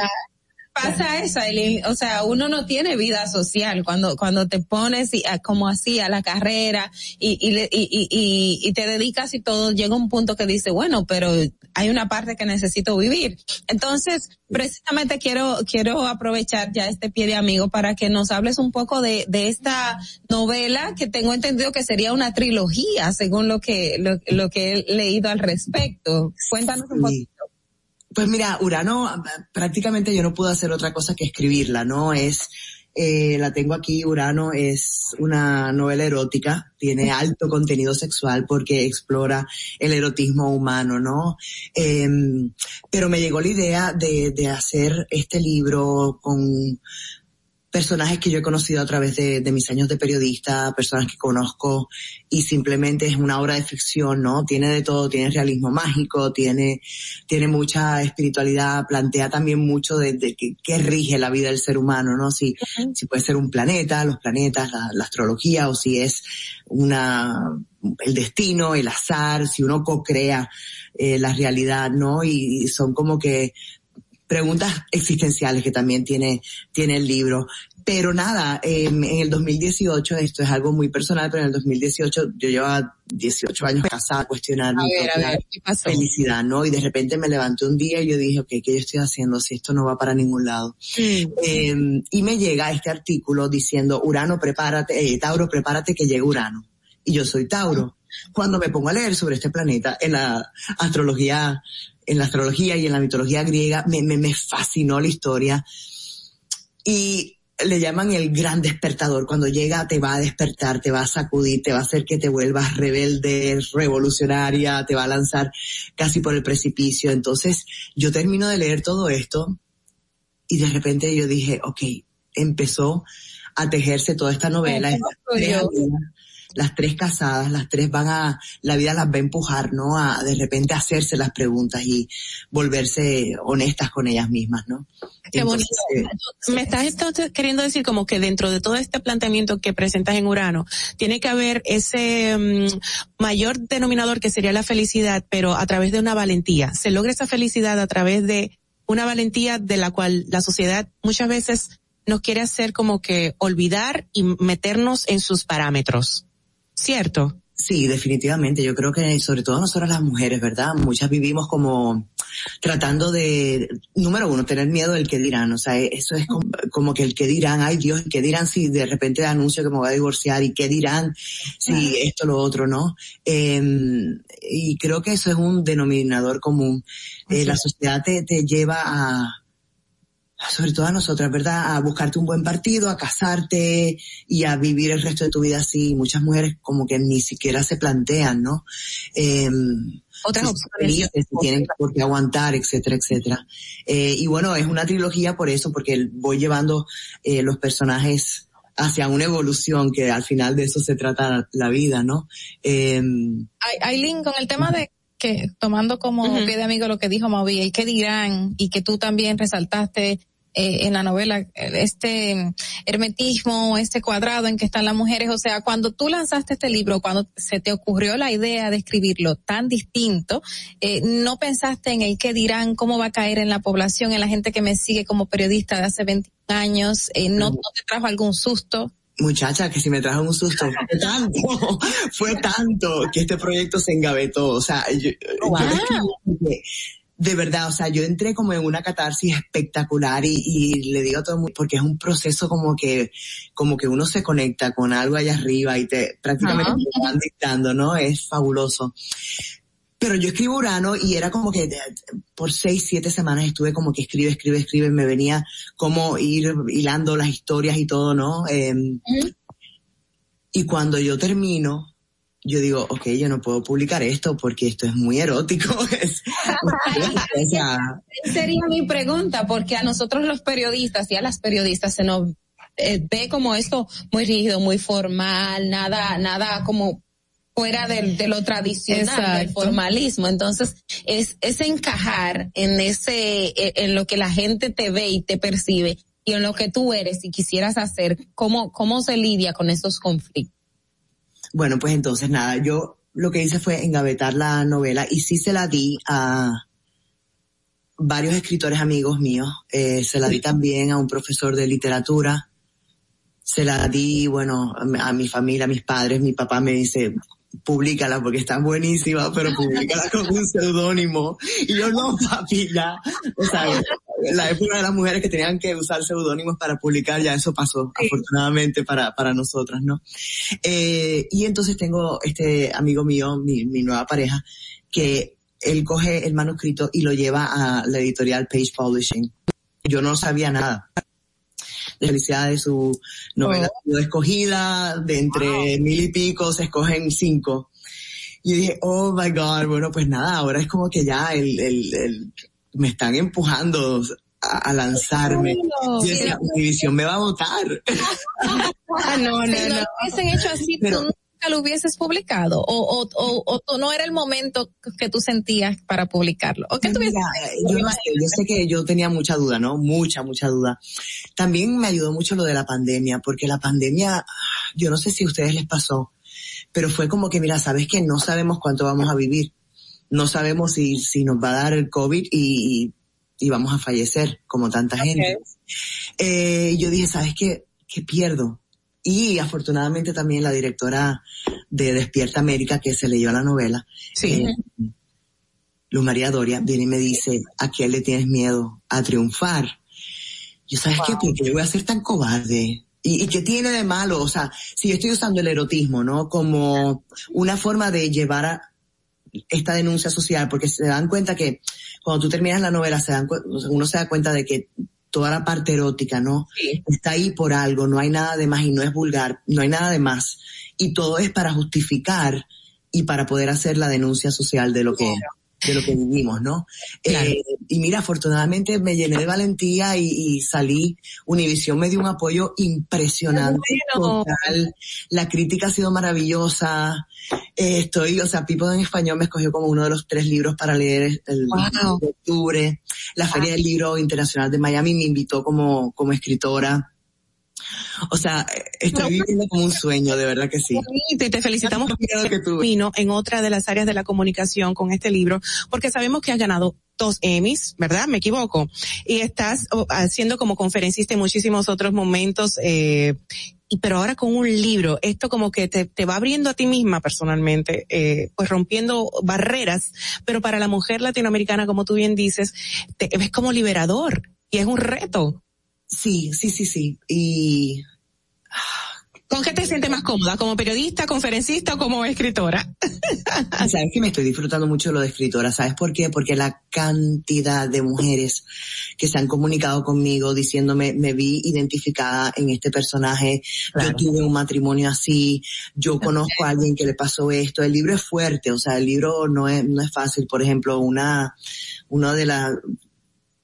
Pasa eso, Aileen. O sea, uno no tiene vida social cuando cuando te pones y, a- como así a la carrera y y, y, y, te dedicas y todo, llega un punto que dice, bueno, pero hay una parte que necesito vivir. Entonces, precisamente quiero quiero aprovechar ya este pie de amigo para que nos hables un poco de, de esta novela que tengo entendido que sería una trilogía, según lo que lo, lo que he leído al respecto. Cuéntanos un poquito. Pues mira, Urano, prácticamente yo no puedo hacer otra cosa que escribirla, ¿no? Es, eh, la tengo aquí, Urano es una novela erótica, tiene alto contenido sexual porque explora el erotismo humano, ¿no? Em, pero me llegó la idea de, de hacer este libro con, personajes que yo he conocido a través de, de, mis años de periodista, personas que conozco y simplemente es una obra de ficción, ¿no? Tiene de todo, tiene realismo mágico, tiene, tiene mucha espiritualidad, plantea también mucho de, de qué rige la vida del ser humano, ¿no? Si, si puede ser un planeta, los planetas, la, la astrología o si es una, el destino, el azar, si uno co-crea eh, la realidad, ¿no? Y, y son como que preguntas existenciales que también tiene, tiene el libro. Pero nada, eh, en el 2018, esto es algo muy personal, pero en el 2018 yo llevaba 18 años casada a cuestionar mi ver, a ver, ¿qué pasó? felicidad, ¿no? Y de repente me levanté un día y yo dije, ok, ¿qué yo estoy haciendo si esto no va para ningún lado? Mm. Eh, y me llega este artículo diciendo, Urano, prepárate, eh, Tauro, prepárate que llegue Urano. Y yo soy Tauro. Cuando me pongo a leer sobre este planeta en la astrología en la astrología y en la mitología griega, me, me, me fascinó la historia. Y le llaman el gran despertador. Cuando llega te va a despertar, te va a sacudir, te va a hacer que te vuelvas rebelde, revolucionaria, te va a lanzar casi por el precipicio. Entonces yo termino de leer todo esto y de repente yo dije, ok, empezó a tejerse toda esta novela. Las tres casadas, las tres van a, la vida las va a empujar, ¿no? A de repente hacerse las preguntas y volverse honestas con ellas mismas, ¿no? Qué bonito. Me estás entonces queriendo decir como que dentro de todo este planteamiento que presentas en Urano, tiene que haber ese um, mayor denominador que sería la felicidad, pero a través de una valentía. Se logra esa felicidad a través de una valentía de la cual la sociedad muchas veces nos quiere hacer como que olvidar y meternos en sus parámetros. ¿Cierto? Sí, definitivamente. Yo creo que sobre todo nosotras las mujeres, ¿verdad? Muchas vivimos como tratando de, número uno, tener miedo del que dirán. O sea, eso es como, como que el que dirán, ay Dios, ¿qué dirán si de repente anuncio que me voy a divorciar? ¿Y qué dirán si esto, lo otro, no? Eh, y creo que eso es un denominador común. Eh, la sociedad te, te lleva a, sobre todo a nosotras, ¿verdad? A buscarte un buen partido, a casarte y a vivir el resto de tu vida así. Muchas mujeres como que ni siquiera se plantean, ¿no? Eh, Otras opciones. Si tienen por qué aguantar, etcétera, etcétera. Eh, y bueno, es una trilogía por eso, porque voy llevando eh, los personajes hacia una evolución que al final de eso se trata la vida, ¿no? Eh, Aileen, con el tema de que tomando como uh -huh. pie de amigo lo que dijo Mavi, el que dirán y que tú también resaltaste eh, en la novela este hermetismo, este cuadrado en que están las mujeres, o sea, cuando tú lanzaste este libro, cuando se te ocurrió la idea de escribirlo tan distinto, eh, no pensaste en el que dirán, cómo va a caer en la población, en la gente que me sigue como periodista de hace 20 años, eh, no, no te trajo algún susto, muchacha, que si me trajo un susto, fue tanto, fue tanto que este proyecto se engavetó. O sea, yo, wow. yo de verdad, o sea, yo entré como en una catarsis espectacular y, y le digo a todo el mundo, porque es un proceso como que, como que uno se conecta con algo allá arriba y te prácticamente uh -huh. te van dictando, ¿no? Es fabuloso. Pero yo escribo Urano y era como que por seis, siete semanas estuve como que escribe, escribe, escribe, me venía como ir hilando las historias y todo, ¿no? Eh, uh -huh. Y cuando yo termino, yo digo, ok, yo no puedo publicar esto porque esto es muy erótico. Es, o sea, Sería mi pregunta, porque a nosotros los periodistas y a las periodistas se nos eh, ve como esto muy rígido, muy formal, nada, nada como fuera de, de lo tradicional, Exacto. del formalismo. Entonces, es, es encajar en ese, en lo que la gente te ve y te percibe y en lo que tú eres y quisieras hacer, cómo, cómo se lidia con esos conflictos. Bueno, pues entonces nada, yo lo que hice fue engavetar la novela y sí se la di a varios escritores amigos míos, eh, se la di también a un profesor de literatura, se la di, bueno, a mi familia, a mis padres, mi papá me dice, públicala porque está buenísima, pero públicala con un seudónimo. Y yo no, papi, ya, o sea, la época de las mujeres que tenían que usar seudónimos para publicar, ya eso pasó, sí. afortunadamente para, para nosotras, ¿no? Eh, y entonces tengo este amigo mío, mi, mi nueva pareja, que él coge el manuscrito y lo lleva a la editorial Page Publishing. Yo no sabía nada de felicidad de su novela oh. escogida, de entre wow. mil y pico se escogen cinco. Y dije, oh my god, bueno pues nada, ahora es como que ya el, el, el me están empujando a, a lanzarme. Yo decía, Univisión me va a votar. Ah, no, no, Si no. lo lo hubiesen hecho así, Pero- tú nunca lo hubieses publicado. O, o, o, o tú- no era el momento que tú sentías para publicarlo. ¿O qué Mira, yo no sé, yo sé que yo tenía mucha duda, ¿no? Mucha, mucha duda. También me ayudó mucho lo de la pandemia, porque la pandemia, yo no sé si a ustedes les pasó, pero fue como que, mira, sabes que no sabemos cuánto vamos a vivir. No sabemos si, si nos va a dar el COVID y, y, y vamos a fallecer, como tanta gente. Eh, yo dije, ¿sabes qué? ¿Qué pierdo? Y afortunadamente también la directora de Despierta América, que se leyó la novela, eh, Luz María Doria, viene y me dice, ¿a quién le tienes miedo? A triunfar. Yo, ¿sabes qué? ¿Por qué voy a ser tan cobarde? ¿Y, ¿Y qué tiene de malo? O sea, si yo estoy usando el erotismo, ¿no? Como una forma de llevar a esta denuncia social, porque se dan cuenta que cuando tú terminas la novela, se dan, uno se da cuenta de que toda la parte erótica, ¿no? Está ahí por algo, no hay nada de más y no es vulgar, no hay nada de más. Y todo es para justificar y para poder hacer la denuncia social de lo que, de lo que vivimos, ¿no? Eh, y mira, afortunadamente me llené de valentía y, y salí. Univisión me dio un apoyo impresionante, total. La crítica ha sido maravillosa. Eh, estoy, o sea, Pipo en español me escogió como uno de los tres libros para leer el Wow. de octubre. La Feria del Libro Internacional de Miami me invitó como, como escritora. O sea, estoy viviendo como un sueño, de verdad que sí. bonito y te felicitamos por en otra de las áreas de la comunicación con este libro, porque sabemos que has ganado dos Emmys, ¿verdad? Me equivoco. Y estás oh, haciendo como conferencista en muchísimos otros momentos, eh, y pero ahora con un libro, esto como que te, te va abriendo a ti misma personalmente, eh, pues rompiendo barreras, pero para la mujer latinoamericana, como tú bien dices, te, es como liberador y es un reto. Sí, sí, sí, sí. Y ¿Con qué te sientes más cómoda? ¿Como periodista, conferencista o como escritora? Sabes que me estoy disfrutando mucho de lo de escritora. ¿Sabes por qué? Porque la cantidad de mujeres que se han comunicado conmigo diciéndome, me vi identificada en este personaje, yo tuve un matrimonio así, yo conozco a alguien que le pasó esto. El libro es fuerte, o sea, el libro no es, no es fácil. Por ejemplo, una, una de las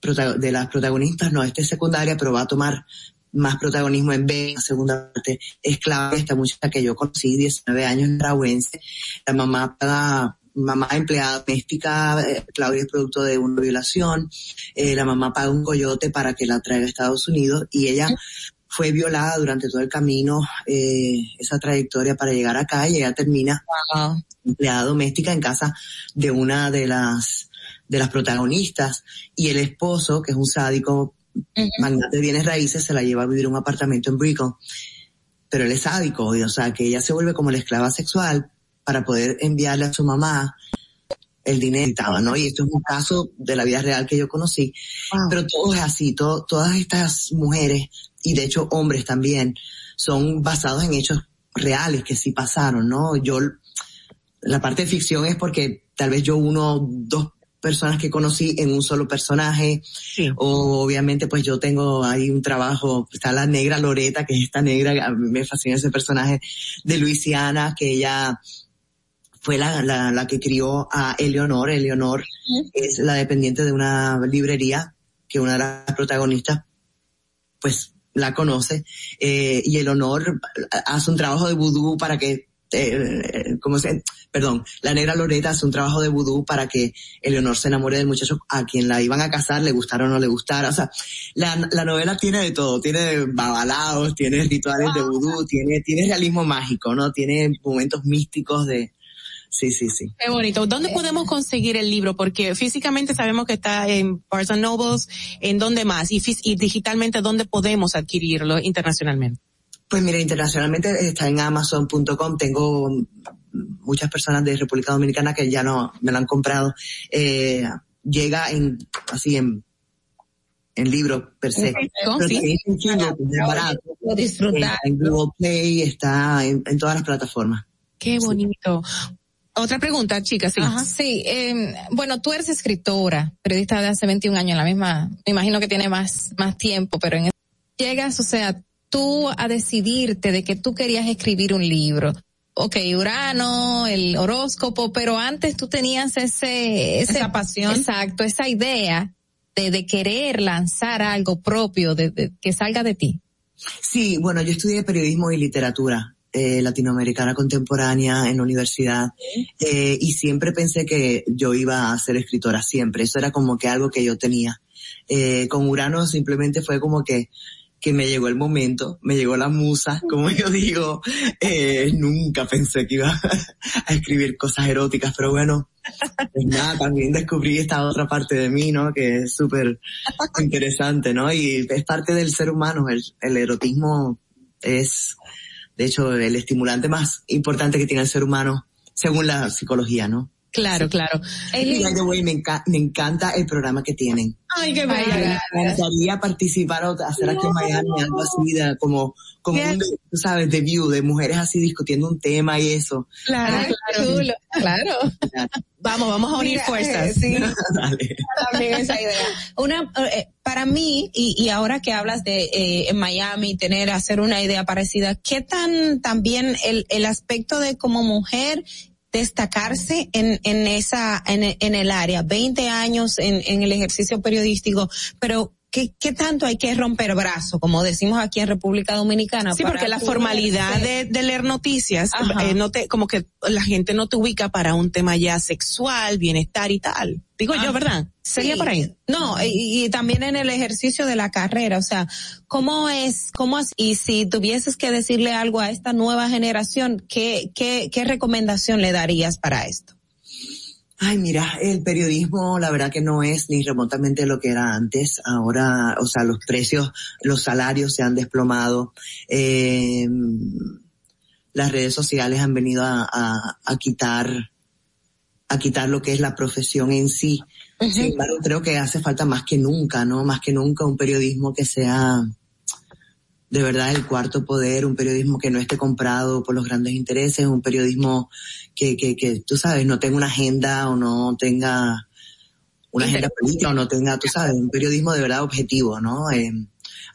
de las protagonistas, no, esta es secundaria, pero va a tomar más protagonismo en B, la segunda parte, es Claudia, esta muchacha que yo conocí, 19 años, nicaragüense, la mamá paga, mamá empleada doméstica, eh, Claudia es producto de una violación, eh, la mamá paga un coyote para que la traiga a Estados Unidos y ella fue violada durante todo el camino, eh, esa trayectoria para llegar acá y ella termina empleada doméstica en casa de una de las de las protagonistas y el esposo, que es un sádico magnate de bienes raíces, se la lleva a vivir un apartamento en Brickell. Pero él es sádico, y, o sea, que ella se vuelve como la esclava sexual para poder enviarle a su mamá el dinero ¿no? Y esto es un caso de la vida real que yo conocí. Pero todo es así, todo, todas estas mujeres, y de hecho hombres también, son basados en hechos reales que sí pasaron, ¿no? Yo, la parte de ficción es porque tal vez yo uno, dos personas que conocí en un solo personaje, o obviamente pues yo tengo ahí un trabajo, está la negra Loreta, que es esta negra, me fascina ese personaje de Luisiana, que ella fue la, la, la que crió a Eleonor, Eleonor es la dependiente de una librería, que una de las protagonistas pues la conoce, eh, y Eleonor hace un trabajo de vudú para que eh, ¿cómo se? Perdón, la negra Loreta hace un trabajo de vudú para que Eleonor se enamore del muchacho a quien la iban a casar, le gustara o no le gustara. O sea, la, la novela tiene de todo, tiene babalaos, tiene rituales de vudú, tiene, tiene realismo mágico, ¿no? Tiene momentos místicos de, sí, sí, sí. Qué bonito. ¿Dónde podemos conseguir el libro? Porque físicamente sabemos que está en Barnes and Nobles, ¿en dónde más? Y, y digitalmente, ¿dónde podemos adquirirlo internacionalmente? Pues mira, internacionalmente está en amazon.com. Tengo muchas personas de República Dominicana que ya no me lo han comprado. Eh, llega en, así en, en libro per se. Pero sí. en Kindle, es barato. Está en Google Play, está en, en todas las plataformas. Qué bonito. Otra pregunta, chicas, sí. Ajá, sí. eh, bueno, tú eres escritora, periodista de hace 21 años, la misma, me imagino que tiene más, más tiempo, pero en llegas, o sea, tú a decidirte de que tú querías escribir un libro. Ok, Urano, el horóscopo, pero antes tú tenías ese, ese Esa pasión. Exacto, esa idea de, de querer lanzar algo propio, de, de, que salga de ti? Sí, bueno, yo estudié periodismo y literatura eh, latinoamericana contemporánea en la universidad eh, y siempre pensé que yo iba a ser escritora, siempre. Eso era como que algo que yo tenía. Eh, con Urano simplemente fue como que que me llegó el momento, me llegó la musa, como yo digo, eh, nunca pensé que iba a escribir cosas eróticas, pero bueno, pues nada, también descubrí esta otra parte de mí, ¿no? Que es súper interesante, ¿no? Y es parte del ser humano, el, el erotismo es, de hecho, el estimulante más importante que tiene el ser humano, según la psicología, ¿no? Claro, claro. Y, by the way, me, enca me encanta el programa que tienen. Ay, qué bella. Me encantaría participar o hacer aquí en Miami algo así de, como, como un, tú sabes, de view, de mujeres así discutiendo un tema y eso. Claro, claro. Chulo. Claro. Vamos, vamos a unir Mira, fuerzas. eh, sí. También esa idea. Una, eh, para mí, y, y ahora que hablas de eh, en Miami, tener, hacer una idea parecida, ¿qué tan también el, el aspecto de como mujer destacarse en, en esa, en, en el área, 20 años en, en el ejercicio periodístico, pero ¿qué, qué tanto hay que romper brazo, como decimos aquí en República Dominicana? Sí, porque la formalidad de, de leer noticias, eh, no te, como que la gente no te ubica para un tema ya sexual, bienestar y tal. Digo yo, Ah, ¿verdad? Sería sí. por ahí. No, y, y también en el ejercicio de la carrera, o sea, ¿cómo es, cómo es, y si tuvieses que decirle algo a esta nueva generación, ¿qué, qué, qué recomendación le darías para esto? Ay, mira, el periodismo, la verdad que no es ni remotamente lo que era antes. Ahora, o sea, los precios, los salarios se han desplomado. Eh, las redes sociales han venido a, a, a quitar, a quitar lo que es la profesión en sí. Sin embargo, creo que hace falta más que nunca, ¿no? Más que nunca un periodismo que sea de verdad el cuarto poder, un periodismo que no esté comprado por los grandes intereses, un periodismo que, que, que tú sabes, no tenga una agenda o no tenga una agenda política o no tenga, tú sabes, un periodismo de verdad objetivo, ¿no? Eh,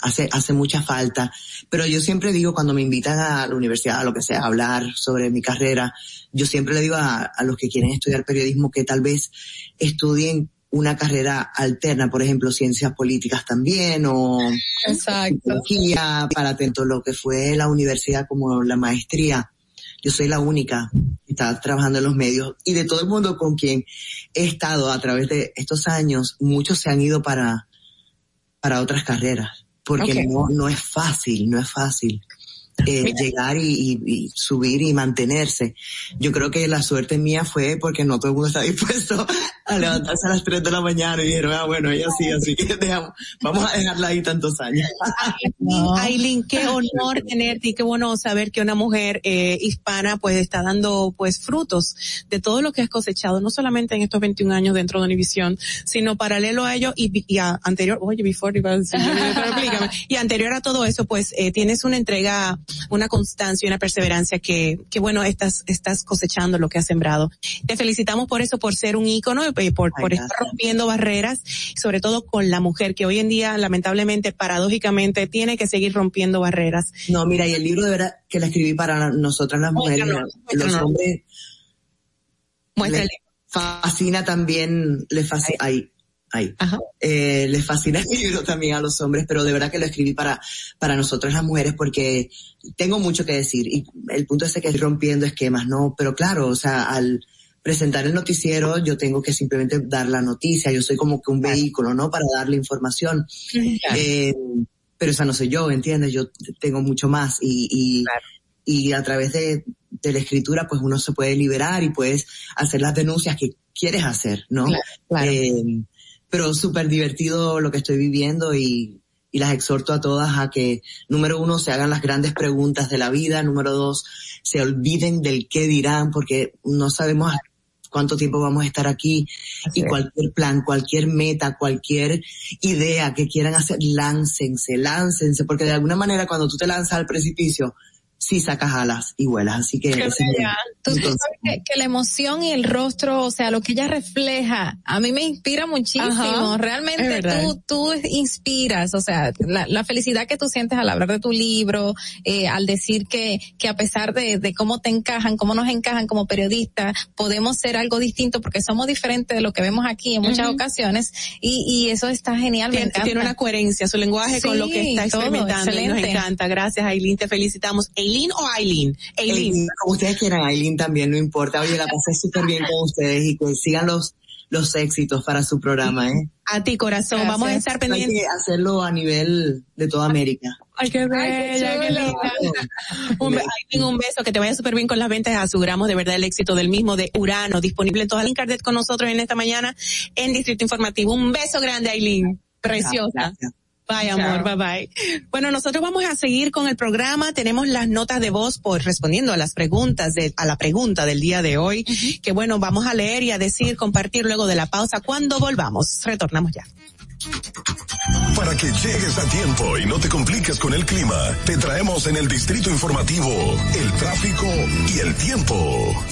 hace, hace mucha falta. Pero yo siempre digo cuando me invitan a la universidad, a lo que sea, a hablar sobre mi carrera, yo siempre le digo a, a los que quieren estudiar periodismo que tal vez estudien una carrera alterna, por ejemplo, ciencias políticas también o psicología, para tanto lo que fue la universidad como la maestría. Yo soy la única que está trabajando en los medios y de todo el mundo con quien he estado a través de estos años, muchos se han ido para, para otras carreras, porque no, no es fácil, no es fácil. Eh, llegar y, y- y subir y mantenerse. Yo creo que la suerte mía fue porque no todo el mundo está dispuesto a levantarse a las 3 de la mañana y dijeron, ah, bueno, ella sí, así que dejamos, vamos a dejarla ahí tantos años. Aileen, qué honor tenerte y qué bueno saber que una mujer eh, hispana pues está dando pues frutos de todo lo que has cosechado, no solamente en estos 21 años dentro de Univisión, sino paralelo a ello y, y a anterior, oye, before, y anterior a todo eso pues eh, tienes una entrega, una constancia y una perseverancia que, que bueno, estás, estás cosechando lo que has sembrado. Te felicitamos por eso, por ser un ícono, eh, por, por estar rompiendo barreras, sobre todo con la mujer que hoy en día lamentablemente, paradójicamente, tiene que seguir rompiendo barreras. No, mira, y el libro de verdad que la escribí para nosotras las mujeres, Muéstranos, los muéstranos. hombres fascina también, les fascina, ahí, ahí, eh, les fascina el libro también a los hombres, pero de verdad que lo escribí para, para nosotros las mujeres porque tengo mucho que decir y el punto ese que estoy rompiendo esquemas, ¿no? Pero claro, o sea, al presentar el noticiero yo tengo que simplemente dar la noticia, yo soy como que un vehículo, ¿no? Para darle información. Eh, pero esa no soy yo, ¿entiendes? Yo tengo mucho más y, y, y a través de, de la escritura pues uno se puede liberar y puedes hacer las denuncias que quieres hacer, ¿no? Eh, pero súper divertido lo que estoy viviendo y, y las exhorto a todas a que, número uno, se hagan las grandes preguntas de la vida, número dos, se olviden del qué dirán porque no sabemos cuánto tiempo vamos a estar aquí y cualquier plan, cualquier meta, cualquier idea que quieran hacer, láncense, láncense, porque de alguna manera cuando tú te lanzas al precipicio, sí sacas alas y vuelas. Así que... Tú sabes que, que, la emoción y el rostro, o sea, lo que ella refleja, a mí me inspira muchísimo. Ajá, Realmente tú, tú inspiras, o sea, la, la felicidad que tú sientes al hablar de tu libro, eh, al decir que, que a pesar de, de cómo te encajan, cómo nos encajan como periodistas, podemos ser algo distinto porque somos diferentes de lo que vemos aquí en muchas ocasiones y, y eso está genial. me Tiene, una coherencia, su lenguaje con lo que está todo, experimentando. y nos excelente. encanta. Gracias, Aileen. Te felicitamos. ¿Aileen o Aileen? Aileen. Aileen, como ustedes quieran, Aileen también, no importa. Oye, la pasé súper bien con ustedes y que sigan los, los éxitos para su programa, ¿eh? A ti, corazón. Gracias. Vamos a estar Hay pendientes. que hacerlo a nivel de toda América. Ay, qué bella, qué linda. Un, be- Aileen, un beso, que te vaya súper bien con las ventas. Aseguramos de verdad el éxito del mismo de Urano, disponible en todas las Cardet con nosotros en esta mañana en Distrito Informativo. Un beso grande, Aileen. Preciosa. Bye, amor, bye bye. Bueno, nosotros vamos a seguir con el programa. Tenemos las notas de voz por respondiendo a las preguntas de, a la pregunta del día de hoy, que bueno, vamos a leer y a decir, compartir luego de la pausa cuando volvamos. Retornamos ya. Para que llegues a tiempo y no te compliques con el clima, te traemos en el Distrito Informativo el tráfico y el tiempo.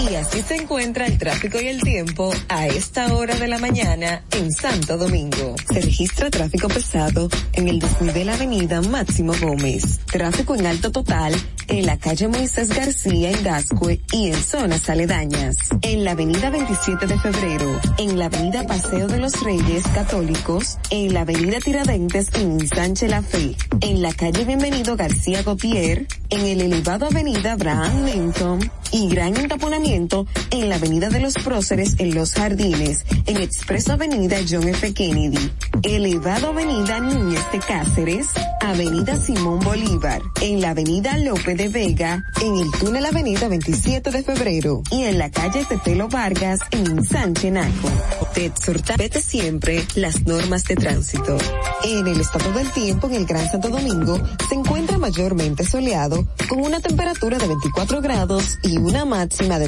Y así se encuentra el tráfico y el tiempo a esta hora de la mañana en Santo Domingo. Se registra tráfico pesado en el desnivel Avenida Máximo Gómez. Tráfico en alto total en la calle Moisés García en Gascue y en zonas aledañas. En la Avenida 27 de Febrero, en la Avenida Paseo de los Reyes Católicos, en la Avenida Tiradentes en Sánchez La Fe, en la calle Bienvenido García Gautier, en el elevado Avenida Abraham Lincoln y gran entaponamiento en la Avenida de los Próceres en Los Jardines, en Expreso Avenida John F. Kennedy, elevado Avenida Núñez de Cáceres, Avenida Simón Bolívar, en la Avenida López de Vega, en el túnel Avenida 27 de Febrero y en la calle Tetelo Vargas en Sánchez Naco. Te exhorta, vete siempre las normas de tránsito. En el estado del tiempo en el Gran Santo Domingo se encuentra mayormente soleado con una temperatura de 24 grados y una máxima de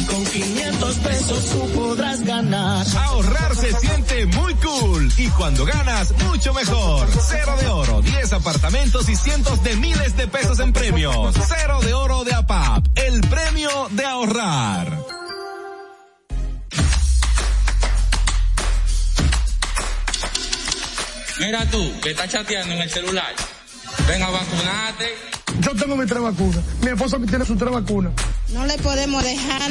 Que con 500 pesos tú podrás ganar. Ahorrar se siente muy cool y cuando ganas, mucho mejor. Cero de oro, 10 apartamentos y cientos de miles de pesos en premios. Cero de oro de APAP, el premio de ahorrar. Mira tú, que estás chateando en el celular. Ven a vacunarte. Yo tengo mis tres vacunas. Mi esposa tiene sus tres vacunas. No le podemos dejar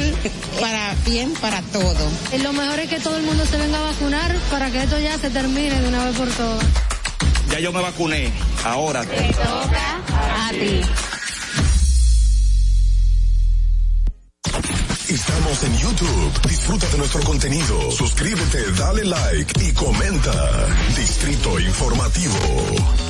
para bien para todo. Y lo mejor es que todo el mundo se venga a vacunar para que esto ya se termine de una vez por todas. Ya yo me vacuné. Ahora. A ti. Estamos en YouTube. Disfruta de nuestro contenido. Suscríbete, dale like y comenta. Distrito Informativo.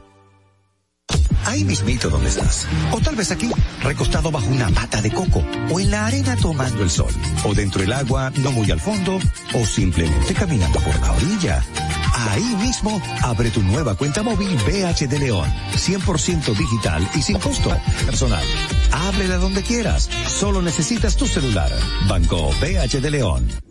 Ahí mismito donde estás. O tal vez aquí, recostado bajo una mata de coco. O en la arena tomando el sol. O dentro del agua, no muy al fondo. O simplemente caminando por la orilla. Ahí mismo, abre tu nueva cuenta móvil BH de León. 100% digital y sin costo. Personal. Ábrela donde quieras. Solo necesitas tu celular. Banco BH de León.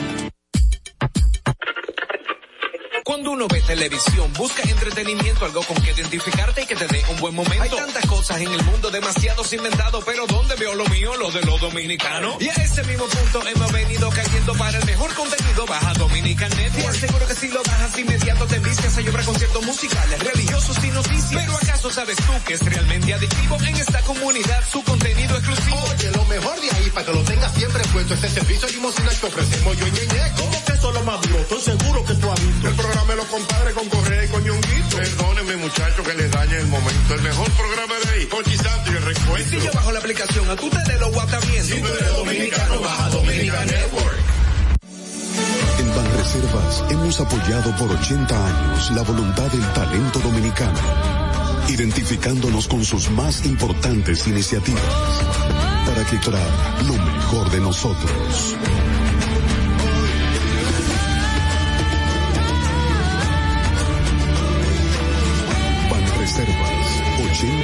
Cuando uno ve televisión, busca entretenimiento, algo con que identificarte y que te dé un buen momento. Hay tantas cosas en el mundo, demasiados inventados, pero ¿dónde veo lo mío? Lo de los dominicanos. Y a ese mismo punto hemos venido cayendo para el mejor contenido. Baja Dominican Network. Te aseguro que si lo bajas inmediato te vistes a llorar conciertos musicales, religiosos y noticias. Pero ¿acaso sabes tú que es realmente adictivo en esta comunidad su contenido exclusivo? Oye, lo mejor de ahí para que lo tengas siempre puesto este servicio limosina que ofrecemos yo y Ñeñe. ¿Cómo que eso es lo más duro? Estoy seguro que tú has visto. El programa de los compadres con Correa y con Ñonguito. Perdónenme muchachos que les dañe el momento. El mejor programa de ahí, Conchi Santo y el recuento. Si yo bajo la aplicación, a tú te de lo guata bien. Si tú eres dominicano, baja Dominican Network. En Banreservas hemos apoyado por 80 años la voluntad del talento dominicano, identificándonos con sus más importantes iniciativas para que traer lo mejor de nosotros.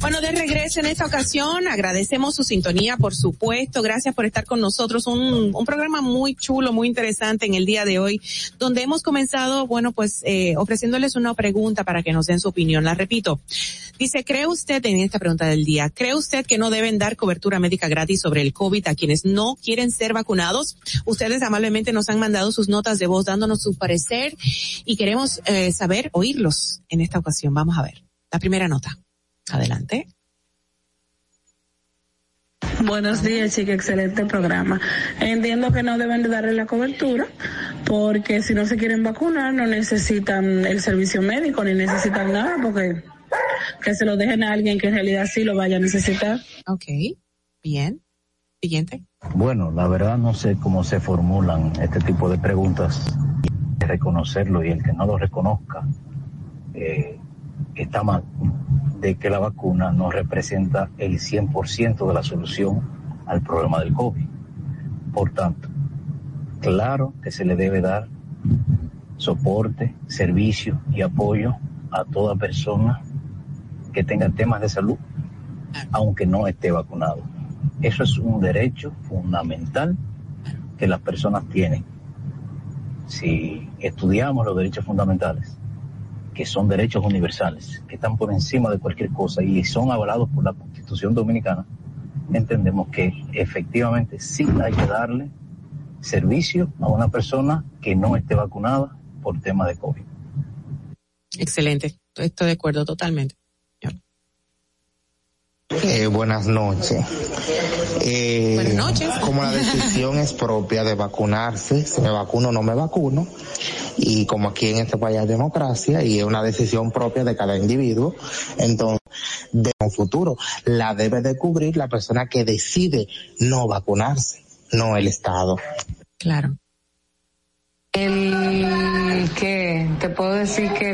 Bueno, de regreso en esta ocasión, agradecemos su sintonía, por supuesto. Gracias por estar con nosotros. Un, programa muy chulo, muy interesante en el día de hoy, donde hemos comenzado, bueno, pues eh, ofreciéndoles una pregunta para que nos den su opinión. La repito. Dice, ¿cree usted, en esta pregunta del día, ¿cree usted que no deben dar cobertura médica gratis sobre el COVID a quienes no quieren ser vacunados? Ustedes amablemente nos han mandado sus notas de voz dándonos su parecer y queremos eh, saber, oírlos en esta ocasión. Vamos a ver. La primera nota. Adelante. Buenos días, chica, excelente programa. Entiendo que no deben de darle la cobertura porque si no se quieren vacunar no necesitan el servicio médico ni necesitan nada porque que se lo dejen a alguien que en realidad sí lo vaya a necesitar. Ok, bien. Siguiente. Bueno, la verdad no sé cómo se formulan este tipo de preguntas. Reconocerlo y el que no lo reconozca eh, está mal de que la vacuna no representa el 100% de la solución al problema del COVID. Por tanto, claro que se le debe dar soporte, servicio y apoyo a toda persona que tenga temas de salud, aunque no esté vacunado. Eso es un derecho fundamental que las personas tienen. Si estudiamos los derechos fundamentales, que son derechos universales, que están por encima de cualquier cosa y son avalados por la Constitución Dominicana, entendemos que efectivamente sí hay que darle servicio a una persona que no esté vacunada por tema de COVID. Excelente. Estoy de acuerdo totalmente. Eh, buenas noches. Eh, Buenas noches. Como la decisión es propia de vacunarse, si me vacuno o no me vacuno, y como aquí en este país hay democracia y es una decisión propia de cada individuo, entonces de un futuro la debe de cubrir la persona que decide no vacunarse, no el Estado. Claro. El que te puedo decir que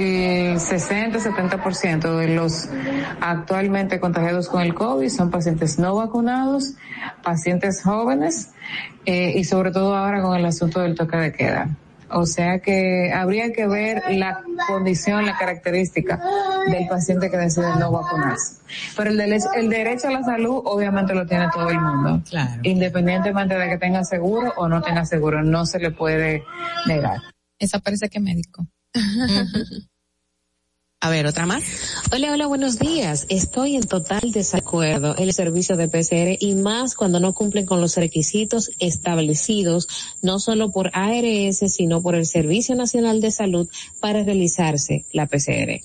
el 60-70% de los actualmente contagiados con el COVID son pacientes no vacunados, pacientes jóvenes eh, y sobre todo ahora con el asunto del toque de queda. O sea que habría que ver la condición, la característica del paciente que decide no vacunarse. Pero el, derecho, el derecho a la salud obviamente lo tiene todo el mundo. Claro. Independientemente de que tenga seguro o no tenga seguro, no se le puede negar. Esa parece que médico. A ver, otra más. Hola, hola, buenos días. Estoy en total desacuerdo el servicio de PCR y más cuando no cumplen con los requisitos establecidos, no solo por ARS, sino por el Servicio Nacional de Salud para realizarse la PCR.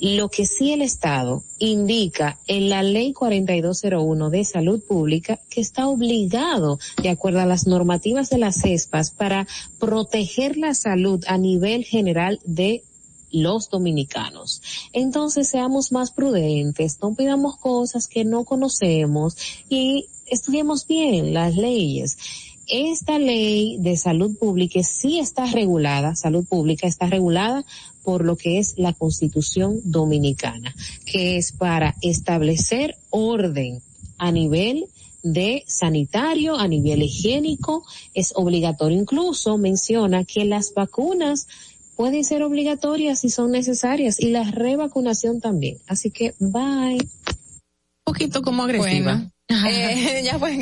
Lo que sí el Estado indica en la ley 4201 de salud pública que está obligado, de acuerdo a las normativas de las CESPAS, para proteger la salud a nivel general de los dominicanos. Entonces seamos más prudentes, no pidamos cosas que no conocemos y estudiemos bien las leyes. Esta ley de salud pública sí está regulada, salud pública está regulada por lo que es la constitución dominicana, que es para establecer orden a nivel de sanitario, a nivel higiénico, es obligatorio. Incluso menciona que las vacunas pueden ser obligatorias si son necesarias y la revacunación también. Así que bye. Un poquito como agresiva. Bueno. Eh, ya pues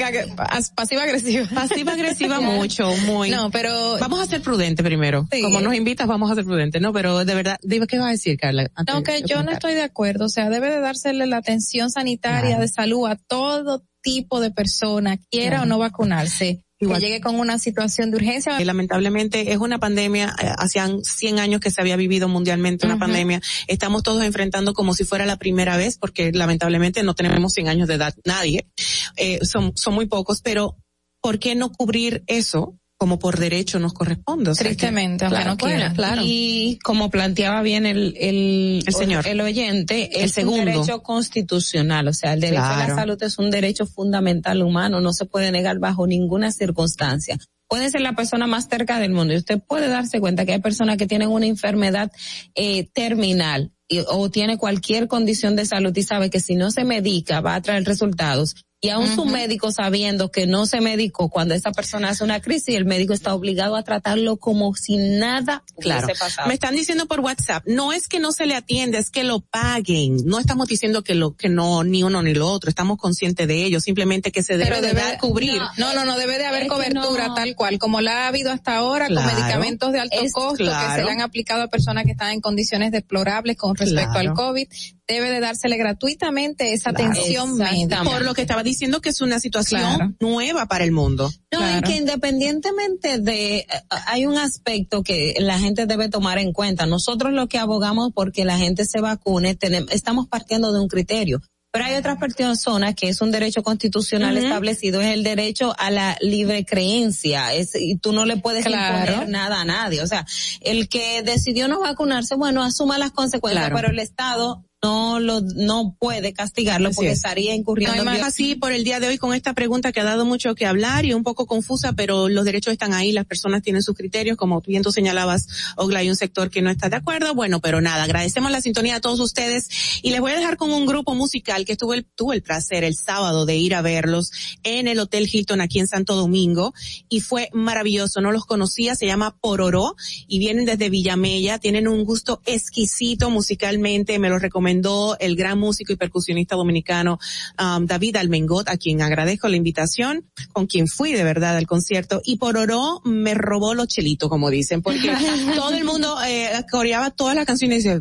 pasiva agresiva. Pasiva agresiva mucho, muy. No, pero vamos a ser prudentes primero. Sí. Como nos invitas, vamos a ser prudentes, ¿no? Pero de verdad, dime qué vas a decir, Carla. Antes No, que yo no estoy de acuerdo. O sea, debe de dársele la atención sanitaria Claro. de salud a todo tipo de persona, quiera Claro. o no vacunarse. Igual. Que llegue con una situación de urgencia. Lamentablemente es una pandemia, eh, hacían 100 años que se había vivido mundialmente una pandemia, estamos todos enfrentando como si fuera la primera vez, porque lamentablemente no tenemos 100 años de edad nadie, eh, son, son muy pocos, pero ¿por qué no cubrir eso como por derecho nos corresponde? O sea, que- Tristemente, aunque Claro, no quiera. claro. Y como planteaba bien el, el, El señor. el oyente, El es segundo. un derecho constitucional, o sea, el derecho a la salud es un derecho fundamental humano, no se puede negar bajo ninguna circunstancia. Puede ser la persona más cerca del mundo y usted puede darse cuenta que hay personas que tienen una enfermedad eh, terminal y- o tiene cualquier condición de salud y sabe que si no se medica va a traer resultados. Y aún su Ujú. médico sabiendo que no se medicó cuando esa persona hace una crisis, el médico está obligado a tratarlo como si nada Claro. hubiese pasado. Me están diciendo por WhatsApp, no es que no se le atienda, es que lo paguen. No estamos diciendo que lo, que no, ni uno ni lo otro, estamos conscientes de ello, simplemente que se debe, Pero debe cubrir. No, no, no, debe de haber cobertura no. tal cual, como la ha habido hasta ahora, Claro. con medicamentos de alto Es- costo que se le han aplicado a personas que están en condiciones deplorables con respecto Claro. al COVID. Debe de dársele gratuitamente esa Claro. atención médica. Por lo que estaba diciendo que es una situación Claro. nueva para el mundo. No, Claro. y que independientemente de, eh, hay un aspecto que la gente debe tomar en cuenta. Nosotros lo que abogamos porque la gente se vacune, tenemos, estamos partiendo de un criterio. Pero hay otras personas que es un derecho constitucional establecido, es el derecho a la libre creencia, es, y tú no le puedes Claro. imponer nada a nadie. O sea, el que decidió no vacunarse, bueno, asuma las consecuencias, Claro. pero el Estado no lo, no puede castigarlo Así porque es. estaría incurriendo hay en más viol- así por el día de hoy con esta pregunta que ha dado mucho que hablar y un poco confusa, pero los derechos están ahí, las personas tienen sus criterios, como bien tú señalabas, Ogla, hay un sector que no está de acuerdo, bueno, pero nada, agradecemos la sintonía a todos ustedes y les voy a dejar con un grupo musical que tuve el, tuve el placer el sábado de ir a verlos en el Hotel Hilton aquí en Santo Domingo y fue maravilloso, no los conocía, se llama Pororó y vienen desde Villamella, tienen un gusto exquisito musicalmente, me lo recomendó el gran músico y percusionista dominicano um, David Almengot, a quien agradezco la invitación, con quien fui de verdad al concierto, y Pororó me robó los chelitos, como dicen, porque todo el mundo eh, coreaba todas las canciones y decía,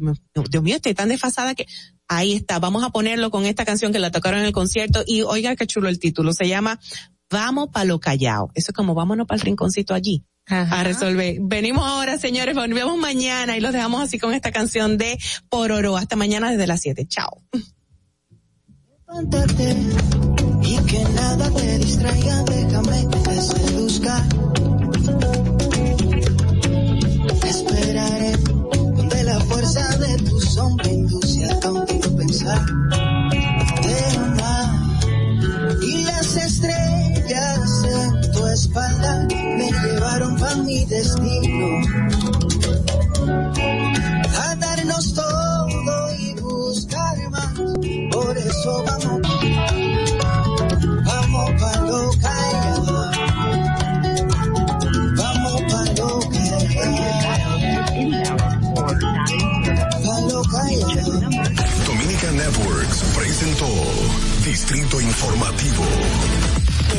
Dios mío, estoy tan desfasada que ahí está, vamos a ponerlo con esta canción que la tocaron en el concierto y oiga qué chulo el título, se llama Vamos pa' lo callao. Eso es como vámonos para el rinconcito allí. A resolver. Venimos ahora, señores, volvemos mañana y los dejamos así con esta canción de Pororo. Hasta mañana desde las 7. Chao. Levántate y que nada te distraiga, déjame que te seduzca. Te esperaré donde la fuerza de tu sombra induce a contigo pensar. Espalda me llevaron pa' mi destino. A darnos todo y buscar más. Por eso vamos, vamos pa' lo callado. Vamos pa' lo callado. Pa' lo Networks presentó Distrito Informativo.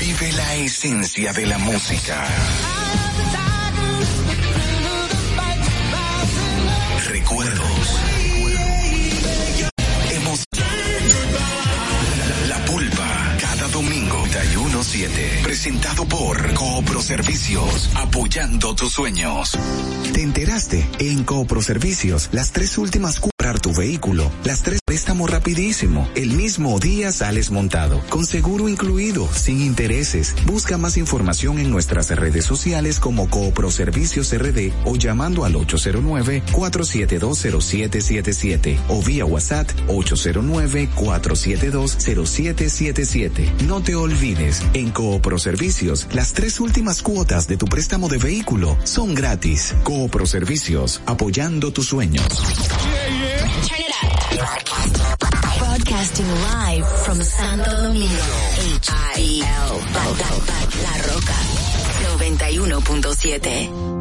Vive la esencia de la música. Recuerdos. Hemos. La Pulpa, cada domingo 31-7. Presentado por Coopro Servicios, apoyando tus sueños. ¿Te enteraste? En Coopro Servicios, las tres últimas tu vehículo, las tres préstamo rapidísimo. El mismo día sales montado, con seguro incluido, sin intereses. Busca más información en nuestras redes sociales como Coopro Servicios RD o llamando al 809-4720777 o vía WhatsApp 809-4720777. No te olvides, en Coopro Servicios, las tres últimas cuotas de tu préstamo de vehículo son gratis. Coopro Servicios, apoyando tus sueños. Broadcasting live from Santo Domingo, H-I-L, La Roca, 91.7.